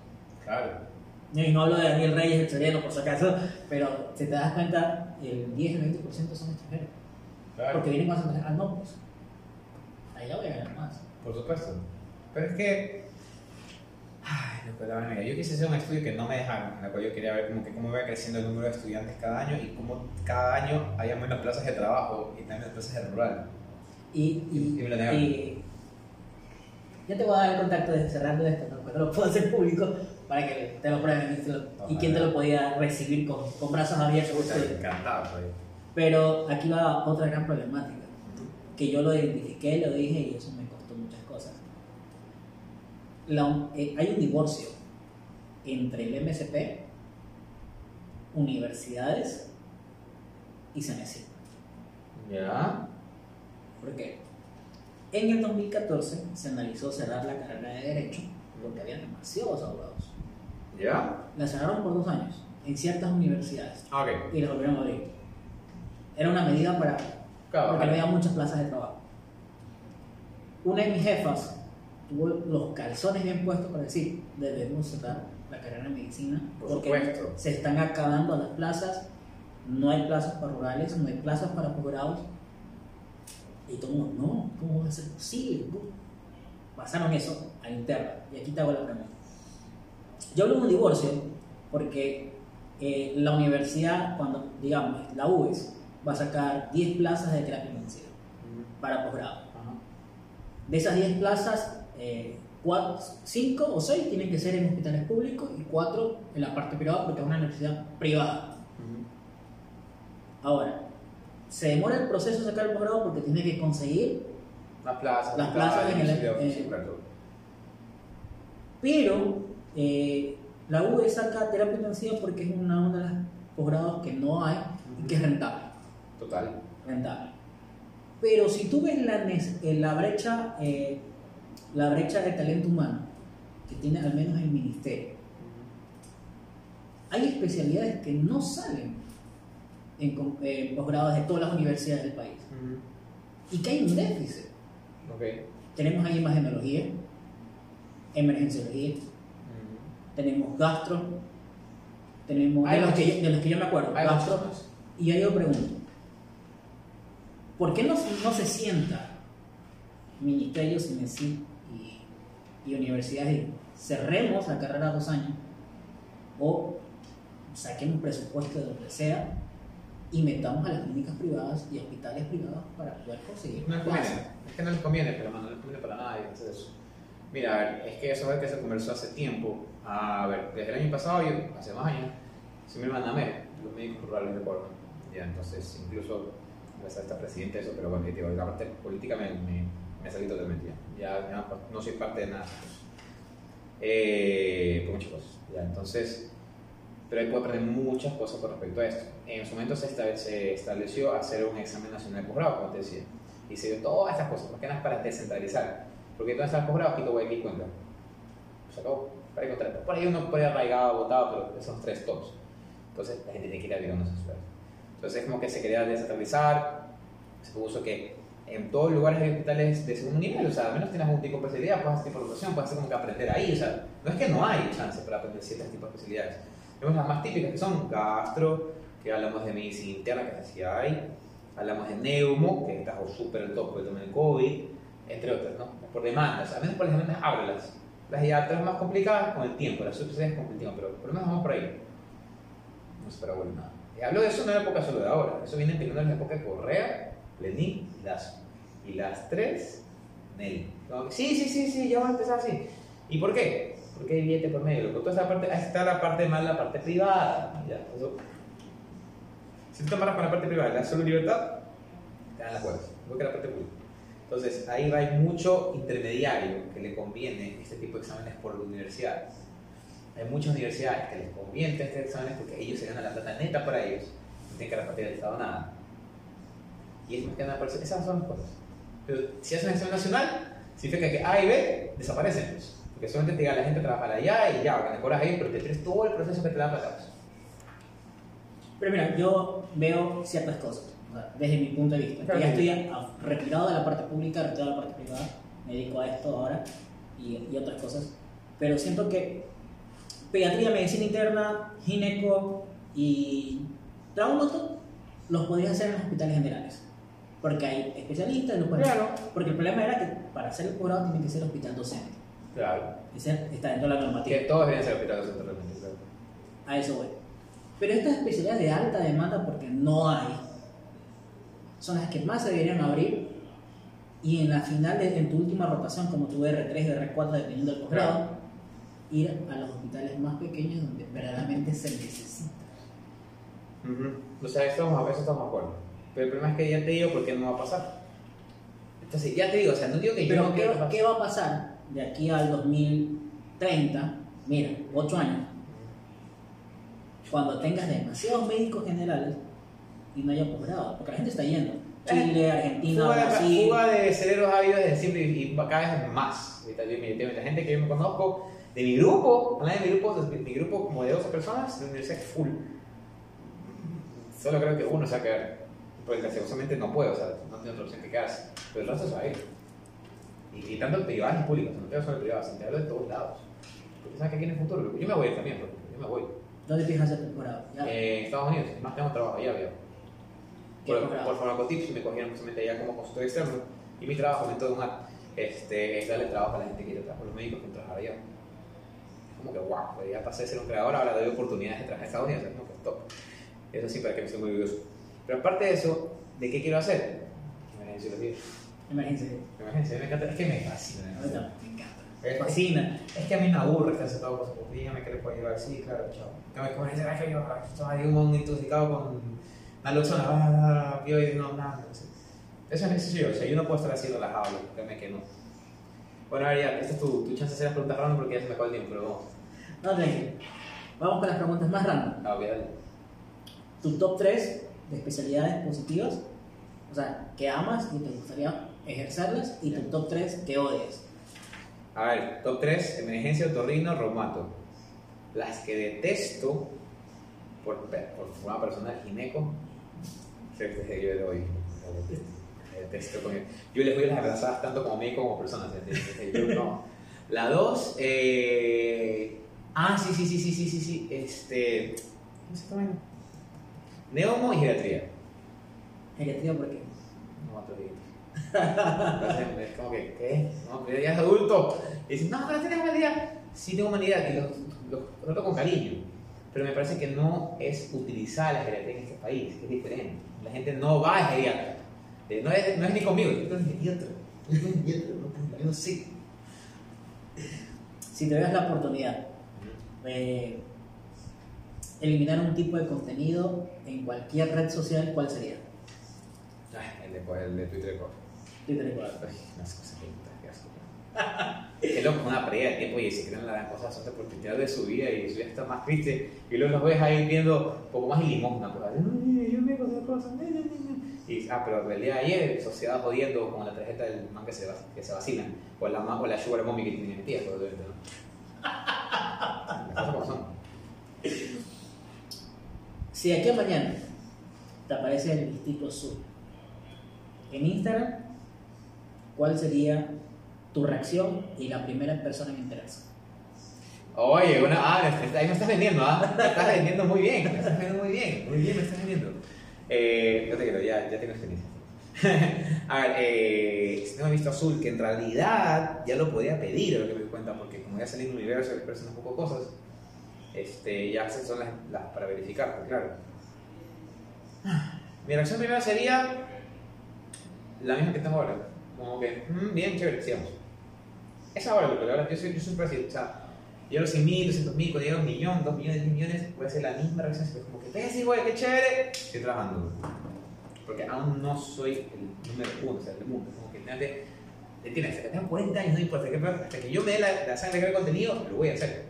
[SPEAKER 2] Claro.
[SPEAKER 1] Y no hablo de Daniel Reyes, el chileno, por si acaso, pero si te das cuenta, el 10 al 20% son extranjeros.
[SPEAKER 2] Claro.
[SPEAKER 1] Porque vienen más extranjeros. Ah, no, pues. Ahí ya voy a ganar más.
[SPEAKER 2] Por supuesto. Pero es que. Ay, loco, la vaina. Yo quise hacer un estudio que no me dejaron, en la cual yo quería ver como que cómo iba creciendo el número de estudiantes cada año y cómo cada año había menos plazas de trabajo y también menos plazas de rural.
[SPEAKER 1] Y, y,
[SPEAKER 2] Y me lo negaron.
[SPEAKER 1] y- ya te voy a dar el contacto de cerrando esto, ¿no? lo puedo hacer público para que te lo prueben y, y quién te lo podía recibir con, con brazos abiertos.
[SPEAKER 2] Encantado.
[SPEAKER 1] Pero aquí va otra gran problemática, que yo lo identifiqué, lo dije y eso me costó muchas cosas. La- eh, hay un divorcio entre el MSP, universidades y CNC.
[SPEAKER 2] ¿Ya?
[SPEAKER 1] ¿Por qué? En el 2014 se analizó cerrar la carrera de Derecho porque había demasiados abogados.
[SPEAKER 2] ¿Ya?
[SPEAKER 1] La cerraron por dos años en ciertas universidades
[SPEAKER 2] Ah, Ok.
[SPEAKER 1] y la volvieron a abrir. Era una medida para
[SPEAKER 2] Claro,
[SPEAKER 1] porque había muchas plazas de trabajo. Una de mis jefas tuvo los calzones bien puestos para decir, debemos cerrar la carrera de medicina,
[SPEAKER 2] Por
[SPEAKER 1] porque
[SPEAKER 2] supuesto.
[SPEAKER 1] se están acabando las plazas, no hay plazas para rurales, no hay plazas para posgrados. Y todo el mundo, no, ¿cómo va a ser posible? Pasaron eso a interna. Y aquí te hago la pregunta. Yo hablo de un divorcio porque eh, la universidad, cuando, digamos, la UES, va a sacar 10 plazas de terapia intensiva para posgrado.
[SPEAKER 2] Ajá.
[SPEAKER 1] De esas 10 plazas, 5 o 6 tienen que ser en hospitales públicos y 4 en la parte privada porque es una universidad privada. Ahora, se demora el proceso de sacar el posgrado porque tiene que conseguir,
[SPEAKER 2] Las plazas,
[SPEAKER 1] Las plazas en el- eh, pero eh, la UE saca terapia intensiva porque es una de las posgrados que no hay y que es rentable.
[SPEAKER 2] Total.
[SPEAKER 1] rentable. Pero si tú ves la, eh, la, brecha, eh, la brecha de talento humano que tiene al menos el ministerio, hay especialidades que no salen en, eh, posgrados de todas las universidades del país y que hay un déficit.
[SPEAKER 2] Ok.
[SPEAKER 1] Tenemos ahí imagenología, emergenciología, tenemos gastro, tenemos de los, que, yo- de los que yo me acuerdo, gastro,
[SPEAKER 2] muchos.
[SPEAKER 1] Y ahí yo pregunto, ¿por qué no, no se sienta ministerios, y, y universidades y cerremos la carrera dos años o saquemos presupuesto de donde sea y metamos a las clínicas privadas y hospitales privados para poder conseguir
[SPEAKER 2] No les conviene. Es que no les conviene, pero no les conviene para hacer eso. Mira, a ver, es que eso es que se conversó hace tiempo. A ver, desde el año pasado, yo, hace más años, se me MER, los médicos rurales de Córdoba. Ya, entonces, incluso, gracias a esta presidenta, eso, pero bueno, digo, la parte política me, me, me salí totalmente ya. Ya, ya no soy parte de nada. pues. Eh, por muchas cosas. Ya, entonces, pero ahí puedo aprender muchas cosas con respecto a esto. En su momento se, se estableció hacer un examen nacional de posgrado, como te decía, y se dio todas estas cosas, más que nada para descentralizar. Porque todas estas posgrados, Quito, Guayaquil, Cuenca. Se acabó. Por ahí, contra- por ahí uno puede arraigado, votado, pero esos tres tops. Entonces la gente tiene que ir a esas ciudades. Entonces es como que se quería descentralizar, se puso que en todos lugares hay hospitales de segundo nivel, o sea, al menos tienes algún tipo de especialidad, puedes hacer tipo de rotación, puedes hacer como que aprender ahí, o sea, no es que no hay chance para aprender ciertos tipos de especialidades. Vemos las más típicas que son gastro, que hablamos de medicina interna, que así hay, hablamos de neumo, que está súper el top por el tema del COVID, entre otras, ¿no? Por demandas, al menos por las demandas, ábrelas. Las ya otras más complicadas con el tiempo, las subespecialidades con el tiempo, pero por lo menos vamos por ahí. No se bueno nada. Y hablo de eso no en la época solo de ahora, eso viene empezando en la época de Correa, Lenin y Lazo. Y las tres, Nelly. Sí, sí, sí, sí, ya va a empezar así. ¿Y por qué? Porque hay billete por medio. Loco. Toda esa parte, ahí está la parte más, la parte privada. Ya, eso. Si tú te amarras con la parte privada das solo libertad, te dan las cuerdas. Igual que la parte pública. Entonces, ahí va hay mucho intermediario que le conviene este tipo de exámenes por la universidad. Hay muchas universidades que les conviene este exámenes porque ellos se ganan la plata neta para ellos. No tienen que repartir al Estado nada. Y es más que nada por eso. Esas son las cosas. Pero si haces un examen nacional, significa que A y B desaparecen. Pues, porque solamente te diga la gente trabaja allá y ya, te cobras ahí, pero te tienes todo el proceso que te da plata. pues.
[SPEAKER 1] Pero mira, yo veo ciertas cosas, o sea, desde mi punto de vista. que ya estoy a- retirado de la parte pública, retirado de la parte privada, me dedico a esto ahora y, y otras cosas. Pero siento que pediatría, medicina interna, gineco y traumato los podrías hacer en los hospitales generales. Porque hay especialistas, los puedes
[SPEAKER 2] Claro.
[SPEAKER 1] Porque el problema era que para hacer el posgrado tiene que ser hospital docente.
[SPEAKER 2] Claro.
[SPEAKER 1] Ese está dentro de la normativa.
[SPEAKER 2] Que todos deberían ser hospitales realmente. Claro.
[SPEAKER 1] A eso voy. Pero estas especialidades de alta demanda, porque no hay, son las que más se deberían abrir. Y en la final, de, en tu última rotación, como tu R3, R4, dependiendo del posgrado, ir a los hospitales más pequeños donde verdaderamente se necesita.
[SPEAKER 2] O sea, estamos, a eso estamos de acuerdo. Pero el problema es que ya te digo por qué no va a pasar. Entonces, ya te digo, o sea, no digo que yo
[SPEAKER 1] Pero
[SPEAKER 2] no
[SPEAKER 1] ¿qué, qué va a pasar de aquí al 2030? Mira, 8 años. Cuando tengas demasiados médicos generales y no haya posgrado, porque la gente está yendo. Chile, Argentina,
[SPEAKER 2] Fuga de,
[SPEAKER 1] Brasil.
[SPEAKER 2] fuga de cerebros ávidos desde siempre y, y cada vez más. De la gente que yo me conozco, de mi grupo, hablando de mi grupo, de mi grupo como de 12 personas, de la universidad es full. Solo creo que uno se va a quedar. Porque lastimosamente no puedo, o sea, no tengo otra opción que quedarse. Pero el resto se va a ir. Y, y tanto privados y públicos, no te hablo solo de privados, te hablo de todos lados. Porque sabes que aquí en el futuro, yo me voy también, yo me voy.
[SPEAKER 1] ¿Dónde piensas hacer temporada? ¿Ya?
[SPEAKER 2] Eh, en Estados Unidos, además tengo trabajo allá, veo.
[SPEAKER 1] ¿Qué
[SPEAKER 2] Por,
[SPEAKER 1] posgrado?
[SPEAKER 2] por Farmacotips me cogieron justamente allá como consultor externo y mi trabajo en todo un act, este, es darle trabajo a la gente que trabajar, a los médicos que trabajar allá. Es como que wow, pues ya pasé de ser un creador, ahora doy oportunidades de trabajar en Estados Unidos, es como que top. Eso sí, para que me sienta muy orgulloso. Pero aparte de eso, ¿de qué quiero hacer? Emergenciología.
[SPEAKER 1] Emergencia.
[SPEAKER 2] Emergencia, me encanta, es que me fascina.
[SPEAKER 1] Me encanta. Me fascina.
[SPEAKER 2] Es que a mí me aburre estar sentado con su dígame que le puedo ayudar. Sí, claro, chao. Cogen ese que yo estoy ahí un intoxicado con naloxona, ah, opioides, no, nada. no sé. Eso es necesario. O sea, yo no puedo estar así relajado, créeme que no. Bueno, a ver, ya, esta es tu, tu chance de hacer las preguntas random porque ya se me acaba el tiempo, pero vamos.
[SPEAKER 1] No, tranquilo. Vamos con las preguntas más random.
[SPEAKER 2] Ah, ok, dale.
[SPEAKER 1] Tu top 3 de especialidades positivas, o sea, que amas y te gustaría ejercerlas, y tu top 3 que odias.
[SPEAKER 2] A ver, top 3, emergencia, otorrino, reumato. Las que detesto por, por forma personal, gineco, yo le doy. detesto, con- Yo les doy las abrazadas tanto como médico como personas. ¿entiendes? Yo no. La 2, eh, ah, sí, sí, sí, sí, sí, sí, sí, este, ¿cómo se llama? Neumo y geriatría.
[SPEAKER 1] Geriatría, ¿por qué?
[SPEAKER 2] Entonces, es como que, ¿qué? No, pero ya es adulto. Y dicen, no, pero tienes humanidad. Sí tengo humanidad y lo, lo trato con cariño. Pero me parece que no es utilizada la geriatría en este país, que es diferente. La gente no va a geriatra. Eh, No es, no es ni conmigo, yo quiero geriatra. Yo geriatra, no, yo no sé.
[SPEAKER 1] Si te das la oportunidad de eliminar un tipo de contenido en cualquier red social, ¿cuál sería?
[SPEAKER 2] Ay, el de, el de Twitter de
[SPEAKER 1] Igual.
[SPEAKER 2] Ay, unas cosas que qué asco. Qué loco, una pérdida de tiempo y se creen la gran cosa suerte por tuitear de su vida y su vida está más triste. Y luego los ves ahí viendo un poco más limosna, pues así, "Ay, yo me cosas. na". Y, ah, pero el día de ayer, sociedad jodiendo con la tarjeta del man que se, va- que se vacilan, o la, o la sugar mommy que tiene mentiras, probablemente, ¿no? Las cosas como son.
[SPEAKER 1] Si aquí a mañana te aparece el listito azul en Instagram, ¿cuál sería tu reacción y la primera persona en enterarse?
[SPEAKER 2] Oye, ah, me ahí me estás vendiendo, ¿ah? Me estás vendiendo muy bien, me estás vendiendo muy bien, muy bien me estás vendiendo. Eh, no te quiero, ya, ya tengo experiencia. A ver, eh, si tengo visto azul, que en realidad ya lo podía pedir, a lo que me di cuenta, porque como ya salí en el universo y un poco cosas, este, ya son las, las para verificar, pues claro. Mi reacción primera sería la misma que tengo ahora. Como que, mm, bien, chévere, sigamos. Esa ahora, porque la verdad, yo, soy, yo siempre así, o sea, yo a los 100 mil, 200 mil, cuando llega a un millón, 2 millones, 10 millones, voy a hacer la misma reacción, así como que, ves, güey, qué chévere, estoy trabajando. Porque aún no soy el número uno, o sea, del mundo, como que fíjate, ¿entiendes? Hasta que tenga 40 años, no importa, peor, hasta que yo me dé la, la sangre de crear contenido, lo voy a hacer.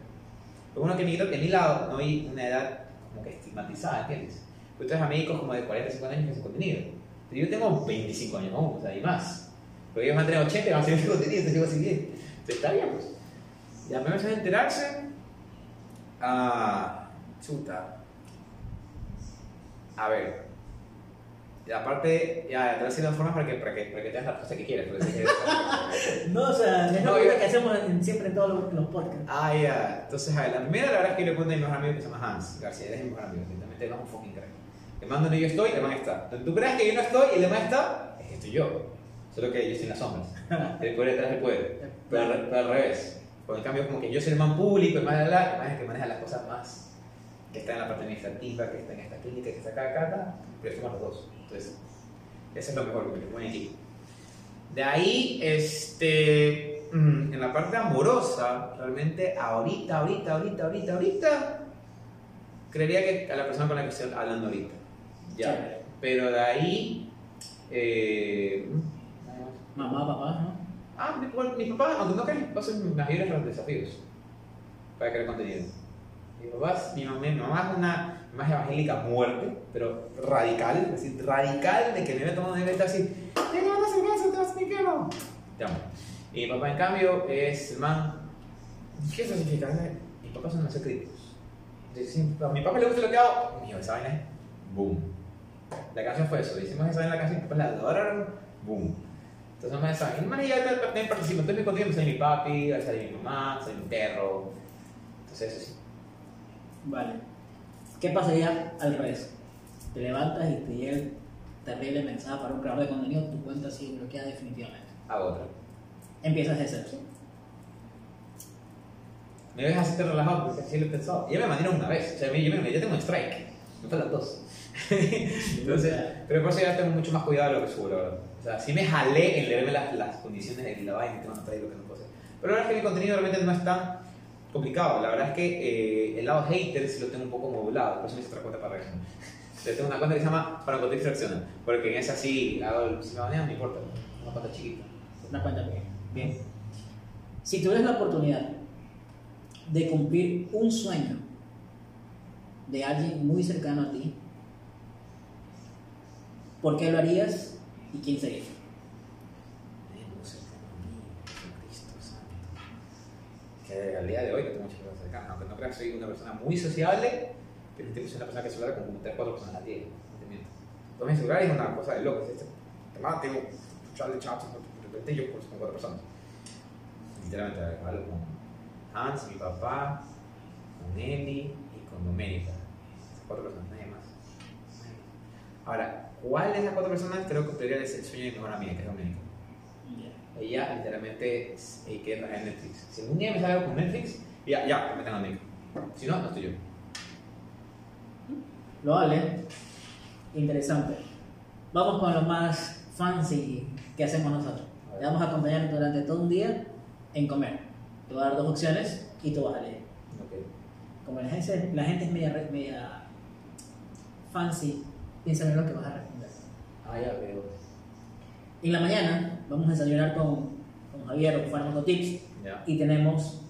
[SPEAKER 2] Lo bueno que mi, en mi lado no hay una edad como que estigmatizada, ¿entiendes? Tú traes a médicos como de 40, 50 años que hacen contenido. Pero yo tengo 25 años aún, o sea, y más. Porque ellos van a tener 80 y van a contenido, entonces yo voy a seguir. Entonces está bien, pues. Y la primera vez es enterarse. Ah, chuta. A ver. Y aparte, ya, te voy a decir las formas para que, para que, para que tengas la respuesta que quieras. pero es que-
[SPEAKER 1] No, o sea, es
[SPEAKER 2] No,
[SPEAKER 1] lo
[SPEAKER 2] yo-
[SPEAKER 1] que hacemos en- siempre en todos los, los podcasts.
[SPEAKER 2] Ah, ya. Entonces, a ver, la primera, la verdad es que le cuento a mi mejor amigo que se llama Hans García. Él es mi mejor amigo. Literalmente, él es un fucking crack. Le mando donde yo estoy, el man está. Donde tú creas que yo no estoy y el man está, es que estoy yo. Solo que yo estoy en las sombras. El poder detrás del poder. Pero, al- pero al revés. Por el cambio, como que yo soy el man público, el la, el man es el que maneja las cosas más. que está en la parte administrativa, que está en esta clínica, que está acá, acá, acá. Pero somos los dos. Entonces, eso es lo mejor, porque buen equipo. De ahí, este, mm, en la parte amorosa, realmente ahorita, ahorita, ahorita, ahorita, ahorita, creería que a la persona con la que estoy hablando ahorita. Ya. Pero de ahí, eh, más.
[SPEAKER 1] Mamá, papá, ¿no?
[SPEAKER 2] Ah, bueno, mi papá, aunque no crean, pasan las libres los desafíos para crear contenido. Mi papá, mi mamá, mi mamá es una más evangélica muerte, pero radical, es decir, radical de que me tomar una libreta así, te a hacer caso, te vas mi infierno. Te amo. Y mi papá, en cambio, es el man, ¿qué eso significa? Mi papá son demasiado críticos. A mi papá le gusta lo que hago, mío, esa vaina es boom. La canción fue eso, hicimos esa vaina en la canción, papá la adoraron, boom. Entonces me. Y man, ya también participo. Entonces mi contenido me sale mi papi, a salir mi mamá, sale mi perro. Entonces, eso sí.
[SPEAKER 1] Vale. ¿Qué pasaría al revés? Te levantas y te llega el terrible mensaje para un creador de contenido, tu cuenta sigue bloqueada definitivamente.
[SPEAKER 2] Hago otra.
[SPEAKER 1] Empiezas de cero. ¿sí?
[SPEAKER 2] Me ves así te relajado porque así lo he pensado. Ya me mandaron una vez. O sea, yo, me, yo tengo un strike. Me faltan dos. Entonces, pero por eso ya tengo mucho más cuidado de lo que subo, la verdad. Sea, sí me jalé en leerme las, las condiciones de la vaina que van a traer lo que no puedo hacer. Pero la verdad es que mi contenido realmente no es tan complicado. La verdad es que eh, el lado hater sí lo tengo un poco modulado. Por eso me hice otra cuenta para reaccionar. Entonces tengo una cuenta que se llama Para Contexto Reacciona. Porque en esa sí, hago, si me banean, no importa. Una cuenta chiquita.
[SPEAKER 1] Una cuenta pequeña. Bien. Si tuvieras la oportunidad de cumplir un sueño de alguien muy cercano a ti, ¿por qué lo harías y quién sería?
[SPEAKER 2] Que al día de hoy que tengo muchas personas cercanas, aunque no creas soy una persona muy sociable, pero soy una persona que suele hablar con como 3 4 personas al día, no te miento. Todo mi celular es una cosa de loco, este tema tengo Charlie Chats, de repente yo con 4 personas. Literalmente hablo con Hans, mi papá, con Eli y con Doménica. Esas cuatro personas, nadie más. Ahora, ¿cuál de esas cuatro personas creo que podría ser el sueño de mi mejor amiga, que es Doménica? Ella literalmente eh, que trabaja en Netflix. Si algún día me sale algo con Netflix, ya, ya, me tengo amigo. Si no, no estoy yo.
[SPEAKER 1] Lo vale. Interesante. Vamos con lo más fancy que hacemos nosotros. Te vamos a acompañar durante todo un día en comer. Te voy a dar dos opciones y tú vas a leer.
[SPEAKER 2] Ok.
[SPEAKER 1] Como la gente, la gente es media, media fancy, piensa en lo que vas a responder.
[SPEAKER 2] Ah, ya veo.
[SPEAKER 1] En la mañana vamos a desayunar con, con Javier o con Fármaco Tips
[SPEAKER 2] Ya.
[SPEAKER 1] y tenemos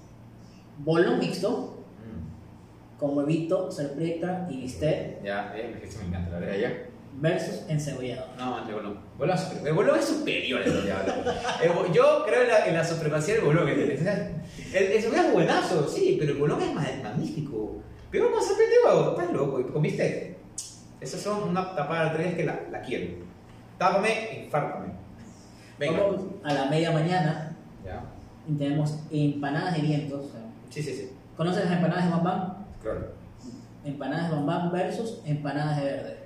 [SPEAKER 1] bolo mixto
[SPEAKER 2] Mm.
[SPEAKER 1] con huevito, sorpresa y bistec
[SPEAKER 2] Ya, eh, me encanta, la verdad, ya.
[SPEAKER 1] versus encebollado.
[SPEAKER 2] No, el es super- el bolón es superior al diablo. Yo creo en la, en la supremacía del bolón. El, el cebollo es buenazo, sí, pero el bolón es ma- magnífico. Pero con sorpresa, huevo, estás loco. ¿Y con bistec? Esas son una tapada de tres que la, la quiero. Tápame, infártame. Venga.
[SPEAKER 1] Vamos a la media mañana
[SPEAKER 2] Ya.
[SPEAKER 1] y tenemos empanadas de vientos. o sea,
[SPEAKER 2] Sí, sí, sí.
[SPEAKER 1] ¿Conoces las empanadas de bambán?
[SPEAKER 2] Claro.
[SPEAKER 1] Empanadas de bambán versus empanadas de verde.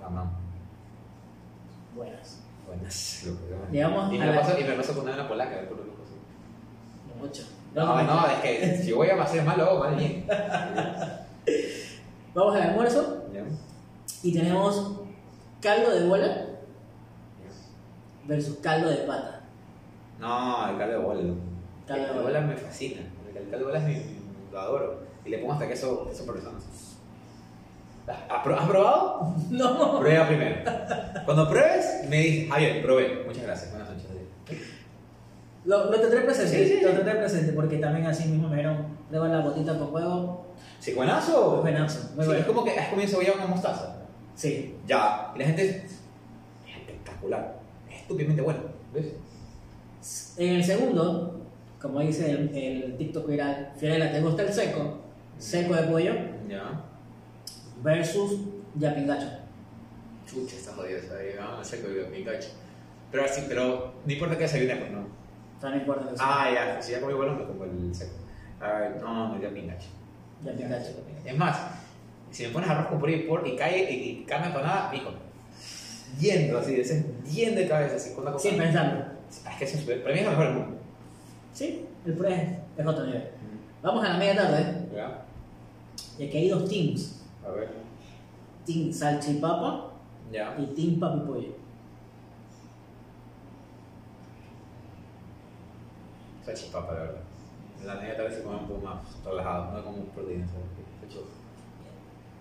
[SPEAKER 2] Mamá.
[SPEAKER 1] Buenas.
[SPEAKER 2] Buenas.
[SPEAKER 1] Llegamos
[SPEAKER 2] y,
[SPEAKER 1] a
[SPEAKER 2] me
[SPEAKER 1] la-
[SPEAKER 2] paso, y me paso con una polaca, de sí.
[SPEAKER 1] Mucho.
[SPEAKER 2] No, no, es que si voy a hacer mal, lo hago mal bien.
[SPEAKER 1] Vamos al almuerzo
[SPEAKER 2] Ya.
[SPEAKER 1] y tenemos caldo de bola versus caldo de pata.
[SPEAKER 2] No, el caldo de bola.
[SPEAKER 1] Caldo
[SPEAKER 2] el
[SPEAKER 1] de
[SPEAKER 2] caldo de
[SPEAKER 1] bola.
[SPEAKER 2] me fascina. El caldo de bola es mi, lo adoro. Y le pongo hasta queso, queso. ¿Has pro- has probado?
[SPEAKER 1] No.
[SPEAKER 2] Prueba primero. Cuando pruebes, me dices, Javier, probé. Muchas gracias. Buenas noches.
[SPEAKER 1] Lo, lo tendré presente,
[SPEAKER 2] Sí, sí,
[SPEAKER 1] lo tendré presente porque también así mismo me dieron prueba la botita con huevo.
[SPEAKER 2] Sí, buenazo.
[SPEAKER 1] Buenazo, muy
[SPEAKER 2] Sí,
[SPEAKER 1] bueno.
[SPEAKER 2] Es como que has comido cebolla con mostaza.
[SPEAKER 1] Sí.
[SPEAKER 2] Ya. Y la gente es es espectacular. Es estúpidamente bueno. ¿Ves?
[SPEAKER 1] En el segundo, como dice el, el TikTok viral, Fiorella, ¿te gusta el seco? Seco de pollo
[SPEAKER 2] Ya.
[SPEAKER 1] versus yapingacho.
[SPEAKER 2] Chucha, está jodido. ¿sabes? Vamos a hacer con mi gacho. Pero así, pero no importa que desayune, pues no.
[SPEAKER 1] O sea, no importa que sea
[SPEAKER 2] Ah, ya, si ya comí bueno, me como el seco. A ver, no, no, ya me engancho.
[SPEAKER 1] yapingacho.
[SPEAKER 2] Es más, si me pones arroz con puré y, por, y cae y, y carne empanada, hijo. Yendo así, ese yendo de cabeza, así, con una cosa.
[SPEAKER 1] Sin pensarlo.
[SPEAKER 2] Es que eso es, para mí es lo mejor del mundo.
[SPEAKER 1] Sí, el puré es otro nivel. Vamos a la media tarde
[SPEAKER 2] ¿Ya?
[SPEAKER 1] y aquí hay dos teams.
[SPEAKER 2] A ver.
[SPEAKER 1] Team salchipapa
[SPEAKER 2] Ya.
[SPEAKER 1] y team papi pollo.
[SPEAKER 2] Salchipapa, la verdad. En la media tarde se come un poco más relajado, no como proteína, ¿sabes? Hecho.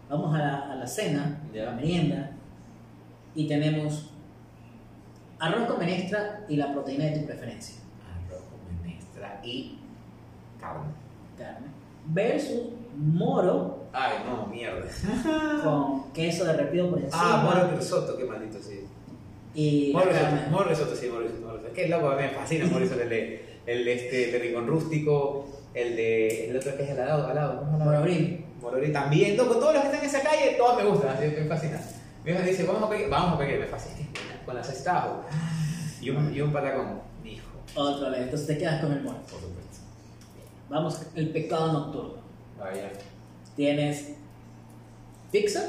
[SPEAKER 1] Vamos a la, a la cena,
[SPEAKER 2] Ya.
[SPEAKER 1] la merienda, y tenemos arroz con menestra y la proteína de tu preferencia.
[SPEAKER 2] Arroz con menestra y carne.
[SPEAKER 1] Carne. Versus moro
[SPEAKER 2] Ay, no, mierda.
[SPEAKER 1] con queso derretido por encima.
[SPEAKER 2] Ah, moro risotto, qué maldito, sí.
[SPEAKER 1] y
[SPEAKER 2] Moro risotto, moro risotto, sí, moro risotto. moro risotto. Es que loco, a mí me fascina moro risotto, el de, este, el de ricón rústico, el de, el otro que es ¿cómo se llama?
[SPEAKER 1] Moro grill.
[SPEAKER 2] Morori también, loco, todos los que están en esa calle, todos me gustan, así que me fascina. Mi hija dice, vamos a pedir, vamos a pedir, me fascina, con la salsa de ajo. Y un, y un patacón, mi hijo,
[SPEAKER 1] Otro lado. Entonces te quedas con el moro.
[SPEAKER 2] por supuesto.
[SPEAKER 1] Vamos, el pecado nocturno.
[SPEAKER 2] Vaya.
[SPEAKER 1] Tienes pizza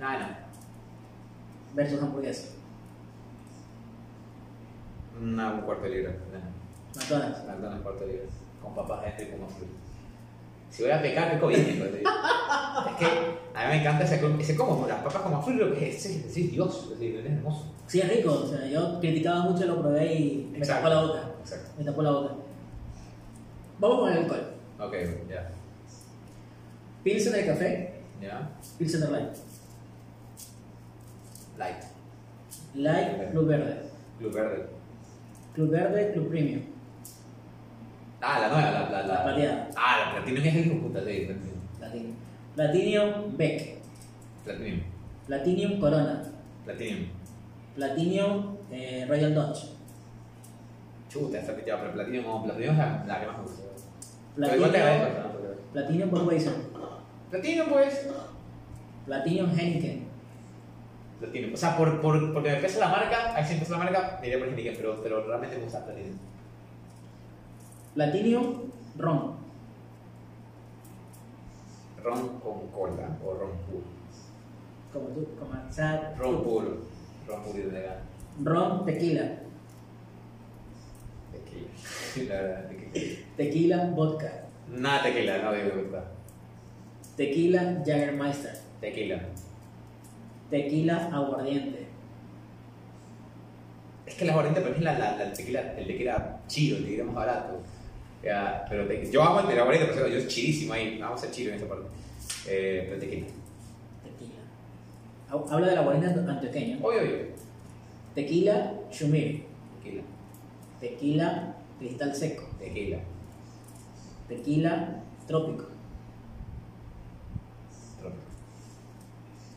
[SPEAKER 2] No, no.
[SPEAKER 1] versus hamburguesa.
[SPEAKER 2] Una, un cuarto de libra.
[SPEAKER 1] McDonald's.
[SPEAKER 2] McDonald's de libra. Con papas dentro y con azul. Si voy a pecar, peco bien. es que a mí me encanta ese, ese como, las papas azul, lo que es, es, es Dios, es, es hermoso.
[SPEAKER 1] Sí, es rico. O sea, yo criticaba mucho, lo probé y me
[SPEAKER 2] Exacto.
[SPEAKER 1] tapó la boca.
[SPEAKER 2] Exacto.
[SPEAKER 1] Me tapó la boca. Vamos con el alcohol.
[SPEAKER 2] Ok, ya.
[SPEAKER 1] Pilsen de café,
[SPEAKER 2] Ya.
[SPEAKER 1] Pilsen de light.
[SPEAKER 2] Light.
[SPEAKER 1] Light, Club Verde.
[SPEAKER 2] Blue verde.
[SPEAKER 1] Club Verde, Club Premium.
[SPEAKER 2] Ah, la nueva, la, la,
[SPEAKER 1] La plateada.
[SPEAKER 2] Ah, la platinum es el puta, sí, platinum.
[SPEAKER 1] Platinum. Platinum Beck.
[SPEAKER 2] Platinum.
[SPEAKER 1] Platinum Corona.
[SPEAKER 2] Platinum.
[SPEAKER 1] Platinum eh, Royal Dutch.
[SPEAKER 2] Chuta, está piteado, pero platinum, no, platinum es la, la que más me gusta.
[SPEAKER 1] Platinum, Platinum Budweiser.
[SPEAKER 2] Platinum, pues.
[SPEAKER 1] Platinum Heineken.
[SPEAKER 2] Platinum. O sea, por, por, porque me pesa la marca, ahí sí me pesa la marca, diría por Heineken, pero, pero realmente me gusta Platinum.
[SPEAKER 1] Platinum Ron.
[SPEAKER 2] Ron con cola o ron puro.
[SPEAKER 1] Como tú, como o sea,
[SPEAKER 2] Ron puro. Ron puro y legal.
[SPEAKER 1] Ron Tequila.
[SPEAKER 2] Tequila. Tequila.
[SPEAKER 1] Tequila Vodka.
[SPEAKER 2] Nada tequila, no digo verdad.
[SPEAKER 1] Tequila Jagermeister.
[SPEAKER 2] Tequila.
[SPEAKER 1] Tequila Aguardiente.
[SPEAKER 2] Es que la aguardiente para mí es la, la, la- el tequila, el tequila chido, el tequila más barato. Ya, pero te- yo amo el tequila aguardiente, pero yo es chidísimo ahí, vamos a ser chido en esa parte. Eh, pero tequila.
[SPEAKER 1] Tequila. Ha- Habla del aguardiente antioqueño.
[SPEAKER 2] Obvio, obvio.
[SPEAKER 1] Tequila Shumir.
[SPEAKER 2] Tequila.
[SPEAKER 1] Tequila Cristal Seco.
[SPEAKER 2] Tequila.
[SPEAKER 1] Tequila Trópico.
[SPEAKER 2] Trópico.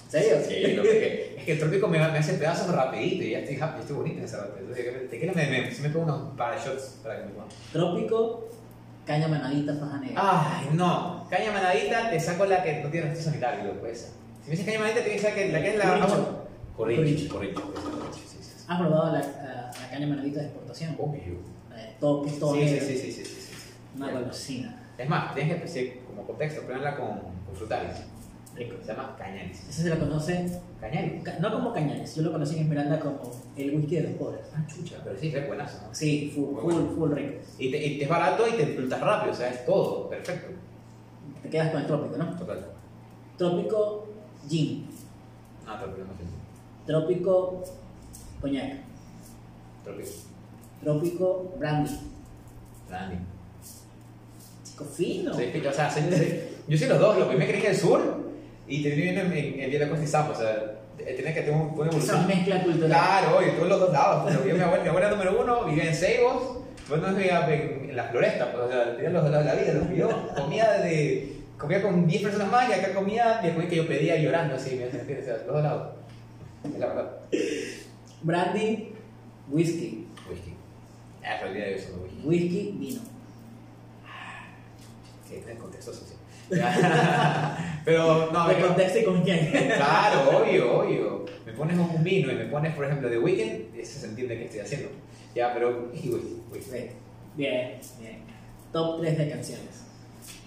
[SPEAKER 1] ¿En serio?
[SPEAKER 2] Sí, que- es que el trópico me, me hace pedazos rapidito y ya estoy happy, estoy bonito en esa parte. Entonces, tequila me, me, me pongo unos par de shots para que me ponga.
[SPEAKER 1] Trópico, caña manadita, faja negra.
[SPEAKER 2] Ay, no. Caña manadita, te saco la que no tiene registro sanitario, loco, esa. Si me dices caña manadita, tienes que sacar que- la que es la.
[SPEAKER 1] Corrincho.
[SPEAKER 2] Corrincho, corrincho. corrincho, sí, sí, sí.
[SPEAKER 1] ¿Has probado la, la- la caña manadita de exportación?
[SPEAKER 2] Obvio.
[SPEAKER 1] La de todo, que es todo
[SPEAKER 2] Sí, sí,
[SPEAKER 1] negro.
[SPEAKER 2] sí, sí, sí, sí, sí.
[SPEAKER 1] Una golosina.
[SPEAKER 2] Es más, tienes que decir como contexto, ponerla con, con frutales.
[SPEAKER 1] Rico.
[SPEAKER 2] Se llama cañaris.
[SPEAKER 1] Ese se lo conoce,
[SPEAKER 2] Cañaris.
[SPEAKER 1] ca- no como cañares, yo lo conocí en Esmeralda como el whisky de los pobres.
[SPEAKER 2] Ah, chucha, pero sí, es buenazo, ¿no?
[SPEAKER 1] Sí, full, full,
[SPEAKER 2] bueno.
[SPEAKER 1] full rico.
[SPEAKER 2] Y, te, y te es barato y te disfrutas rápido, o sea, es todo, perfecto.
[SPEAKER 1] Te quedas con el trópico, ¿no?
[SPEAKER 2] Total.
[SPEAKER 1] Trópico gin,
[SPEAKER 2] No, trópico no sé.
[SPEAKER 1] trópico coñac,
[SPEAKER 2] Trópico.
[SPEAKER 1] trópico brandy.
[SPEAKER 2] Brandy.
[SPEAKER 1] Chico fino.
[SPEAKER 2] Sí, o sea, yo soy los dos, lo que me creí que el sur y te viviendo en, en, y Zampa, o sea, tienes que tener un- una
[SPEAKER 1] Esa
[SPEAKER 2] evolución.
[SPEAKER 1] mezcla cultural.
[SPEAKER 2] Claro, y todos los dos lados. Yo, mi, abuela, mi abuela número uno vivía en Seibos, después no vivía en, en la floresta, pues, o sea, tenía los dos lados de la vida, los yo comía de, comía con 10 personas más y acá comía después que yo pedía llorando así, ¿me entiendes? O sea, los dos lados. Es la verdad.
[SPEAKER 1] Brandy, whisky.
[SPEAKER 2] Whisky. Ah, de hoy son whisky.
[SPEAKER 1] Whisky, vino.
[SPEAKER 2] Sí, en contexto social. Pero no,
[SPEAKER 1] de
[SPEAKER 2] me-
[SPEAKER 1] contexto y con quién.
[SPEAKER 2] Claro, obvio, obvio. Me pones un vino y me pones, por ejemplo, The Weeknd, eso se entiende que estoy haciendo. Ya, pero. y whisky, whisky.
[SPEAKER 1] Bien, bien. Top 3 de canciones.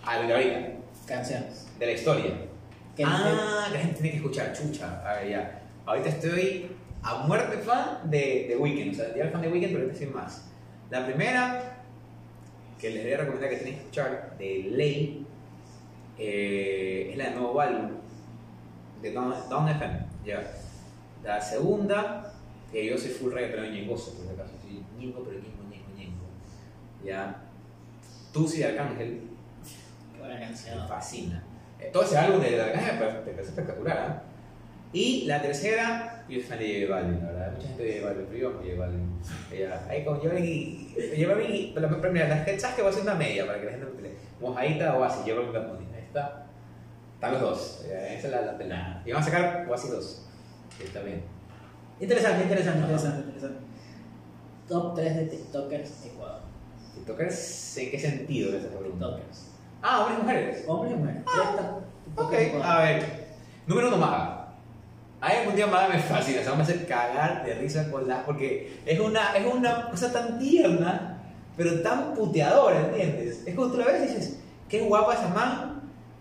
[SPEAKER 2] Ah, de ahorita.
[SPEAKER 1] Canciones.
[SPEAKER 2] De la historia. Ah, la gente tiene que escuchar, chucha. A ver, ya. Ahorita estoy a muerte fan de, de Weekend. O sea, ya era fan de Weekend, pero ahorita estoy más. La primera, que les voy a recomendar que tienen que escuchar, de Ley, eh, es la del nuevo álbum, de Don, Don FM. Ya. La segunda, que yo soy full reggaeton ñengoso, por si acaso. Soy ñengo, pero ñengo, ñengo, ñengo. Ya. Tusi de Arcángel,
[SPEAKER 1] Qué buena
[SPEAKER 2] me
[SPEAKER 1] canción.
[SPEAKER 2] fascina. Eh, Todo ese álbum de caja me parece espectacular. ¿ah? Y la tercera, yo soy fan de Balvin, la verdad. Mucha gente de Balvin, pero yo amo J Balvin. Ahí con J Balvin, J Balvin, pero, mira, las que voy a hacer una media para que la gente me pelee. Mojadita o así, J Balvin Bad Está. Están los dos. Esa es la, la pelada. Y vamos a sacar o así dos. Que está bien.
[SPEAKER 1] Interesante, interesante,
[SPEAKER 2] Ajá.
[SPEAKER 1] interesante, interesante. Top 3 de TikTokers Ecuador.
[SPEAKER 2] ¿TikTokers en qué sentido esa pregunta?
[SPEAKER 1] TikTokers.
[SPEAKER 2] Ah, hombres y mujeres.
[SPEAKER 1] Hombres y mujeres. Ta-
[SPEAKER 2] Ok, a ver. Número uno, Maga. Mí algún día Maga me fascina, o sea, me hace cagar de risa con la... Porque es una, es una cosa tan tierna, pero tan puteadora, ¿entiendes? Es como tú la ves y dices, qué guapa esa man,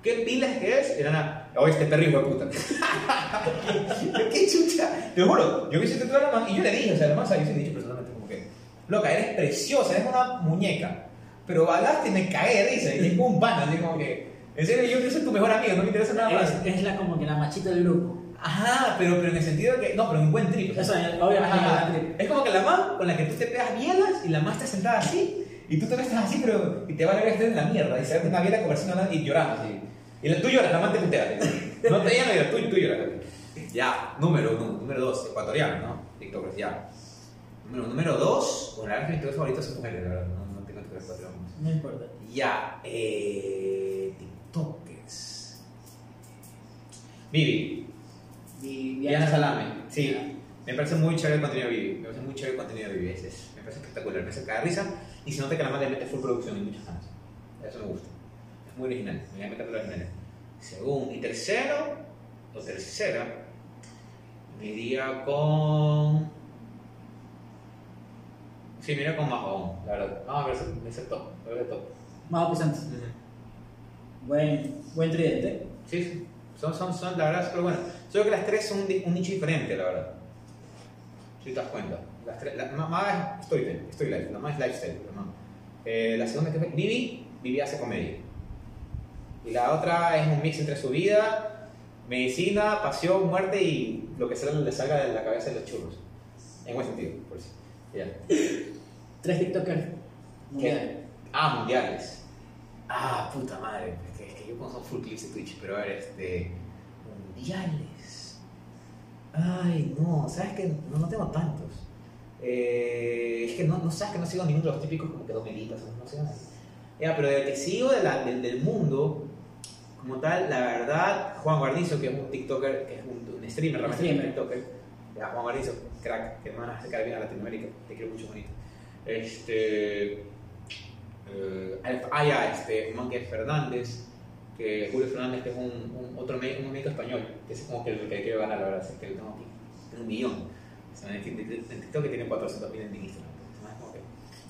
[SPEAKER 2] qué pilas que es, y nada, oh, este perro hijo de puta. qué chucha, te juro, yo me hice toda la man y yo le dije, o sea, además yo se he dicho personalmente como que, loca, eres preciosa, eres una muñeca, pero balaste y me cagué risa, y es como un pana, así como que, en serio, yo, yo soy tu mejor amigo, no me interesa nada más.
[SPEAKER 1] Es, es la, como que la machita del grupo.
[SPEAKER 2] Ajá, pero, pero en el sentido de que. No, pero en un buen trip.
[SPEAKER 1] Eso, obviamente,
[SPEAKER 2] Ajá.
[SPEAKER 1] un trip.
[SPEAKER 2] Es como que la mamá con la que tú te pegas bielas y la mamá está sentada así y tú también estás así, pero. Y te va a ver estar en la mierda y se ve una biela conversando y llorando así. Y la- tú lloras, la mamá te. No te llama, tú, tú lloras. Ya, número uno, número dos, ecuatoriano, ¿no? TikTokers, ya. Número, número dos, bueno, la verdad es que mis favoritos son mujeres, la verdad. No, no tengo TikTokers ecuatorianos.
[SPEAKER 1] No importa.
[SPEAKER 2] Ya, eh. TikTokers. Vivi.
[SPEAKER 1] Y
[SPEAKER 2] Diana Salame, sí. Me parece muy chévere el contenido de Vivi. Me parece muy chévere el contenido de Vivi. Es, es- me parece espectacular. Me hace caer risa. Y se nota que la madre le mete full producción y muchas ganas. Eso me gusta. Es muy original. Me encanta lo original. Segundo. Y tercero, o tercera, me iría con. Sí, me iría con Mahón, la verdad. Vamos a ver ese, ese top. Voy a ver el top.
[SPEAKER 1] Más pisantes. Buen, buen tridente.
[SPEAKER 2] Sí, sí. Son, son, son, la verdad, pero bueno. Yo creo que las tres son un, un nicho diferente, la verdad. Si te das cuenta. Las tres, la más es storytelling, story life, la más es lifestyle. La, más. Eh, la segunda que fue Vivi, Vivi hace comedia. Y la otra es un mix entre su vida, medicina, pasión, muerte y lo que sea le salga de la cabeza de los churros. En buen sentido, por eso. Ya.
[SPEAKER 1] Tres TikTokers. mundiales.
[SPEAKER 2] Ah, mundiales. Ah, puta madre. Es que, es que yo consumo full clips de Twitch, pero a ver, este. Mundiales. Ay, no, sabes que no, no tengo tantos. Eh, es que no, no sabes que no sigo ninguno de los típicos como que domelitas, no, no sigo nadie. Ya, pero del que sigo de la- del mundo, como tal, la verdad, Juan Guarnizo, que es un TikToker, que es un, un streamer, realmente
[SPEAKER 1] Streamer.
[SPEAKER 2] un TikToker. Ya, Juan Guarnizo, crack, que más hace caer bien a Latinoamérica, te quiero mucho, bonito. Este. eh, ah, ya, este, un man que es Fernández, que Julio Fernández, que es un, un- otro un médico español, que es como que el que quiero ganar, la verdad, es que lo tengo aquí, tiene un millón. O sea, en Tik- en TikTok que tiene 400 mil en Instagram. O sea, es como que-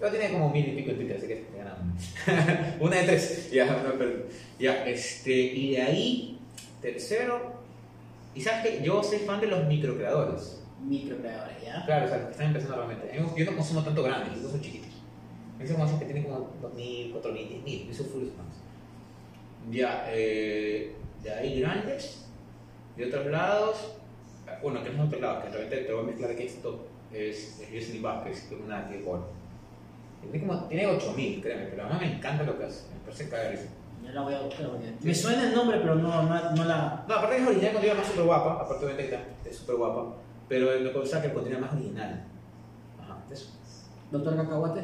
[SPEAKER 2] Pero tiene como mil y pico en Twitter, así que te ganan. Una de tres. Ya, no, pero- ya, este, y de ahí, tercero. Y sabes que yo soy fan de los microcreadores.
[SPEAKER 1] Microcreadores, ¿ya?
[SPEAKER 2] Claro, o sea, los que están empezando realmente. Yo no consumo tanto grandes, yo soy chiquitos. Esos son que tienen como 2.000, 4.000, 10.000, yo soy full fans. Ya, eh, de ahí grandes, de otros lados, bueno, que no es de otros lados, que realmente te voy a mezclar aquí esto, es, Jocelyn Vázquez, que es una que. Tiene, como, tiene 8.000, créeme, pero a mí me encanta lo que hace, me parece.
[SPEAKER 1] Yo la voy a buscar. porque Me suena el nombre, pero no, no, no la.
[SPEAKER 2] No, aparte que es original, cuando más súper guapa, aparte obviamente que es súper guapa, pero me gusta que el contenido es más original. Ajá, eso.
[SPEAKER 1] Doctor Cacahuate,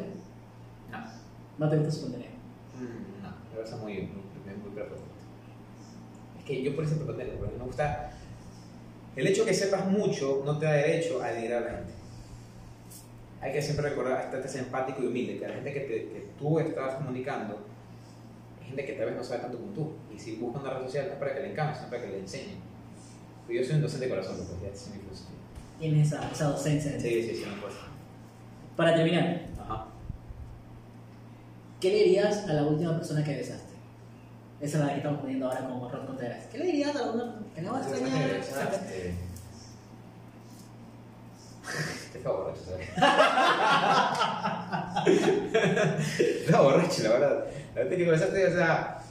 [SPEAKER 2] No.
[SPEAKER 1] no te gusta su contenido.
[SPEAKER 2] Mm, No, me parece muy, muy, muy prepotente. Es que yo por eso prepotente, porque me gusta. El hecho de que sepas mucho no te da derecho a denigrar a la gente. Hay que siempre recordar, estar empático y humilde, que la gente que, te- que tú estás comunicando es gente que tal vez no sabe tanto como tú. Y si busca una red social no es para que le encante, sino para que le enseñe. Pues yo soy un docente de corazón, pues ya es mi filosofía.
[SPEAKER 1] Tienes esa, esa docencia.
[SPEAKER 2] Sí, sí, sí, no pasa.
[SPEAKER 1] Para terminar,
[SPEAKER 2] Ajá.
[SPEAKER 1] ¿qué le dirías a la última persona que besaste? Esa es la que estamos poniendo ahora como Rod Contreras. ¿Qué le dirías a la una que no va a extrañar?
[SPEAKER 2] Este fue borracho, ¿sabes? Estaba borracho, la verdad. La verdad que comenzaste, o sea,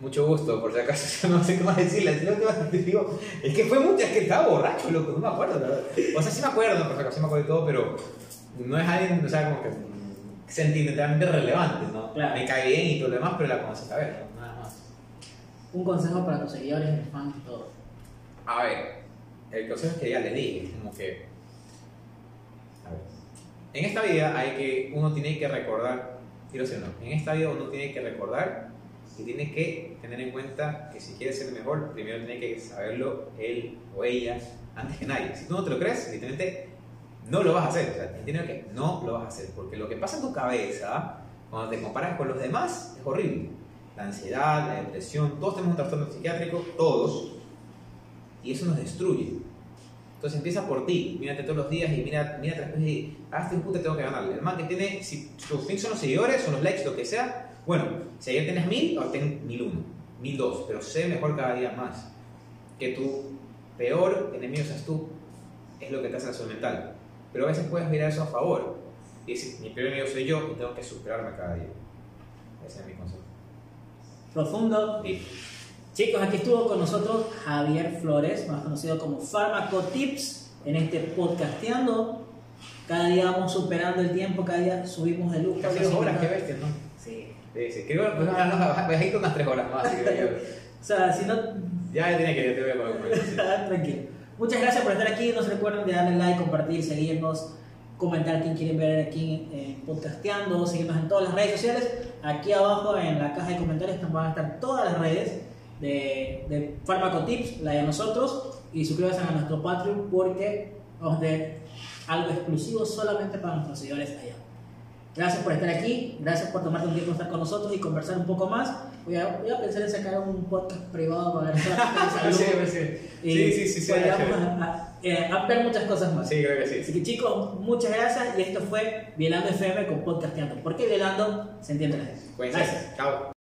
[SPEAKER 2] mucho gusto, por si acaso, no sé qué más decirle. Si no te digo, es que fue mucho, es que estaba borracho, loco, no me acuerdo, la verdad. O sea, sí me acuerdo, por si acaso sí me acuerdo de todo, pero no es alguien, o sea, como que sentimentalmente relevante, ¿no?
[SPEAKER 1] Claro.
[SPEAKER 2] Me cae bien y todo lo demás, pero la conoces a ver, ¿no? nada más.
[SPEAKER 1] Un consejo para tus seguidores, fans y todo.
[SPEAKER 2] A ver, el consejo es que ya le dije, es como que. En esta vida hay que. Uno tiene que recordar. Quiero decir, no. En esta vida uno tiene que recordar y tiene que tener en cuenta que si quiere ser mejor, primero tiene que saberlo él o ella antes que nadie. Si tú no te lo crees, evidentemente no lo vas a hacer. O sea, entiendo que no lo vas a hacer. Porque lo que pasa en tu cabeza, cuando te comparas con los demás, es horrible. La ansiedad, la depresión, todos tenemos un trastorno psiquiátrico, todos y eso nos destruye. Entonces empieza por ti, mírate todos los días y mira, mírate después y hazte un puto tengo que ganarle. El man que tiene, si tus things son los seguidores, son los likes, lo que sea, bueno, si ayer tienes mil, ahora ten mil uno, mil dos, pero sé mejor cada día más. Que tu peor enemigo seas tú, es lo que te hace la salud mental. Pero a veces puedes mirar eso a favor y decir, mi peor enemigo soy yo y tengo que superarme cada día. Ese es mi consejo.
[SPEAKER 1] Profundo.
[SPEAKER 2] Deep.
[SPEAKER 1] Chicos, aquí estuvo con nosotros Javier Flores, más conocido como Farmacotips, en este podcasteando. Cada día vamos superando el tiempo, cada día subimos de luz.
[SPEAKER 2] Casi dos horas, qué bestia, ¿no?
[SPEAKER 1] Sí.
[SPEAKER 2] Sí, sí. Creo que pues, ir unas tres horas más. yo.
[SPEAKER 1] O sea, si no,
[SPEAKER 2] Ya tiene que ir, te voy a poner. sí.
[SPEAKER 1] tranquilo. Muchas gracias por estar aquí. No se recuerden de darle like, compartir, seguirnos, comentar quién quieren ver aquí en Podcasteando, seguirnos en todas las redes sociales. Aquí abajo en la caja de comentarios van a estar todas las redes de, de Farmacotips, la de nosotros, y suscríbanse a nuestro Patreon porque vamos a tener algo exclusivo solamente para nuestros seguidores allá. Gracias por estar aquí, gracias por tomarte un tiempo estar con nosotros y conversar un poco más. Voy a, voy a pensar en sacar un podcast privado para ver salud.
[SPEAKER 2] Sí, sí.
[SPEAKER 1] Y
[SPEAKER 2] Sí, sí, sí, sí,
[SPEAKER 1] a- a- eh, ampliar muchas cosas más.
[SPEAKER 2] Sí, creo que sí.
[SPEAKER 1] Así que chicos, muchas gracias y esto fue Violando FM con Podcasteando. Porque Violando se entiende la gente.
[SPEAKER 2] Cuídense. Chao.